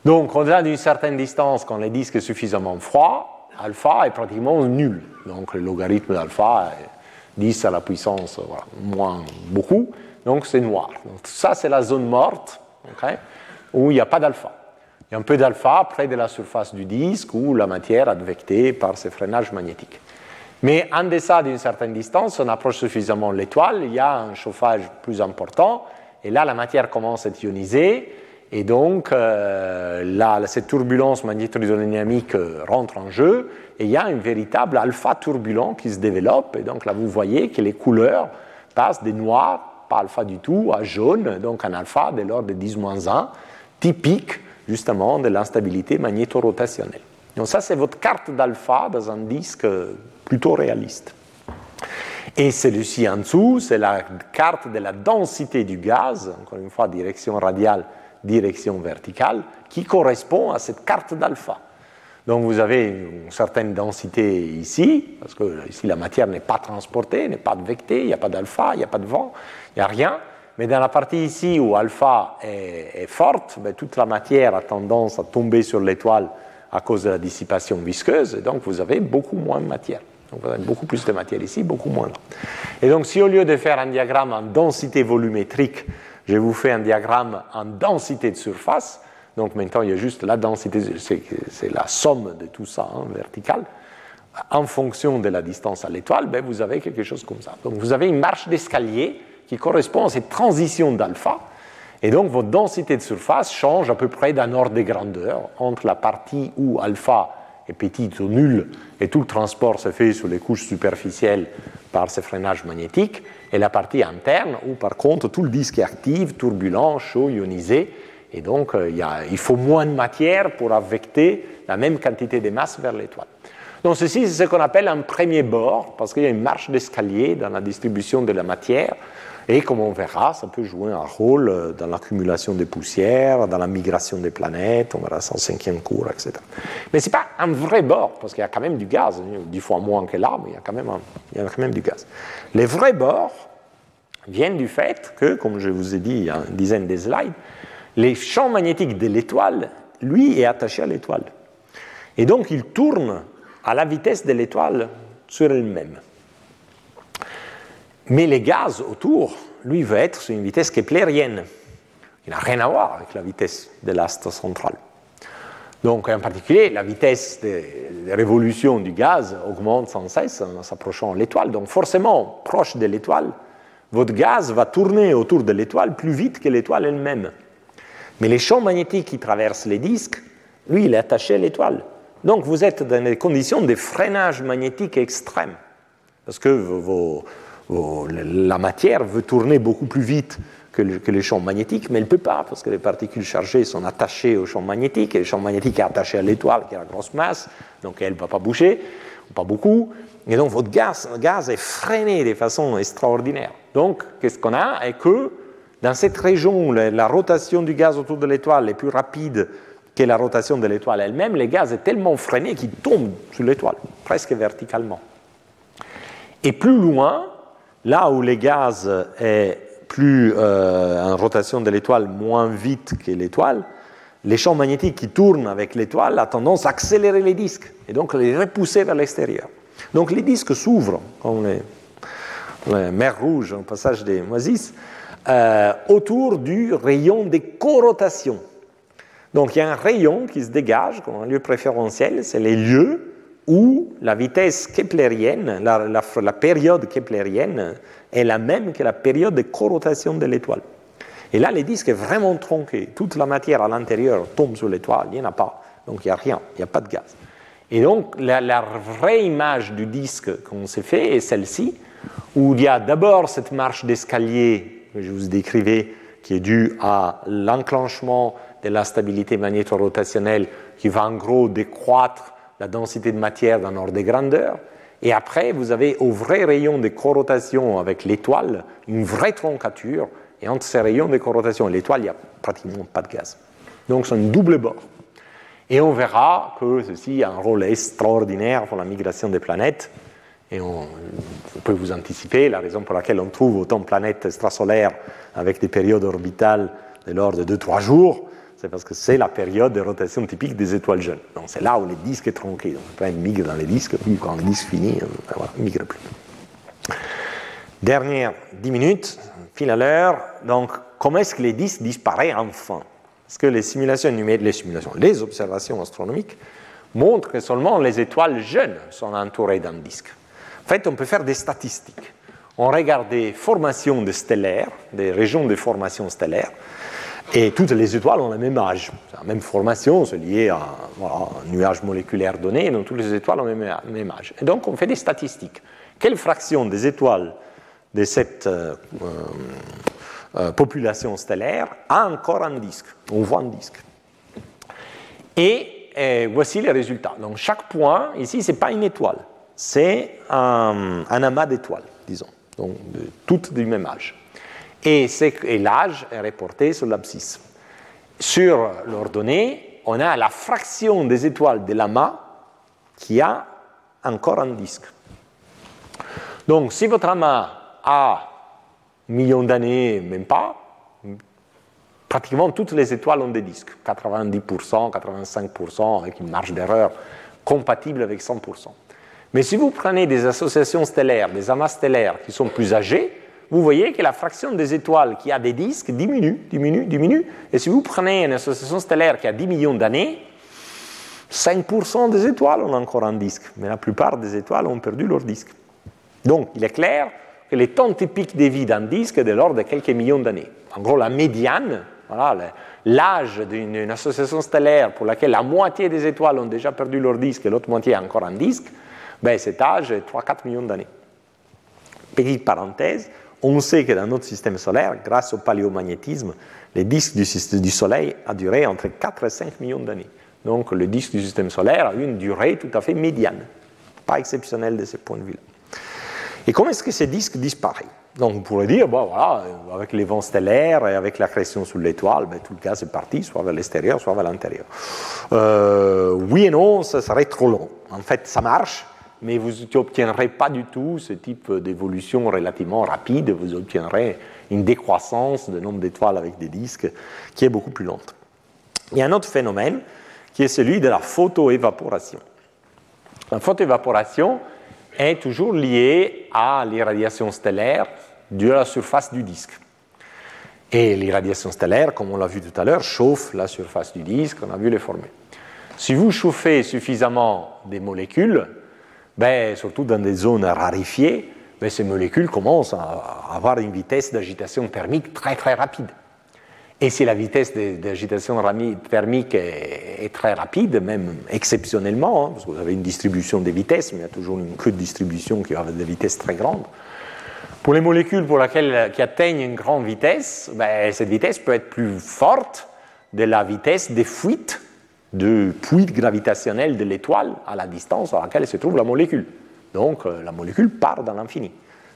Donc au-delà d'une certaine distance, quand le disque est suffisamment froid, alpha est pratiquement nul. Donc le logarithme d'alpha est 10 à la puissance moins beaucoup, donc c'est noir. Donc, ça c'est la zone morte où il n'y a pas d'alpha. Il y a un peu d'alpha près de la surface du disque où la matière est advectée par ces freinages magnétiques. Mais en deçà d'une certaine distance, on approche suffisamment l'étoile, il y a un chauffage plus important, et là la matière commence à être ionisée, et donc euh, là, cette turbulence magnétodynamique euh, rentre en jeu, et il y a un véritable alpha turbulent qui se développe, et donc là vous voyez que les couleurs passent des noirs, pas alpha du tout, à jaune, donc un alpha de l'ordre de 10-1, typique justement de l'instabilité magnétorotationnelle. Donc ça c'est votre carte d'alpha dans un disque plutôt réaliste. Et celui-ci en dessous, c'est la carte de la densité du gaz, encore une fois, direction radiale, direction verticale, qui correspond à cette carte d'alpha. Donc vous avez une certaine densité ici, parce que ici la matière n'est pas transportée, n'est pas advectée, il n'y a pas d'alpha, il n'y a pas de vent, il n'y a rien. Mais dans la partie ici où alpha est, forte, ben, toute la matière a tendance à tomber sur l'étoile à cause de la dissipation visqueuse, et donc vous avez beaucoup moins de matière. Donc vous avez beaucoup plus de matière ici, beaucoup moins Et donc si au lieu de faire un diagramme en densité volumétrique, je vous fais un diagramme en densité de surface, donc maintenant il y a juste la densité, c'est la somme de tout ça hein, vertical, en fonction de la distance à l'étoile, ben vous avez quelque chose comme ça. Donc vous avez une marche d'escalier qui correspond à cette transition d'alpha, et donc votre densité de surface change à peu près d'un ordre de grandeur entre la partie où alpha est petite ou nulle et tout le transport se fait sur les couches superficielles par ces freinages magnétiques, et la partie interne où par contre tout le disque est actif, turbulent, chaud, ionisé, et donc euh, il, faut moins de matière pour affecter la même quantité de masse vers l'étoile. Donc ceci, c'est ce qu'on appelle un premier bord, parce qu'il y a une marche d'escalier dans la distribution de la matière et comme on verra, ça peut jouer un rôle euh, dans l'accumulation des poussières, dans la migration des planètes, on verra ça en cinquième cours, etc. Mais ce n'est pas un vrai bord, parce qu'il y a quand même du gaz, dix fois moins que là, mais il y a quand même, il y a quand même du gaz. Les vrais bords, viennent du fait que, comme je vous ai dit il y a une dizaine de slides, les champs magnétiques de l'étoile, lui, est attaché à l'étoile. Et donc, il tourne à la vitesse de l'étoile sur elle-même. Mais les gaz autour, lui, veut être sur une vitesse keplérienne. Il n'a rien à voir avec la vitesse de l'astre central. Donc, en particulier, la vitesse de, révolution du gaz augmente sans cesse en s'approchant de l'étoile. Donc, forcément, proche de l'étoile, votre gaz va tourner autour de l'étoile plus vite que l'étoile elle-même. Mais les champs magnétiques qui traversent les disques, lui, il est attaché à l'étoile. Donc, vous êtes dans des conditions de freinage magnétique extrême. Parce que la matière veut tourner beaucoup plus vite que, les champs magnétiques, mais elle ne peut pas, parce que les particules chargées sont attachées aux champs magnétiques, et le champ magnétique est attaché à l'étoile, qui a la grosse masse, donc elle ne va pas bouger, pas beaucoup, et donc votre gaz, est freiné de façon extraordinaire. Donc, qu'est-ce qu'on a? Et que dans cette région où la, rotation du gaz autour de l'étoile est plus rapide que la rotation de l'étoile elle-même, le gaz est tellement freiné qu'il tombe sur l'étoile, presque verticalement. Et plus loin, là où le gaz est plus euh, en rotation de l'étoile moins vite que l'étoile, les champs magnétiques qui tournent avec l'étoile ont tendance à accélérer les disques et donc les repousser vers l'extérieur. Donc les disques s'ouvrent, comme les, mers rouges au passage des moisis, euh, autour du rayon des corotations. Donc il y a un rayon qui se dégage comme un lieu préférentiel, c'est les lieux où la vitesse keplérienne, la, période keplérienne est la même que la période de corotation de l'étoile. Et là, le disque est vraiment tronqué. Toute la matière à l'intérieur tombe sur l'étoile, il n'y en a pas. Donc il n'y a rien, il n'y a pas de gaz. Et donc la, vraie image du disque qu'on s'est fait est celle-ci, où il y a d'abord cette marche d'escalier que je vous décrivais, qui est due à l'enclenchement de la stabilité magnéto-rotationnelle qui va en gros décroître la densité de matière dans l'ordre des grandeurs. Et après, vous avez au vrai rayon de corotation avec l'étoile une vraie troncature. Et entre ces rayons de corotation et l'étoile, il n'y a pratiquement pas de gaz. Donc c'est un double bord. Et on verra que ceci a un rôle extraordinaire pour la migration des planètes. Et on, peut vous anticiper la raison pour laquelle on trouve autant de planètes extrasolaires avec des périodes orbitales de l'ordre de 2-3 jours c'est parce que c'est la période de rotation typique des étoiles jeunes. Donc c'est là où les disques est tronqué. Donc après, ils migrent dans les disques, quand le disque finit, euh, ben voilà, ils ne migrent plus. Dernière 10 minutes, fil à l'heure. Donc, comment est-ce que les disques disparaissent enfin? Parce que les simulations numériques, les observations astronomiques montrent que seulement les étoiles jeunes sont entourées d'un disque. En fait, on peut faire des statistiques. On regarde des formations stellaires, des régions de formation stellaire, et toutes les étoiles ont le même âge. La même formation, c'est lié à un nuage moléculaire donné, donc toutes les étoiles ont le même, âge. Et donc on fait des statistiques. Quelle fraction des étoiles de cette euh, euh, population stellaire a encore un disque? On voit un disque. Et, euh, voici les résultats. Donc chaque point, ici, ce n'est pas une étoile, c'est un, amas d'étoiles, disons, donc toutes du même âge et, l'âge est reporté sur l'abscisse. Sur l'ordonnée, on a la fraction des étoiles de l'amas qui a encore un disque. Donc, si votre amas a un million d'années, même pas, pratiquement toutes les étoiles ont des disques, 90%, 85%, avec une marge d'erreur compatible avec 100%. Mais si vous prenez des associations stellaires, des amas stellaires qui sont plus âgés, vous voyez que la fraction des étoiles qui a des disques diminue, diminue, diminue. Et si vous prenez une association stellaire qui a 10 millions d'années, 5% des étoiles ont encore un disque, mais la plupart des étoiles ont perdu leur disque. Donc, il est clair que les temps typiques de vie d'un disque est de l'ordre de quelques millions d'années. En gros, la médiane, l'âge d'une association stellaire pour laquelle la moitié des étoiles ont déjà perdu leur disque et l'autre moitié a encore un disque, ben cet âge est 3-4 millions d'années. Petite parenthèse, on sait que dans notre système solaire, grâce au paléomagnétisme, le disque du, Soleil a duré entre 4 et 5 millions d'années. Donc le disque du système solaire a une durée tout à fait médiane, pas exceptionnelle de ce point de vue-là. Et comment est-ce que ces disques disparaissent? Donc on pourrait dire, bon, voilà, avec les vents stellaires et avec la création sous l'étoile, ben, tout le gaz est parti, soit vers l'extérieur, soit vers l'intérieur. Euh, oui et non, ça serait trop long. En fait, ça marche, mais vous n'obtiendrez pas du tout ce type d'évolution relativement rapide, vous obtiendrez une décroissance du nombre d'étoiles avec des disques qui est beaucoup plus lente. Il y a un autre phénomène qui est celui de la photoévaporation. La photoévaporation est toujours liée à l'irradiation stellaire de la surface du disque. Et l'irradiation stellaire, comme on l'a vu tout à l'heure, chauffe la surface du disque, on a vu les former. Si vous chauffez suffisamment des molécules, ben, surtout dans des zones rarifiées, ben, ces molécules commencent à avoir une vitesse d'agitation thermique très très rapide. Et si la vitesse d'agitation thermique est, très rapide, même exceptionnellement, hein, parce que vous avez une distribution des vitesses, mais il y a toujours une queue de distribution qui a des vitesses très grandes, pour les molécules pour laquelle, qui atteignent une grande vitesse, ben, cette vitesse peut être plus forte de la vitesse des fuites de puits gravitationnel de l'étoile à la distance à laquelle se trouve la molécule. Donc euh, la molécule part dans l'infini.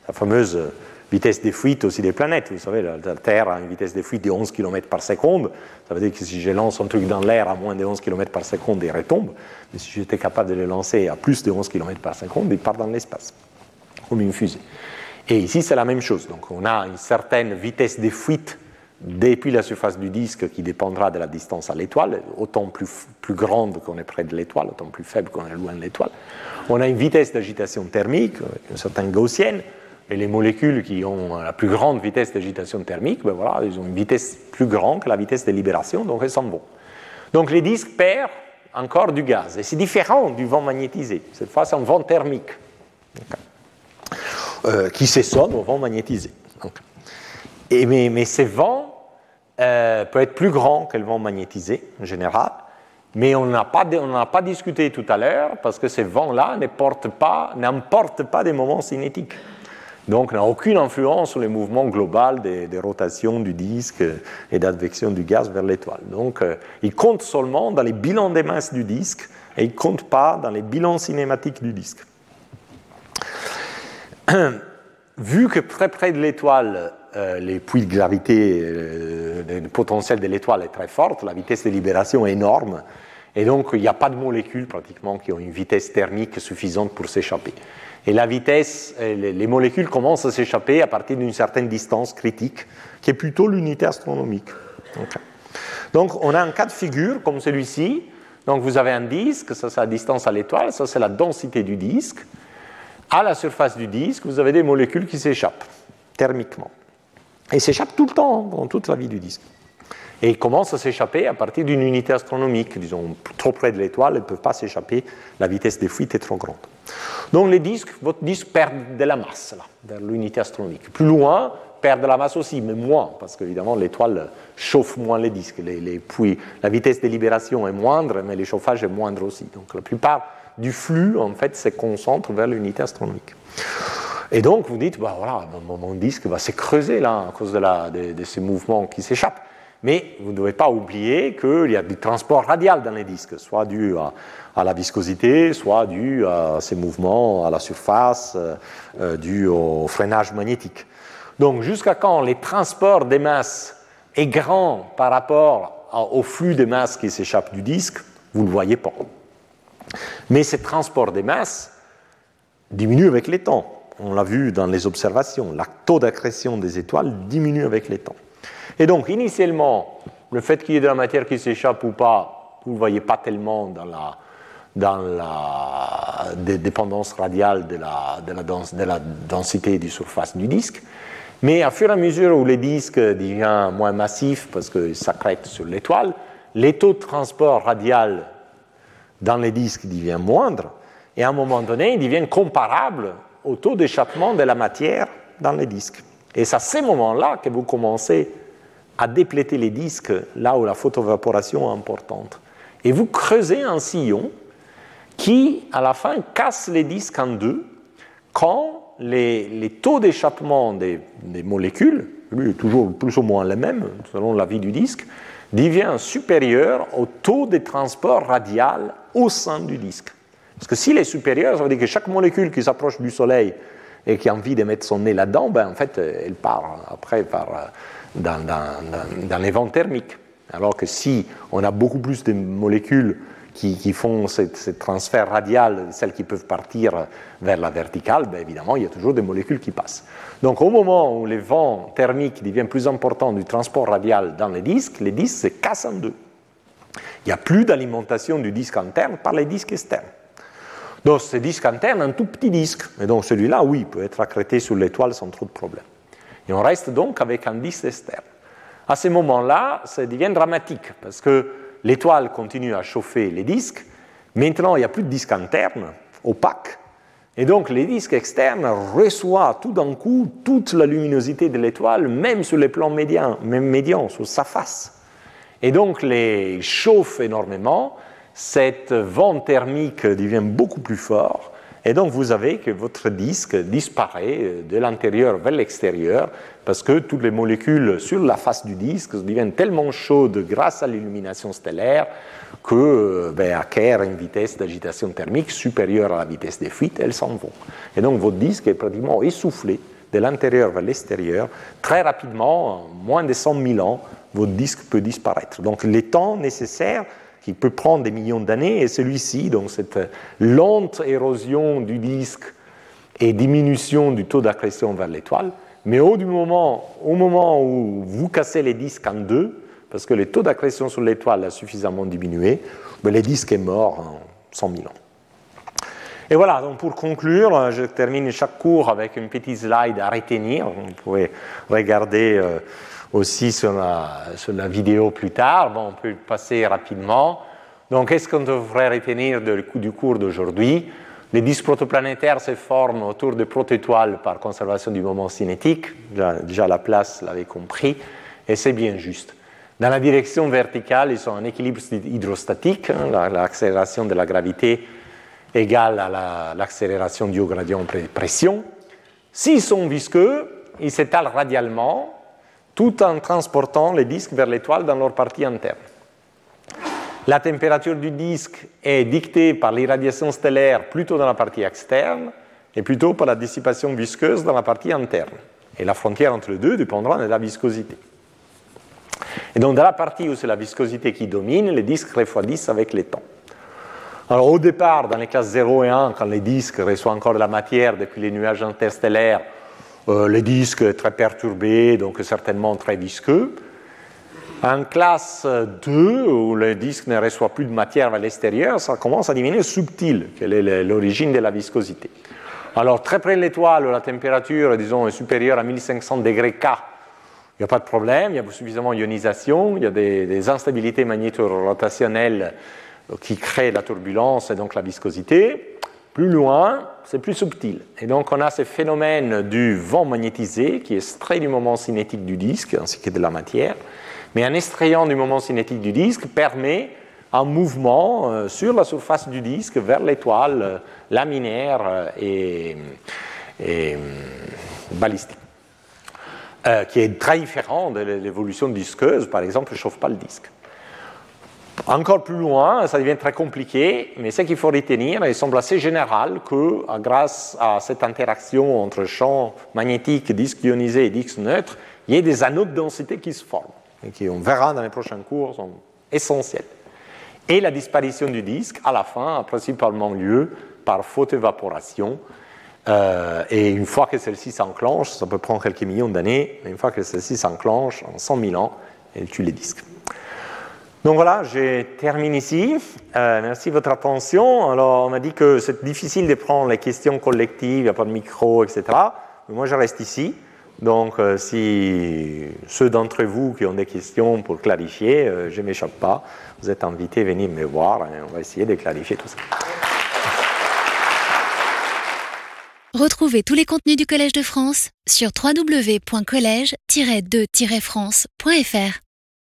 La fameuse euh, vitesse des fuites aussi des planètes. Vous savez, la, Terre a une vitesse de fuite de 11 km par seconde. Ça veut dire que si je lance un truc dans l'air à moins de 11 km par seconde, il retombe. Mais si j'étais capable de le lancer à plus de 11 km par seconde, il part dans l'espace, comme une fusée. Et ici, c'est la même chose. Donc on a une certaine vitesse de fuite depuis la surface du disque qui dépendra de la distance à l'étoile, autant plus, grande qu'on est près de l'étoile, autant plus faible qu'on est loin de l'étoile. On a une vitesse d'agitation thermique, une certaine gaussienne, et les molécules qui ont la plus grande vitesse d'agitation thermique, ben voilà, ils ont une vitesse plus grande que la vitesse de libération, donc elles sont bons. Donc les disques perdent encore du gaz, et c'est différent du vent magnétisé. Cette fois, c'est un vent thermique euh, qui s'essonne au vent magnétisé. Et, mais, ces vents euh, peut être plus grand que le vent magnétisé en général, mais on n'a pas, pas, discuté tout à l'heure parce que ces vents-là n'emportent pas, des moments cinétiques. Donc, n'a aucune influence sur le mouvement global des, rotations du disque et d'advection du gaz vers l'étoile. Donc, euh, il compte seulement dans les bilans des masses du disque et il ne compte pas dans les bilans cinématiques du disque. Vu que très près de l'étoile, euh, les puits de gravité, euh, le potentiel de l'étoile est très fort, la vitesse de libération est énorme, et donc il n'y a pas de molécules pratiquement qui ont une vitesse thermique suffisante pour s'échapper. Et la vitesse, euh, les molécules commencent à s'échapper à partir d'une certaine distance critique, qui est plutôt l'unité astronomique. Donc on a un cas de figure comme celui-ci. Donc vous avez un disque, ça c'est la distance à l'étoile, ça c'est la densité du disque. À la surface du disque, vous avez des molécules qui s'échappent thermiquement. Et s'échappe tout le temps, hein, dans toute la vie du disque. Et il commence à s'échapper à partir d'une unité astronomique. Disons, trop près de l'étoile, elles ne peuvent pas s'échapper, la vitesse des fuites est trop grande. Donc les disques, votre disque perd de la masse, là, vers l'unité astronomique. Plus loin, perd de la masse aussi, mais moins, parce qu'évidemment l'étoile chauffe moins les disques. Les, puis, la vitesse de libération est moindre, mais le chauffage est moindre aussi. Donc la plupart du flux, en fait, se concentre vers l'unité astronomique. Et donc, vous dites, bah, voilà, mon, disque va se creuser là, à cause de, ces mouvements qui s'échappent. Mais vous ne devez pas oublier qu'il y a du transport radial dans les disques, soit dû à, la viscosité, soit dû à ces mouvements à la surface, euh, euh, dû au freinage magnétique. Donc, jusqu'à quand les transports des masses est grand par rapport au flux de masses qui s'échappent du disque, vous ne le voyez pas. Mais ce transport des masses diminue avec les temps on l'a vu dans les observations, le taux d'accrétion des étoiles diminue avec les temps. Et donc, initialement, le fait qu'il y ait de la matière qui s'échappe ou pas, vous ne voyez pas tellement dans la, dans la dépendance radiale de la, de, la de densité du surface du disque. Mais à fur et à mesure où le disque devient moins massif parce qu'il s'accrète sur l'étoile, les taux de transport radial dans les disques deviennent moindres et à un moment donné, ils deviennent comparables au taux d'échappement de la matière dans les disques. Et c'est à ce moment-là que vous commencez à dépléter les disques là où la photovaporation est importante. Et vous creusez un sillon qui, à la fin, casse les disques en deux quand les, taux d'échappement des, molécules, lui toujours plus ou moins les mêmes selon la vie du disque, devient supérieur au taux de transport radial au sein du disque. Parce que s'il est supérieur, ça veut dire que chaque molécule qui s'approche du Soleil et qui a envie de mettre son nez là-dedans, ben, en fait, elle part après par, euh, dans, dans, dans, les vents thermiques. Alors que si on a beaucoup plus de molécules qui, font ce, transfert radial, celles qui peuvent partir vers la verticale, ben évidemment, il y a toujours des molécules qui passent. Donc au moment où les vents thermiques deviennent plus importants du transport radial dans les disques, les disques se cassent en deux. Il n'y a plus d'alimentation du disque interne par les disques externes. Donc ce disque interne, un tout petit disque, et donc celui-là, oui, peut être accrété sur l'étoile sans trop de problèmes. Et on reste donc avec un disque externe. À ce moment-là, ça devient dramatique, parce que l'étoile continue à chauffer les disques. Maintenant, il n'y a plus de disque interne, opaque. Et donc, les disques externes reçoivent tout d'un coup toute la luminosité de l'étoile, même sur les plans médians, même médians, sur sa face. Et donc, les chauffe énormément. Cette vent thermique devient beaucoup plus fort. Et donc, vous avez que votre disque disparaît de l'intérieur vers l'extérieur parce que toutes les molécules sur la face du disque deviennent tellement chaudes grâce à l'illumination stellaire que euh, ben, une vitesse d'agitation thermique supérieure à la vitesse de fuite, elles s'en vont. Et donc votre disque est pratiquement essoufflé de l'intérieur vers l'extérieur. Très rapidement, en moins de 100 000 ans, votre disque peut disparaître. Donc les temps nécessaires, qui peut prendre des millions d'années, et celui-ci, donc cette lente érosion du disque et diminution du taux d'accrétion vers l'étoile, mais au, moment, au moment où vous cassez les disques en deux, parce que le taux d'accrétion sur l'étoile a suffisamment diminué, ben le disque est mort en 100 000 ans. Et voilà, donc pour conclure, je termine chaque cours avec une petite slide à retenir. Vous pouvez regarder euh, aussi sur la, vidéo plus tard. Bon, on peut passer rapidement. Donc, qu'est-ce qu'on devrait retenir du cours d'aujourd'hui? Les disques protoplanétaires se forment autour de protétoiles par conservation du moment cinétique. Déjà, la place l'avait compris, et c'est bien juste. Dans la direction verticale, ils sont en équilibre hydrostatique, hein, l'accélération de la gravité égale à l'accélération du gradient de pression. S'ils sont visqueux, ils s'étalent radialement tout en transportant les disques vers l'étoile dans leur partie interne. La température du disque est dictée par l'irradiation stellaire plutôt dans la partie externe et plutôt par la dissipation visqueuse dans la partie interne. Et la frontière entre les deux dépendra de la viscosité. Et donc, dans la partie où c'est la viscosité qui domine, les disques refroidissent avec le temps. Alors, au départ, dans les classes 0 et 1, quand les disques reçoivent encore de la matière depuis les nuages interstellaires, euh, les disques très perturbés, donc certainement très visqueux. En classe 2, où le disque ne reçoit plus de matière vers l'extérieur, ça commence à devenir subtil, quelle est l'origine de la viscosité. Alors, très près de l'étoile, où la température, disons, est supérieure à 1500 degrés K, il n'y a pas de problème, il y a suffisamment d'ionisation, il y a des instabilités magnétorotationnelles qui créent la turbulence et donc la viscosité. Plus loin, c'est plus subtil. Et donc, on a ce phénomène du vent magnétisé qui extrait du moment cinétique du disque ainsi que de la matière mais en extrayant du moment cinétique du disque permet un mouvement euh, sur la surface du disque vers l'étoile euh, laminaire euh, et, balistique, qui est très différent de l'évolution disqueuse, par exemple, ne chauffe pas le disque. Encore plus loin, ça devient très compliqué, mais ce qu'il faut retenir, il semble assez général que grâce à cette interaction entre champ magnétique, disque ionisé et disque neutre, il y ait des anneaux de densité qui se forment et qui, on verra dans les prochains cours, sont essentiels. Et la disparition du disque, à la fin, a principalement lieu par photoévaporation. Euh, et une fois que celle-ci s'enclenche, ça peut prendre quelques millions d'années, mais une fois que celle-ci s'enclenche, en 100 000 ans, elle tue les disques. Donc voilà, je termine ici. Euh, merci de votre attention. Alors, on m'a dit que c'est difficile de prendre les questions collectives, il n'y a pas de micro, etc. Mais moi, je reste ici. Donc, euh, si ceux d'entre vous qui ont des questions pour clarifier, euh, je ne m'échappe pas, vous êtes invités à venir me voir et on va essayer de clarifier tout ça. Retrouvez tous les contenus du Collège de France sur www.colège-2-france.fr.